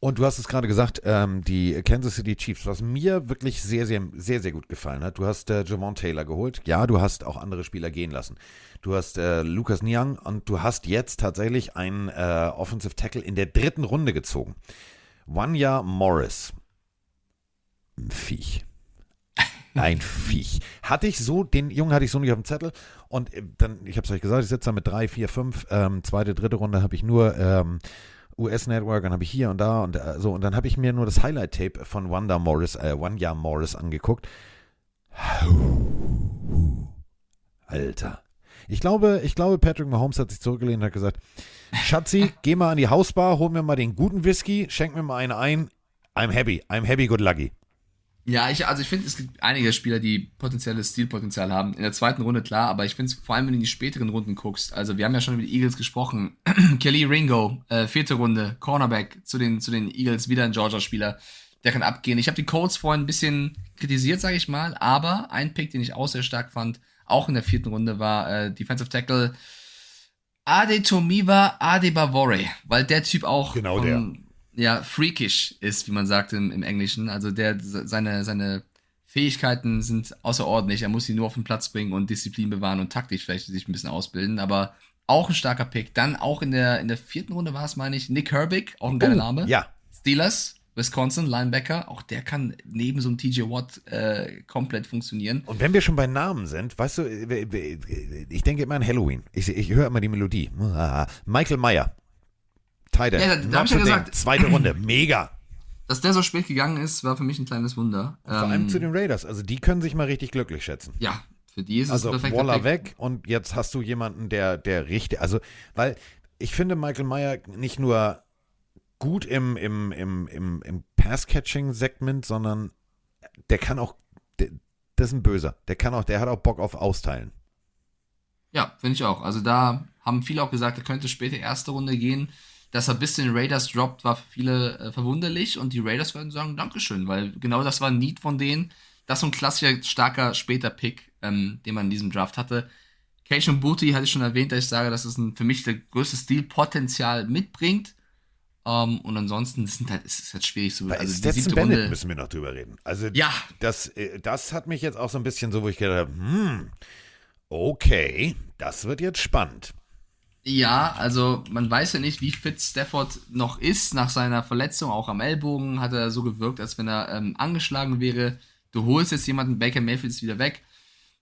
Und du hast es gerade gesagt, ähm, die Kansas City Chiefs, was mir wirklich sehr, sehr, sehr, sehr gut gefallen hat. Du hast äh, Javon Taylor geholt. Ja, du hast auch andere Spieler gehen lassen. Du hast äh, Lucas Niang und du hast jetzt tatsächlich einen äh, Offensive Tackle in der dritten Runde gezogen. Wanya Morris. Ein Viech. Ein Viech. Hatte ich so, den Jungen hatte ich so nicht auf dem Zettel. Und äh, dann, ich habe es euch gesagt, ich sitze da mit drei, vier, fünf. Ähm, zweite, dritte Runde habe ich nur ähm, US-Network, dann habe ich hier und da und äh, so. Und dann habe ich mir nur das Highlight-Tape von Wanda Morris, äh, Wanya Morris angeguckt. Alter. Ich glaube, ich glaube, Patrick Mahomes hat sich zurückgelehnt und hat gesagt, Schatzi, geh mal an die Hausbar, hol mir mal den guten Whisky, schenk mir mal einen ein. I'm happy, I'm happy, good lucky. Ja, ich, also ich finde, es gibt einige Spieler, die potenzielles Stilpotenzial haben. In der zweiten Runde klar, aber ich finde es vor allem, wenn du in die späteren Runden guckst. Also wir haben ja schon über die Eagles gesprochen. Kelly Ringo, äh, vierte Runde, Cornerback zu den, zu den Eagles, wieder ein Georgia-Spieler. Der kann abgehen. Ich habe die Colts vorhin ein bisschen kritisiert, sage ich mal, aber ein Pick, den ich auch sehr stark fand, auch in der vierten Runde, war äh, Defensive Tackle Adetomiva Adebavore, weil der Typ auch genau der ja, freakish ist, wie man sagt im, im Englischen. Also der, seine, seine Fähigkeiten sind außerordentlich. Er muss sie nur auf den Platz bringen und Disziplin bewahren und taktisch vielleicht sich ein bisschen ausbilden. Aber auch ein starker Pick. Dann auch in der, in der vierten Runde war es, meine ich, Nick Herbig, auch ein geiler oh, Name. Ja. Steelers, Wisconsin, Linebacker, auch der kann neben so einem TJ Watt äh, komplett funktionieren. Und wenn wir schon bei Namen sind, weißt du, ich denke immer an Halloween. Ich, ich höre immer die Melodie. Michael Meyer. Tight Ja, da hab ich ja gesagt. Zweite Runde, mega. Dass der so spät gegangen ist, war für mich ein kleines Wunder. Vor ähm, allem zu den Raiders. Also die können sich mal richtig glücklich schätzen. Ja, für die ist also es perfekt. Waller weg und jetzt hast du jemanden, der, der richtig, also, weil ich finde Michael Meyer nicht nur gut im, im, im, im, im Pass-Catching-Segment, sondern der kann auch, der, das ist ein Böser. Der kann auch, der hat auch Bock auf Austeilen. Ja, finde ich auch. Also da haben viele auch gesagt, er könnte später erste Runde gehen dass er bis den Raiders droppt, war für viele äh, verwunderlich und die Raiders werden sagen, Dankeschön, weil genau das war ein Need von denen. Das ist so ein klassischer, starker, später Pick, ähm, den man in diesem Draft hatte. Cation Booty hatte ich schon erwähnt, dass ich sage, dass es ein, für mich der größte Stilpotenzial mitbringt. Um, und ansonsten sind halt, es ist halt schwierig zu. Bei also die Stetson siebte Bennett Runde, müssen wir noch drüber reden. Also Ja. das, äh, das hat mich jetzt auch so ein bisschen so, wo ich gedacht habe, hm, okay, das wird jetzt spannend. Ja, also man weiß ja nicht, wie fit Stafford noch ist. Nach seiner Verletzung, auch am Ellbogen, hat er so gewirkt, als wenn er ähm, angeschlagen wäre. Du holst jetzt jemanden, Baker Mayfield ist wieder weg.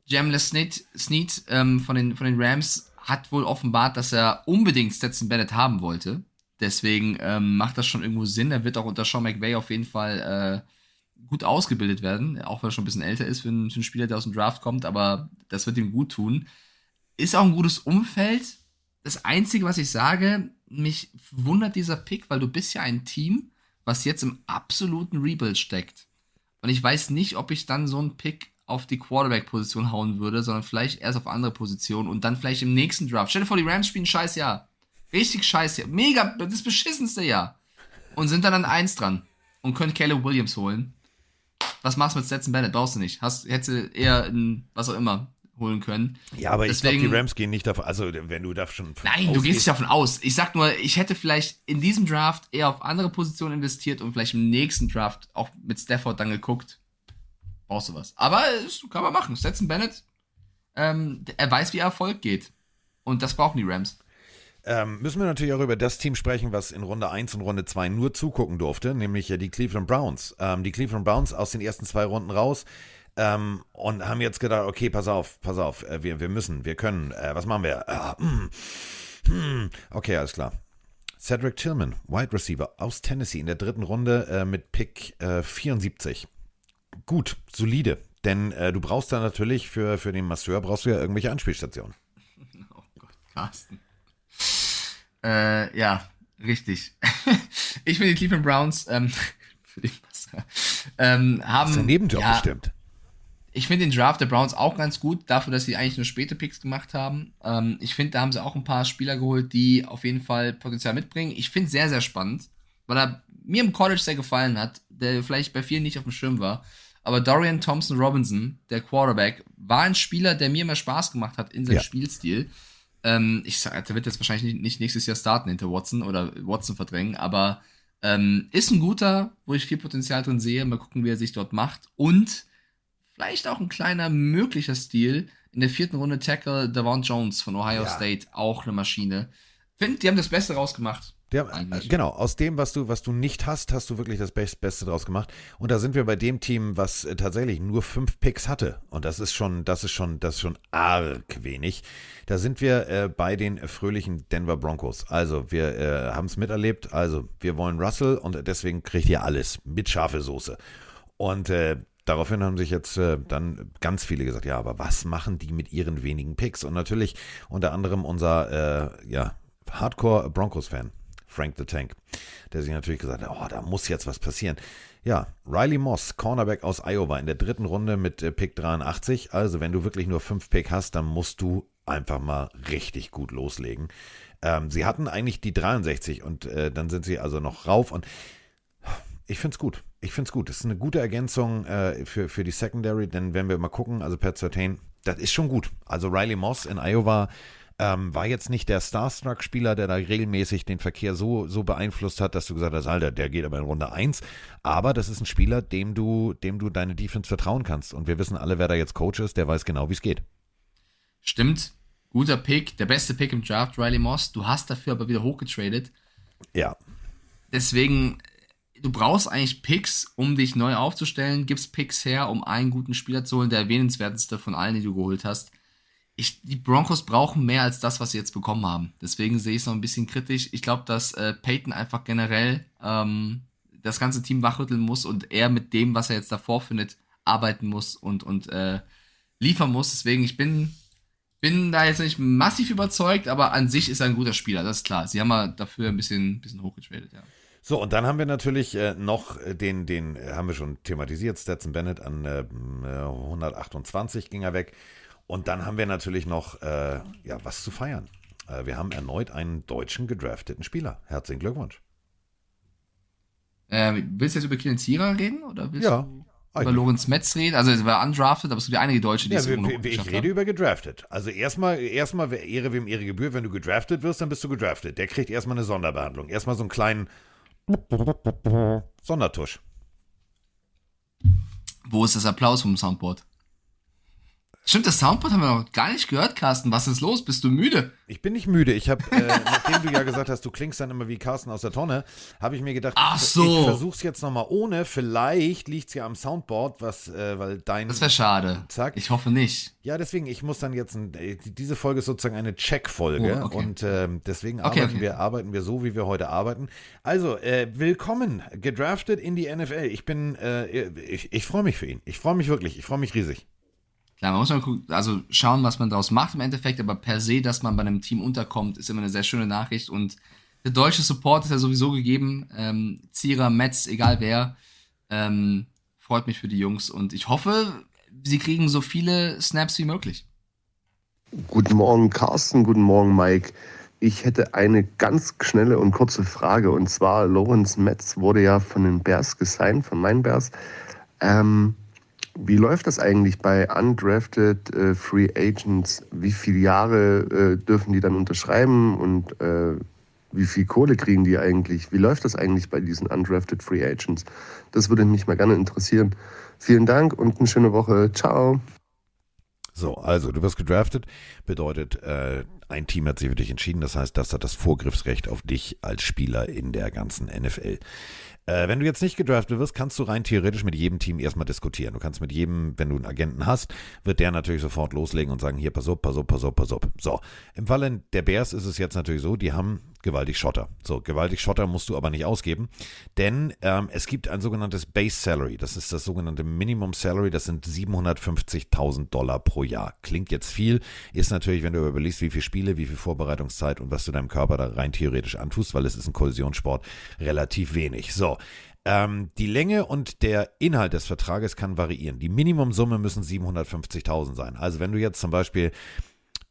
Jamless Snead, Snead ähm, von, den, von den Rams hat wohl offenbart, dass er unbedingt Stetson Bennett haben wollte. Deswegen ähm, macht das schon irgendwo Sinn. Er wird auch unter Sean McVay auf jeden Fall äh, gut ausgebildet werden, auch wenn er schon ein bisschen älter ist für einen, für einen Spieler, der aus dem Draft kommt, aber das wird ihm gut tun. Ist auch ein gutes Umfeld. Das Einzige, was ich sage, mich wundert dieser Pick, weil du bist ja ein Team, was jetzt im absoluten Rebuild steckt. Und ich weiß nicht, ob ich dann so einen Pick auf die Quarterback-Position hauen würde, sondern vielleicht erst auf andere Positionen und dann vielleicht im nächsten Draft. Stell dir vor, die Rams spielen ein scheiß Jahr. Richtig scheiß Jahr. Mega, das beschissenste Jahr. Und sind dann an eins dran und können Caleb Williams holen. Was machst du mit Stetson Bennett? Brauchst du nicht. Hast, hättest du eher in, was auch immer holen können. Ja, aber ich Deswegen- glaube, die Rams gehen nicht davon, also wenn du da schon Nein, du gehst nicht davon aus. Ich sag nur, ich hätte vielleicht in diesem Draft eher auf andere Positionen investiert und vielleicht im nächsten Draft auch mit Stafford dann geguckt. Brauchst du was. Aber es kann man machen. Stetson Bennett, ähm, er weiß, wie Erfolg geht. Und das brauchen die Rams. Ähm, müssen wir natürlich auch über das Team sprechen, was in Runde 1 und Runde 2 nur zugucken durfte, nämlich die Cleveland Browns. Ähm, die Cleveland Browns aus den ersten zwei Runden raus ähm, und haben jetzt gedacht, okay, pass auf, pass auf, äh, wir, wir müssen, wir können, äh, was machen wir? Ah, hm, hm. Okay, alles klar. Cedric Tillman, Wide Receiver aus Tennessee in der dritten Runde äh, mit Pick äh, 74. Gut, solide, denn äh, du brauchst da natürlich für, für den Masseur brauchst du ja irgendwelche Anspielstationen. Carsten. Äh, ja, richtig. ich finde die Cleveland Browns ähm, für die Masse, ähm, haben. Hast du Nebenjob ja, bestimmt. Ich finde den Draft der Browns auch ganz gut, dafür, dass sie eigentlich nur späte Picks gemacht haben. Ähm, ich finde, da haben sie auch ein paar Spieler geholt, die auf jeden Fall Potenzial mitbringen. Ich finde es sehr, sehr spannend, weil er mir im College sehr gefallen hat, der vielleicht bei vielen nicht auf dem Schirm war. Aber Dorian Thompson Robinson, der Quarterback, war ein Spieler, der mir immer Spaß gemacht hat in seinem Ja. Spielstil. Ähm, ich sag, der wird jetzt wahrscheinlich nicht, nächstes Jahr starten hinter Watson oder Watson verdrängen, aber ähm, ist ein guter, wo ich viel Potenzial drin sehe. Mal gucken, wie er sich dort macht. Und vielleicht auch ein kleiner möglicher Stil. In der vierten Runde Tackle Devon Jones von Ohio Ja. State, auch eine Maschine. Find, die haben das Beste rausgemacht. Äh, genau, aus dem, was du, was du nicht hast, hast du wirklich das Best, Beste draus gemacht. Und da sind wir bei dem Team, was äh, tatsächlich nur fünf Picks hatte. Und das ist schon, das ist schon, das ist schon arg wenig. Da sind wir äh, bei den fröhlichen Denver Broncos. Also, wir äh, haben es miterlebt. Also, wir wollen Russell und deswegen kriegt ihr alles mit scharfe Soße. Und äh, daraufhin haben sich jetzt äh, dann ganz viele gesagt, ja, aber was machen die mit ihren wenigen Picks? Und natürlich unter anderem unser, äh, ja, Hardcore Broncos-Fan, Frank the Tank, der sich natürlich gesagt hat, oh, da muss jetzt was passieren. Ja, Riley Moss, Cornerback aus Iowa in der dritten Runde mit äh, Pick 83. Also, wenn du wirklich nur fünf Pick hast, dann musst du einfach mal richtig gut loslegen. Ähm, sie hatten eigentlich die 63 und äh, dann sind sie also noch rauf und ich finde es gut. Ich finde es gut. Das ist eine gute Ergänzung äh, für, für die Secondary, denn wenn wir mal gucken, also Pat Sertain, das ist schon gut. Also Riley Moss in Iowa ähm, war jetzt nicht der Starstruck-Spieler, der da regelmäßig den Verkehr so, so beeinflusst hat, dass du gesagt hast, Alter, der geht aber in Runde 1. Aber das ist ein Spieler, dem du, dem du deine Defense vertrauen kannst. Und wir wissen alle, wer da jetzt Coach ist, der weiß genau, wie es geht. Stimmt. Guter Pick, der beste Pick im Draft, Riley Moss. Du hast dafür aber wieder hochgetradet. Ja. Deswegen, du brauchst eigentlich Picks, um dich neu aufzustellen. Gibst Picks her, um einen guten Spieler zu holen, der erwähnenswerteste von allen, die du geholt hast. Ich, die Broncos brauchen mehr als das, was sie jetzt bekommen haben. Deswegen sehe ich es noch ein bisschen kritisch. Ich glaube, dass äh, Peyton einfach generell ähm, das ganze Team wachrütteln muss und er mit dem, was er jetzt davor findet, arbeiten muss und, und äh, liefern muss. Deswegen, ich bin, bin da jetzt nicht massiv überzeugt, aber an sich ist er ein guter Spieler, das ist klar. Sie haben mal dafür ein bisschen, bisschen hochgetradet, ja. So, und dann haben wir natürlich äh, noch äh, den, den äh, haben wir schon thematisiert, Stetson Bennett an äh, 128 ging er weg. Und dann haben wir natürlich noch äh, ja, was zu feiern. Äh, wir haben erneut einen deutschen gedrafteten Spieler. Herzlichen Glückwunsch. Äh, willst du jetzt über Klinzierer reden oder willst Ja, du über eigentlich. Lorenz Metz reden? Also es war undrafted, aber es gibt ja einige Deutsche, die Ja, es wir, wir, ich rede haben. über gedraftet. Also erstmal, erstmal Ehre wem Ehre gebührt. Wenn du gedraftet wirst, dann bist du gedraftet. Der kriegt erstmal eine Sonderbehandlung. Erstmal so einen kleinen Sondertusch. Wo ist das Applaus vom Soundboard? Stimmt, das Soundboard haben wir noch gar nicht gehört, Carsten. Was ist los? Bist du müde? Ich bin nicht müde. Ich habe, äh, nachdem du ja gesagt hast, du klingst dann immer wie Carsten aus der Tonne, habe ich mir gedacht, Ach ich, so. ich versuch's jetzt nochmal ohne. Vielleicht liegt's ja am Soundboard, was, äh, weil dein. Das wäre schade. Zack. Ich hoffe nicht. Ja, deswegen, ich muss dann jetzt, ein, äh, diese Folge ist sozusagen eine Check-Folge Oh, okay. und ähm, deswegen Okay, arbeiten, okay. Wir, arbeiten wir so, wie wir heute arbeiten. Also, äh, willkommen, gedraftet in die NFL. Ich bin, äh, ich, ich freue mich für ihn. Ich freue mich wirklich, ich freue mich riesig. Klar, man muss mal gucken, also schauen, was man daraus macht im Endeffekt, aber per se, dass man bei einem Team unterkommt, ist immer eine sehr schöne Nachricht und der deutsche Support ist ja sowieso gegeben. Ähm, Zierer, Metz, egal wer. Ähm, freut mich für die Jungs und ich hoffe, sie kriegen so viele Snaps wie möglich. Guten Morgen, Carsten. Guten Morgen, Mike. Ich hätte eine ganz schnelle und kurze Frage. Und zwar, Lorenz Metz wurde ja von den Bears gesigned, von meinen Bears. Ähm, wie läuft das eigentlich bei undrafted äh, Free Agents? Wie viele Jahre äh, dürfen die dann unterschreiben und äh, wie viel Kohle kriegen die eigentlich? Wie läuft das eigentlich bei diesen undrafted Free Agents? Das würde mich mal gerne interessieren. Vielen Dank und eine schöne Woche. Ciao. So, also du wirst gedraftet, bedeutet, äh, ein Team hat sich für dich entschieden, das heißt, das hat das Vorgriffsrecht auf dich als Spieler in der ganzen NFL. Äh, wenn du jetzt nicht gedraftet wirst, kannst du rein theoretisch mit jedem Team erstmal diskutieren. Du kannst mit jedem, wenn du einen Agenten hast, wird der natürlich sofort loslegen und sagen, hier, pass auf, pass auf, pass auf, pass auf. So, im Falle der Bears ist es jetzt natürlich so, die haben gewaltig Schotter. So, gewaltig Schotter musst du aber nicht ausgeben, denn ähm, es gibt ein sogenanntes Base Salary. Das ist das sogenannte Minimum Salary. Das sind 750.000 Dollar pro Jahr. Klingt jetzt viel, ist natürlich, wenn du überlegst, wie viele Spiele, wie viel Vorbereitungszeit und was du deinem Körper da rein theoretisch antust, weil es ist ein Kollisionssport, relativ wenig. So. Ähm, die Länge und der Inhalt des Vertrages kann variieren. Die Minimumsumme müssen 750.000 sein. Also wenn du jetzt zum Beispiel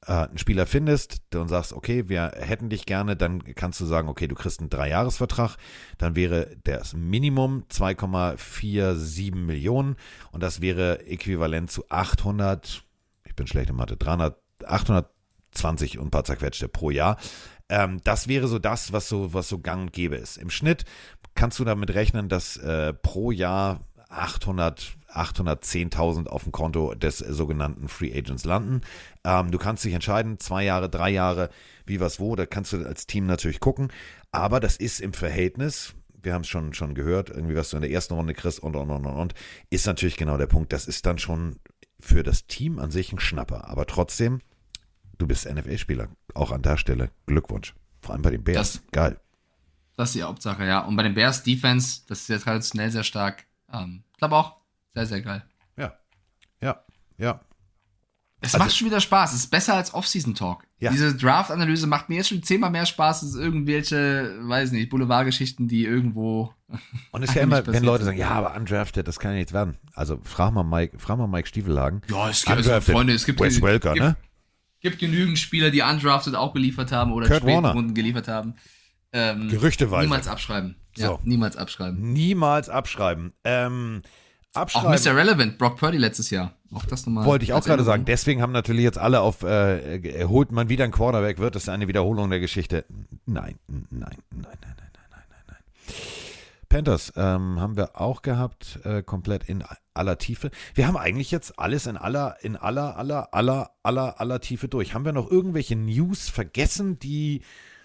äh, einen Spieler findest und sagst, okay, wir hätten dich gerne, dann kannst du sagen, okay, du kriegst einen Dreijahresvertrag, dann wäre das Minimum 2,47 Millionen und das wäre äquivalent zu 800, ich bin schlecht in Mathe, 300, 820 und ein paar zerquetschte pro Jahr. Ähm, das wäre so das, was so, was so gang und gäbe ist. Im Schnitt kannst du damit rechnen, dass äh, pro Jahr 800, 810.000 auf dem Konto des sogenannten Free Agents landen. Ähm, du kannst dich entscheiden, zwei Jahre, drei Jahre, wie was wo, da kannst du als Team natürlich gucken. Aber das ist im Verhältnis, wir haben es schon, schon gehört, irgendwie was du in der ersten Runde kriegst und, und, und, und, und, ist natürlich genau der Punkt. Das ist dann schon für das Team an sich ein Schnapper. Aber trotzdem, du bist NFL-Spieler. Auch an der Stelle Glückwunsch. Vor allem bei den Bears. Das- Geil. Das ist die Hauptsache, ja. Und bei den Bears Defense, das ist ja traditionell sehr stark. Ähm, ich glaube auch, sehr, sehr geil. Ja. Ja. Ja. Es Also- macht schon wieder Spaß. Es ist besser als Off-Season-Talk. Ja. Diese Draft-Analyse macht mir jetzt schon zehnmal mehr Spaß als irgendwelche, weiß nicht, Boulevardgeschichten, die irgendwo. Und es ist ja immer, wenn Leute sagen, ja, aber undrafted, das kann ja nichts werden. Also frag mal Mike, frag mal Mike Stiefelhagen. Ja, es gibt, also, Undrafted, Freunde, es gibt, Wes Welker, ne? gibt genügend Spieler, die undrafted auch geliefert haben oder Kurt Warner. Runden geliefert haben. Ähm, Gerüchteweise. Niemals abschreiben. Ja, so. niemals abschreiben. Niemals abschreiben. Ähm, abschreiben. Auch Mr. Relevant, Brock Purdy letztes Jahr. Auch das nochmal. Wollte ich auch gerade sagen. Deswegen haben natürlich jetzt alle auf, äh, holt man wieder ein Quarterback, wird das eine Wiederholung der Geschichte? Nein, nein, nein, nein, nein, nein, nein, nein. Panthers ähm, haben wir auch gehabt, äh, komplett in aller Tiefe. Wir haben eigentlich jetzt alles in aller, in aller, aller, aller, aller, aller Tiefe durch. Haben wir noch irgendwelche News vergessen, die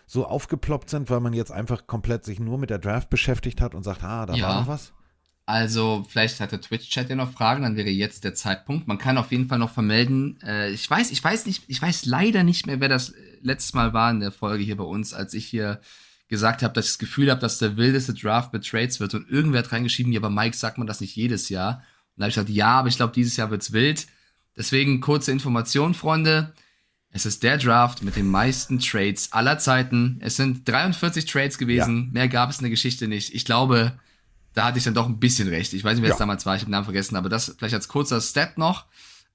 so aufgeploppt sind, weil man jetzt einfach komplett sich nur mit der Draft beschäftigt hat und sagt, ah, da Ja. war noch was? Also, vielleicht hat der Twitch-Chat ja noch Fragen, dann wäre jetzt der Zeitpunkt. Man kann auf jeden Fall noch vermelden. Äh, ich weiß, ich weiß nicht, ich weiß leider nicht mehr, wer das letztes Mal war in der Folge hier bei uns, als ich hier gesagt habe, dass ich das Gefühl habe, dass der wildeste Draft mit Trades wird und irgendwer hat reingeschrieben, ja, aber Mike sagt man das nicht jedes Jahr. Und da habe ich gesagt, ja, aber ich glaube, dieses Jahr wird's wild. Deswegen kurze Information, Freunde. Es ist der Draft mit den meisten Trades aller Zeiten. Es sind 43 Trades gewesen. Mehr gab es in der Geschichte nicht. Ich glaube, da hatte ich dann doch ein bisschen recht. Ich weiß nicht, wer es Ja. damals war, ich habe den Namen vergessen, aber das vielleicht als kurzer Stat noch.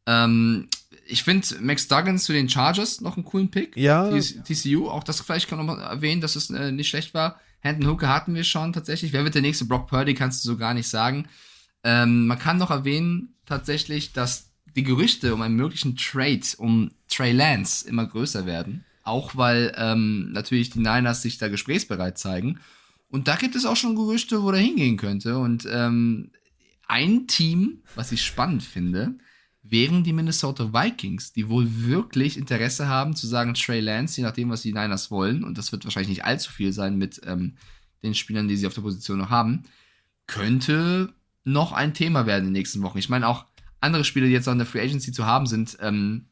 Ähm, ich finde Max Duggan zu den Chargers noch einen coolen Pick. Ja. TCU, auch das vielleicht kann man noch mal erwähnen, dass es äh, nicht schlecht war. Hendon Hooker hatten wir schon tatsächlich. Wer wird der nächste Brock Purdy, kannst du so gar nicht sagen. Ähm, man kann noch erwähnen tatsächlich, dass die Gerüchte um einen möglichen Trade um Trey Lance immer größer werden. Auch weil ähm, natürlich die Niners sich da gesprächsbereit zeigen. Und da gibt es auch schon Gerüchte, wo der hingehen könnte. Und ähm, ein Team, was ich spannend finde, wären die Minnesota Vikings, die wohl wirklich Interesse haben zu sagen, Trey Lance, je nachdem, was die Niners wollen, und das wird wahrscheinlich nicht allzu viel sein mit ähm, den Spielern, die sie auf der Position noch haben, könnte noch ein Thema werden in den nächsten Wochen. Ich meine, auch andere Spieler, die jetzt noch in der Free Agency zu haben sind, ähm,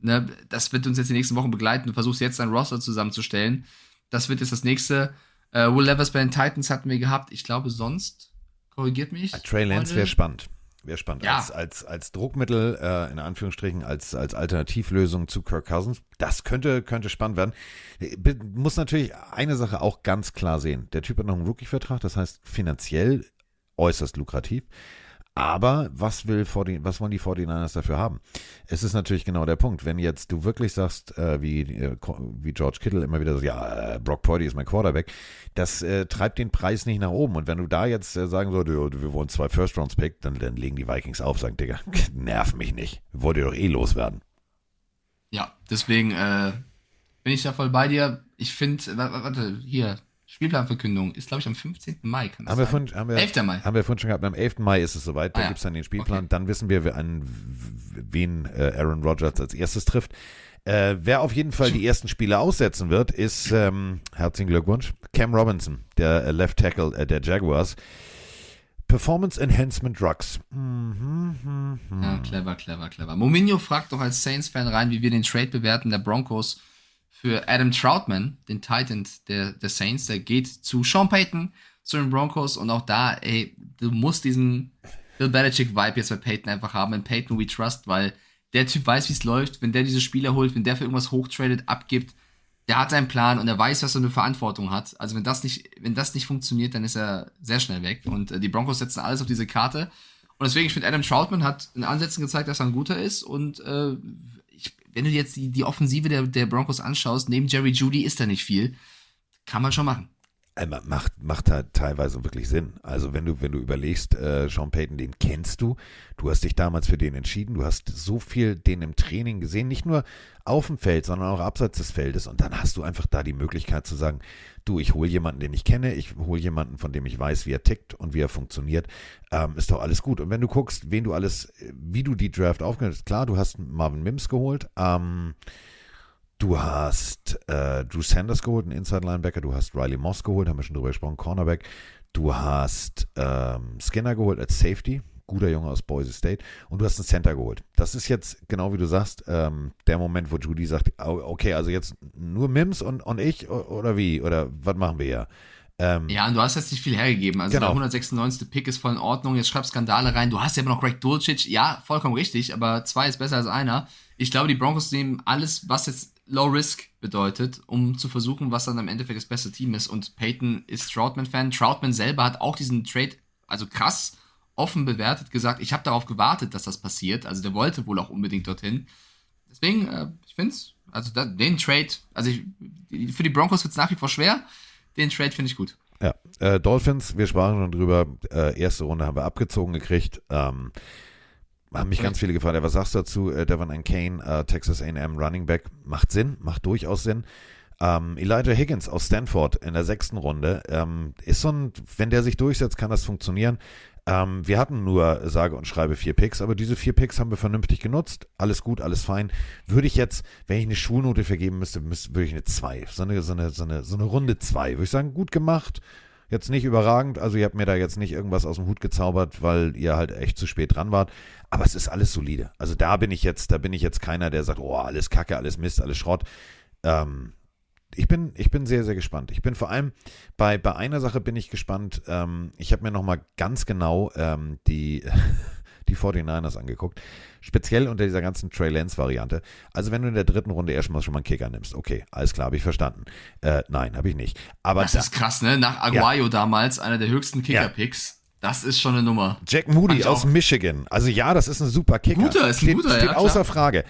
ne, das wird uns jetzt die nächsten Wochen begleiten. Du versuchst jetzt dein Roster zusammenzustellen. Das wird jetzt das nächste. Äh, Will Levis bei den Titans hatten wir gehabt. Ich glaube, sonst korrigiert mich. Trey Lance wäre spannend. Wäre spannend. Ja. Als, als, als Druckmittel, äh, in Anführungsstrichen, als, als Alternativlösung zu Kirk Cousins. Das könnte, könnte spannend werden. Be- Muss natürlich eine Sache auch ganz klar sehen. Der Typ hat noch einen Rookie-Vertrag, das heißt finanziell äußerst lukrativ. Aber was will 40, was wollen die 49ers dafür haben? Es ist natürlich genau der Punkt. Wenn jetzt du wirklich sagst, äh, wie, äh, wie George Kittle immer wieder so, ja, äh, Brock Purdy ist mein Quarterback, das äh, treibt den Preis nicht nach oben. Und wenn du da jetzt äh, sagen solltest, wir wollen zwei First-Rounds-Pick, dann, dann legen die Vikings auf, sagen, Digga, nerv mich nicht. Wollt ihr doch eh loswerden. Ja, deswegen äh, bin ich da voll bei dir. Ich finde, warte, hier, Spielplanverkündung ist, glaube ich, am 15. Mai. Kann das Haben wir, sein? vorhin, haben, wir, 11. Mai. haben wir vorhin schon gehabt, am 11. Mai ist es soweit, da Ah, ja. gibt's dann den Spielplan, dann wissen wir, an wen äh, Aaron Rodgers als erstes trifft. Äh, wer auf jeden Fall die ersten Spiele aussetzen wird, ist, ähm, herzlichen Glückwunsch, Cam Robinson, der äh, Left Tackle äh, der Jaguars. Performance Enhancement Drugs. Mhm, mhm, mhm. Ja, clever, clever, clever. Mominho fragt doch als Saints-Fan rein, wie wir den Trade bewerten der Broncos für Adam Troutman, den Titan der, der Saints. Der geht zu Sean Payton, zu den Broncos und auch da, ey, du musst diesen Bill Belichick-Vibe jetzt bei Payton einfach haben. In Payton we trust, weil der Typ weiß, wie es läuft. Wenn der diese Spieler holt, wenn der für irgendwas hochtradet, abgibt, der hat seinen Plan und er weiß, was er eine Verantwortung hat. Also wenn das nicht, wenn das nicht funktioniert, dann ist er sehr schnell weg. Und äh, die Broncos setzen alles auf diese Karte. Und deswegen, ich finde, Adam Troutman hat in Ansätzen gezeigt, dass er ein guter ist. Und äh, wenn du jetzt die, die Offensive der, der Broncos anschaust, neben Jerry Judy ist da nicht viel. Kann man schon machen. Äh, ma- Macht, macht halt teilweise wirklich Sinn. Also wenn du, wenn du überlegst, äh, Sean Payton, den kennst du, du hast dich damals für den entschieden, du hast so viel den im Training gesehen, nicht nur auf dem Feld, sondern auch abseits des Feldes. Und dann hast du einfach da die Möglichkeit zu sagen, du, ich hole jemanden, den ich kenne, ich hole jemanden, von dem ich weiß, wie er tickt und wie er funktioniert, ähm, ist doch alles gut. Und wenn du guckst, wen du alles, wie du die Draft aufgenommen hast, klar, du hast Marvin Mims geholt, ähm, Du hast äh, Drew Sanders geholt, einen Inside-Linebacker. Du hast Riley Moss geholt, haben wir schon drüber gesprochen, Cornerback. Du hast ähm, Skinner geholt als Safety, guter Junge aus Boise State. Und du hast einen Center geholt. Das ist jetzt, genau wie du sagst, ähm, der Moment, wo Judy sagt, "Oh, okay, also jetzt nur Mims und, und ich oder wie? Oder was machen wir hier? Ähm, Ja, und du hast jetzt nicht viel hergegeben. Also Genau. der 196. Pick ist voll in Ordnung. Jetzt schreibst Skandale rein. Du hast ja immer noch Greg Dulcich. Ja, vollkommen richtig, aber zwei ist besser als einer. Ich glaube, die Broncos nehmen alles, was jetzt Low Risk bedeutet, um zu versuchen, was dann am Endeffekt das beste Team ist. Und Peyton ist Troutman-Fan. Troutman selber hat auch diesen Trade, also krass, offen bewertet, gesagt, ich habe darauf gewartet, dass das passiert. Also der wollte wohl auch unbedingt dorthin. Deswegen, äh, ich finde es, also da, den Trade, also ich, für die Broncos wird es nach wie vor schwer. Den Trade finde ich gut. Ja, äh, Dolphins, wir sprachen schon drüber, äh, erste Runde haben wir abgezogen gekriegt. Ähm, haben mich ganz viele gefragt, was sagst du dazu? Äh, Devon and Kane, äh, Texas A&M Running Back, macht Sinn, macht durchaus Sinn. Ähm, Elijah Higgins aus Stanford in der sechsten Runde ähm, ist so ein, wenn der sich durchsetzt, kann das funktionieren. Ähm, wir hatten nur sage und schreibe vier Picks, aber diese vier Picks haben wir vernünftig genutzt. Alles gut, alles fein. Würde ich jetzt, wenn ich eine Schulnote vergeben müsste, müsste würde ich eine zwei, so eine, so eine, so eine, so eine Runde zwei, würde ich sagen, gut gemacht. Jetzt nicht überragend, also ihr habt mir da jetzt nicht irgendwas aus dem Hut gezaubert, weil ihr halt echt zu spät dran wart. Aber es ist alles solide. Also da bin ich jetzt, da bin ich jetzt keiner, der sagt, oh, alles Kacke, alles Mist, alles Schrott. Ähm, ich bin, ich bin sehr, sehr gespannt. Ich bin vor allem bei, bei einer Sache bin ich gespannt. Ähm, ich habe mir nochmal ganz genau ähm, die, die 49ers angeguckt. Speziell unter dieser ganzen Trey Lance-Variante. Also wenn du in der dritten Runde erstmal schon mal einen Kicker nimmst. Okay, alles klar, habe ich verstanden. Äh, nein, habe ich nicht. Aber Das da, ist krass, ne? Nach Aguayo damals, einer der höchsten Kicker-Picks. Das ist schon eine Nummer. Jack Moody aus. Michigan. Also ja, das ist ein super Kicker. Guter, ist ein steht, guter, steht ja, außer klar. Frage.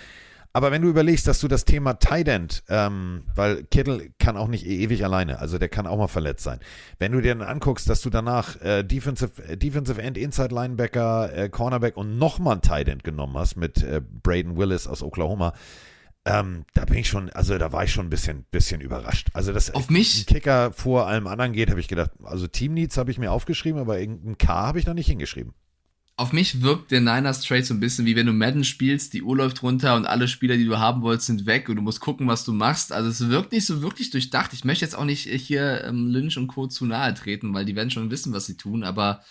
Aber wenn du überlegst, dass du das Thema Tight End, ähm, weil Kittel kann auch nicht e- ewig alleine, also der kann auch mal verletzt sein. Wenn du dir dann anguckst, dass du danach äh, Defensive, äh, Defensive End, Inside Linebacker, äh, Cornerback und nochmal ein Tight End genommen hast mit äh, Braden Willis aus Oklahoma, ähm, da bin ich schon, also da war ich schon ein bisschen, bisschen überrascht. Also dass Auf mich- ein Kicker vor allem anderen geht, habe ich gedacht, also Team Needs habe ich mir aufgeschrieben, aber irgendein K habe ich da nicht hingeschrieben. Auf mich wirkt der Niners Trade so ein bisschen wie wenn du Madden spielst, die Uhr läuft runter und alle Spieler, die du haben wolltest, sind weg und du musst gucken, was du machst. Also es wirkt nicht so wirklich durchdacht. Ich möchte jetzt auch nicht hier ähm, Lynch und Co. zu nahe treten, weil die werden schon wissen, was sie tun, aber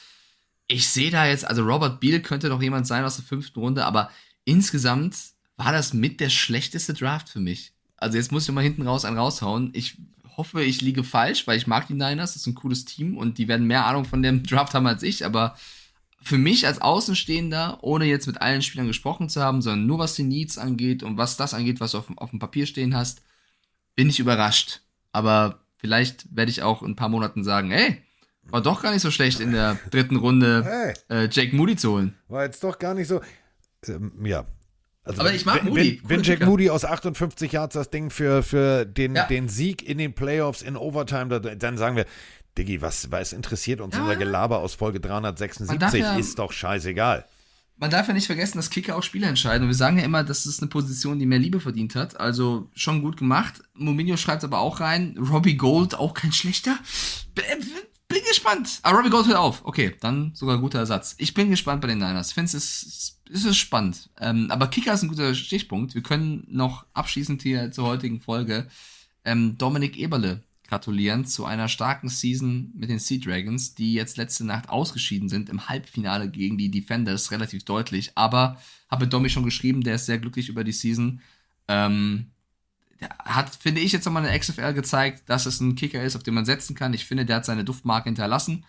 ich sehe da jetzt, also Robert Beal könnte doch jemand sein aus der fünften Runde, aber insgesamt war das mit der schlechteste Draft für mich. Also jetzt muss ich mal hinten raus einen raushauen. Ich hoffe, ich liege falsch, weil ich mag die Niners, das ist ein cooles Team und die werden mehr Ahnung von dem Draft haben als ich, aber für mich als Außenstehender, ohne jetzt mit allen Spielern gesprochen zu haben, sondern nur was die Needs angeht und was das angeht, was du auf, dem- auf dem Papier stehen hast, bin ich überrascht. Aber vielleicht werde ich auch in ein paar Monaten sagen, ey, war doch gar nicht so schlecht in der dritten Runde äh, Jake Moody zu holen. War jetzt doch gar nicht so. Ähm, ja. Also Aber ich mag wenn, Moody. Wenn, wenn Jack Kicker. Moody aus 58 Yards das Ding für, für den, Ja. den Sieg in den Playoffs in Overtime, da, dann sagen wir, Diggi, was, was interessiert uns Ja. unser Gelaber aus Folge Man darf 376? ja- ist doch scheißegal. Man darf ja nicht vergessen, dass Kicker auch Spiele entscheiden. Und wir sagen ja immer, das ist eine Position, die mehr Liebe verdient hat. Also schon gut gemacht. Mourinho schreibt aber auch rein. Robbie Gold auch kein schlechter. B bin gespannt. Ah, Robbie Gold hört auf. Okay, dann sogar guter Ersatz. Ich bin gespannt bei den Niners. Ich finde, es ist, es ist spannend. Ähm, aber Kicker ist ein guter Stichpunkt. Wir können noch abschließend hier zur heutigen Folge ähm, Dominik Eberle gratulieren zu einer starken Season mit den Sea Dragons, die jetzt letzte Nacht ausgeschieden sind im Halbfinale gegen die Defenders, relativ deutlich. Aber habe Domi schon geschrieben, der ist sehr glücklich über die Season. Ähm, hat, finde ich, jetzt nochmal in der XFL gezeigt, dass es ein Kicker ist, auf den man setzen kann. Ich finde, der hat seine Duftmarke hinterlassen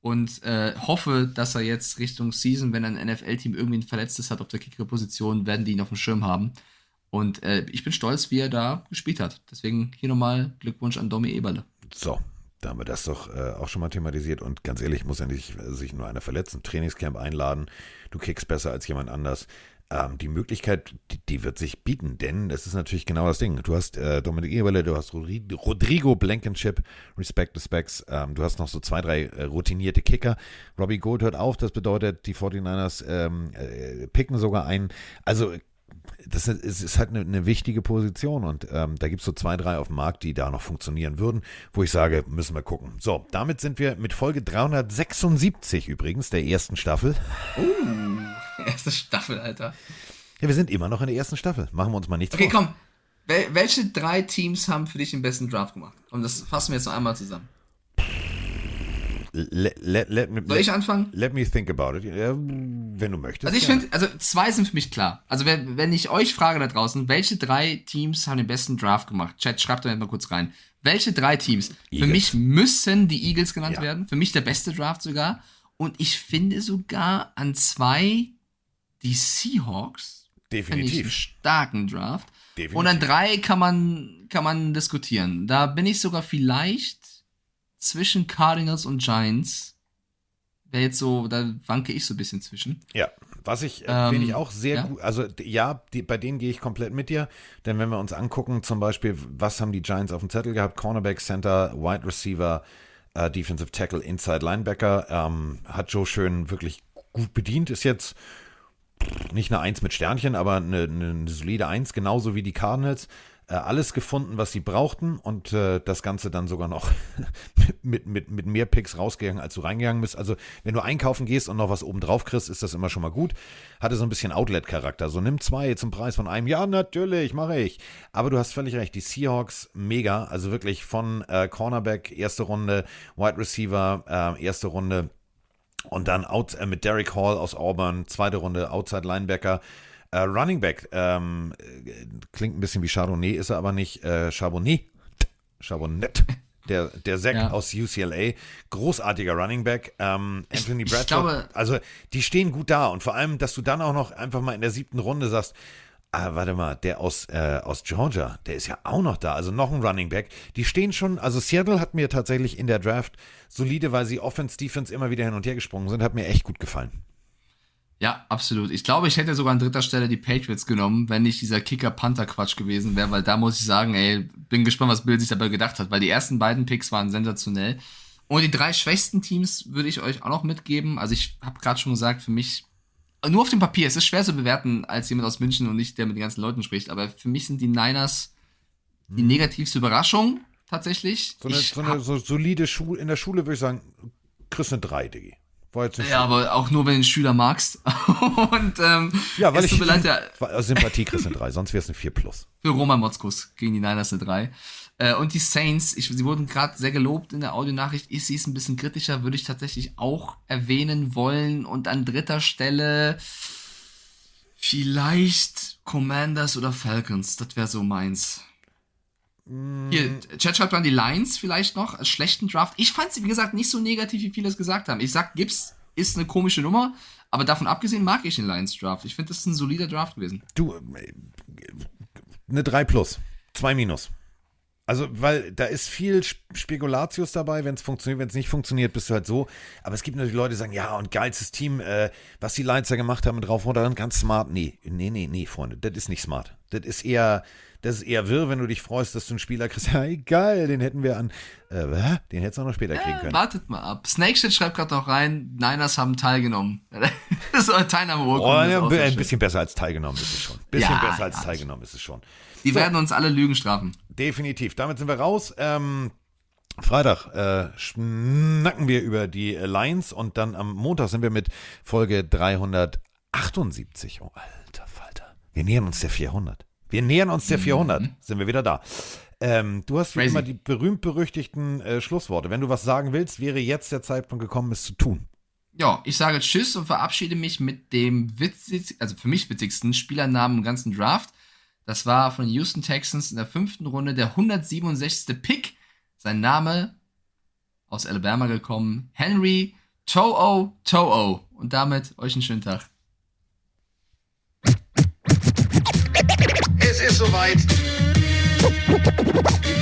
und äh, hoffe, dass er jetzt Richtung Season, wenn ein NFL-Team irgendwie ein Verletztes hat auf der Kicker-Position, werden die ihn auf dem Schirm haben. Und äh, ich bin stolz, wie er da gespielt hat. Deswegen hier nochmal Glückwunsch an Domi Eberle. So, da haben wir das doch äh, auch schon mal thematisiert. Und ganz ehrlich, muss ja nicht äh, sich nur einer verletzen. Trainingscamp einladen, du kickst besser als jemand anders. Ähm, die Möglichkeit, die, die wird sich bieten, denn das ist natürlich genau das Ding. Du hast äh, Dominik Eberle, du hast Rodri- Rodrigo Blankenship, Respect the Specs, ähm, du hast noch so zwei, drei äh, routinierte Kicker. Robbie Gold hört auf, das bedeutet, die 49ers ähm, äh, picken sogar einen. Also das ist, ist halt eine, eine wichtige Position und ähm, da gibt es so zwei, drei auf dem Markt, die da noch funktionieren würden, wo ich sage, müssen wir gucken. So, damit sind wir mit Folge 376 übrigens, der ersten Staffel. Uh, erste Staffel, Alter. Ja, wir sind immer noch in der ersten Staffel. Machen wir uns mal nichts Okay, vor. komm. Wel welche drei Teams haben für dich den besten Draft gemacht? Und das fassen wir jetzt noch einmal zusammen. Let, let, let, me- Soll ich anfangen? Let me think about it. Ja, wenn du möchtest. Also ich gerne. finde, also zwei sind für mich klar. Also wenn, wenn ich euch frage da draußen, welche drei Teams haben den besten Draft gemacht? Chat, schreibt da mal kurz rein. Welche drei Teams? Für Eagles. mich müssen die Eagles genannt Ja. werden. Für mich der beste Draft sogar. Und ich finde sogar an zwei die Seahawks. Ich einen Definitiv. starken Draft. Definitiv. Und an drei kann man, kann man diskutieren. Da bin ich sogar vielleicht zwischen Cardinals und Giants. Wäre jetzt so, da wanke ich so ein bisschen zwischen. Ja, was ich, äh, Ähm, wen ich auch sehr ja? gut, also ja, die, bei denen gehe ich komplett mit dir, denn wenn wir uns angucken, zum Beispiel, was haben die Giants auf dem Zettel gehabt? Cornerback, Center, Wide Receiver, äh, Defensive Tackle, Inside Linebacker, ähm, hat Joe Schön wirklich gut bedient, ist jetzt nicht eine Eins mit Sternchen, aber eine, eine solide Eins, genauso wie die Cardinals. Äh, alles gefunden, was sie brauchten und äh, das Ganze dann sogar noch mit, mit, mit mehr Picks rausgegangen, als du reingegangen bist. Also, wenn du einkaufen gehst und noch was oben drauf kriegst, ist das immer schon mal gut. Hatte so ein bisschen Outlet-Charakter. So, nimm zwei zum Preis von einem. Ja, natürlich, mache ich. Aber du hast völlig recht. Die Seahawks, mega. Also wirklich von äh, Cornerback, erste Runde, Wide Receiver, äh, erste Runde. Und dann out, äh, mit Derek Hall aus Auburn, zweite Runde, Outside Linebacker. Äh, Running Back, ähm, äh, klingt ein bisschen wie Chardonnay, ist er aber nicht. Äh, Charbonnet. Charbonnet. Der, der Zack Ja. aus UCLA. Großartiger Running Back. Ähm, Anthony ich Bradshaw. glaube- also, die stehen gut da. Und vor allem, dass du dann auch noch einfach mal in der siebten Runde sagst, Ah, warte mal, der aus, äh, aus Georgia, der ist ja auch noch da. Also noch ein Running Back. Die stehen schon, also Seattle hat mir tatsächlich in der Draft solide, weil sie Offense, Defense immer wieder hin und her gesprungen sind, hat mir echt gut gefallen. Ja, absolut. Ich glaube, ich hätte sogar an dritter Stelle die Patriots genommen, wenn nicht dieser Kicker-Panther-Quatsch gewesen wäre, weil da muss ich sagen, ey, bin gespannt, was Bill sich dabei gedacht hat, weil die ersten beiden Picks waren sensationell. Und die drei schwächsten Teams würde ich euch auch noch mitgeben. Also ich habe gerade schon gesagt, für mich, nur auf dem Papier, es ist schwer zu bewerten als jemand aus München und nicht der mit den ganzen Leuten spricht, aber für mich sind die Niners die Hm. negativste Überraschung tatsächlich. So eine, so eine so solide Schule, in der Schule würde ich sagen, kriegst eine 3, Diggi. Ja, aber auch nur, wenn du den Schüler magst. und ähm, Ja, weil ich leid, ja, Sympathie kriegst du eine 3, sonst wäre es eine 4 plus. für Roman Motzkus gegen die Niners eine 3. Äh, und die Saints, ich, sie wurden gerade sehr gelobt in der Audionachricht. Ich sehe es ein bisschen kritischer, würde ich tatsächlich auch erwähnen wollen. Und an dritter Stelle vielleicht Commanders oder Falcons. Das wäre so meins. Hier, Chat schreibt dann die Lions vielleicht noch als schlechten Draft. Ich fand sie, wie gesagt, nicht so negativ, wie viele es gesagt haben. Ich sag, Gibbs ist eine komische Nummer, aber davon abgesehen mag ich den Lions Draft. Ich finde, das ist ein solider Draft gewesen. Du, eine 3 plus, 2 minus. Also, weil da ist viel Sp- Spekulatius dabei, wenn es funktioniert, wenn es nicht funktioniert, bist du halt so. Aber es gibt natürlich Leute, die sagen, ja, und geilstes Team, äh, was die Lions da gemacht haben, drauf runter, ganz smart. Nee, nee, nee, nee, Freunde, das ist nicht smart. Das ist eher, das ist eher wirr, wenn du dich freust, dass du einen Spieler kriegst. Hey, geil, den hätten wir an, äh, den hättest du auch noch später kriegen Äh, können. wartet mal ab. Snakeshit schreibt gerade noch rein, Niners haben teilgenommen. das soll Oh, Teilnahmeurkunde. ja, ist ein schön. bisschen besser als teilgenommen ist es schon. Bisschen Ja, besser als ja. teilgenommen ist es schon. Die So. werden uns alle Lügen strafen. Definitiv. Damit sind wir raus. Ähm, Freitag äh, schnacken wir über die äh, Lions und dann am Montag sind wir mit Folge 378. Oh, alter Falter. Wir nähern uns der 400. Wir nähern uns der 400. Sind wir wieder da. Ähm, du hast wie Crazy. immer die berühmt-berüchtigten äh, Schlussworte. Wenn du was sagen willst, wäre jetzt der Zeitpunkt gekommen, es zu tun. Ja, ich sage Tschüss und verabschiede mich mit dem witzig, also für mich witzigsten Spielernamen im ganzen Draft. Das war von den Houston Texans in der fünften Runde der 167. Pick. Sein Name aus Alabama gekommen, Henry To'o To'o. Und damit euch einen schönen Tag. Es ist soweit.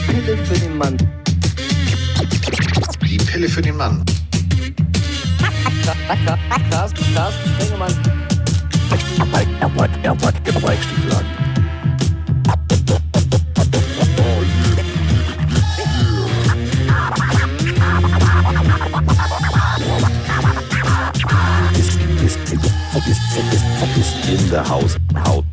Pille für den Mann. Die Pille für den Mann. Carsten, Carsten, Sprengemann. Er hat Gebrauchstiefel an. Ist, ist, ist, ist, ist, ist in der Haus. Haut.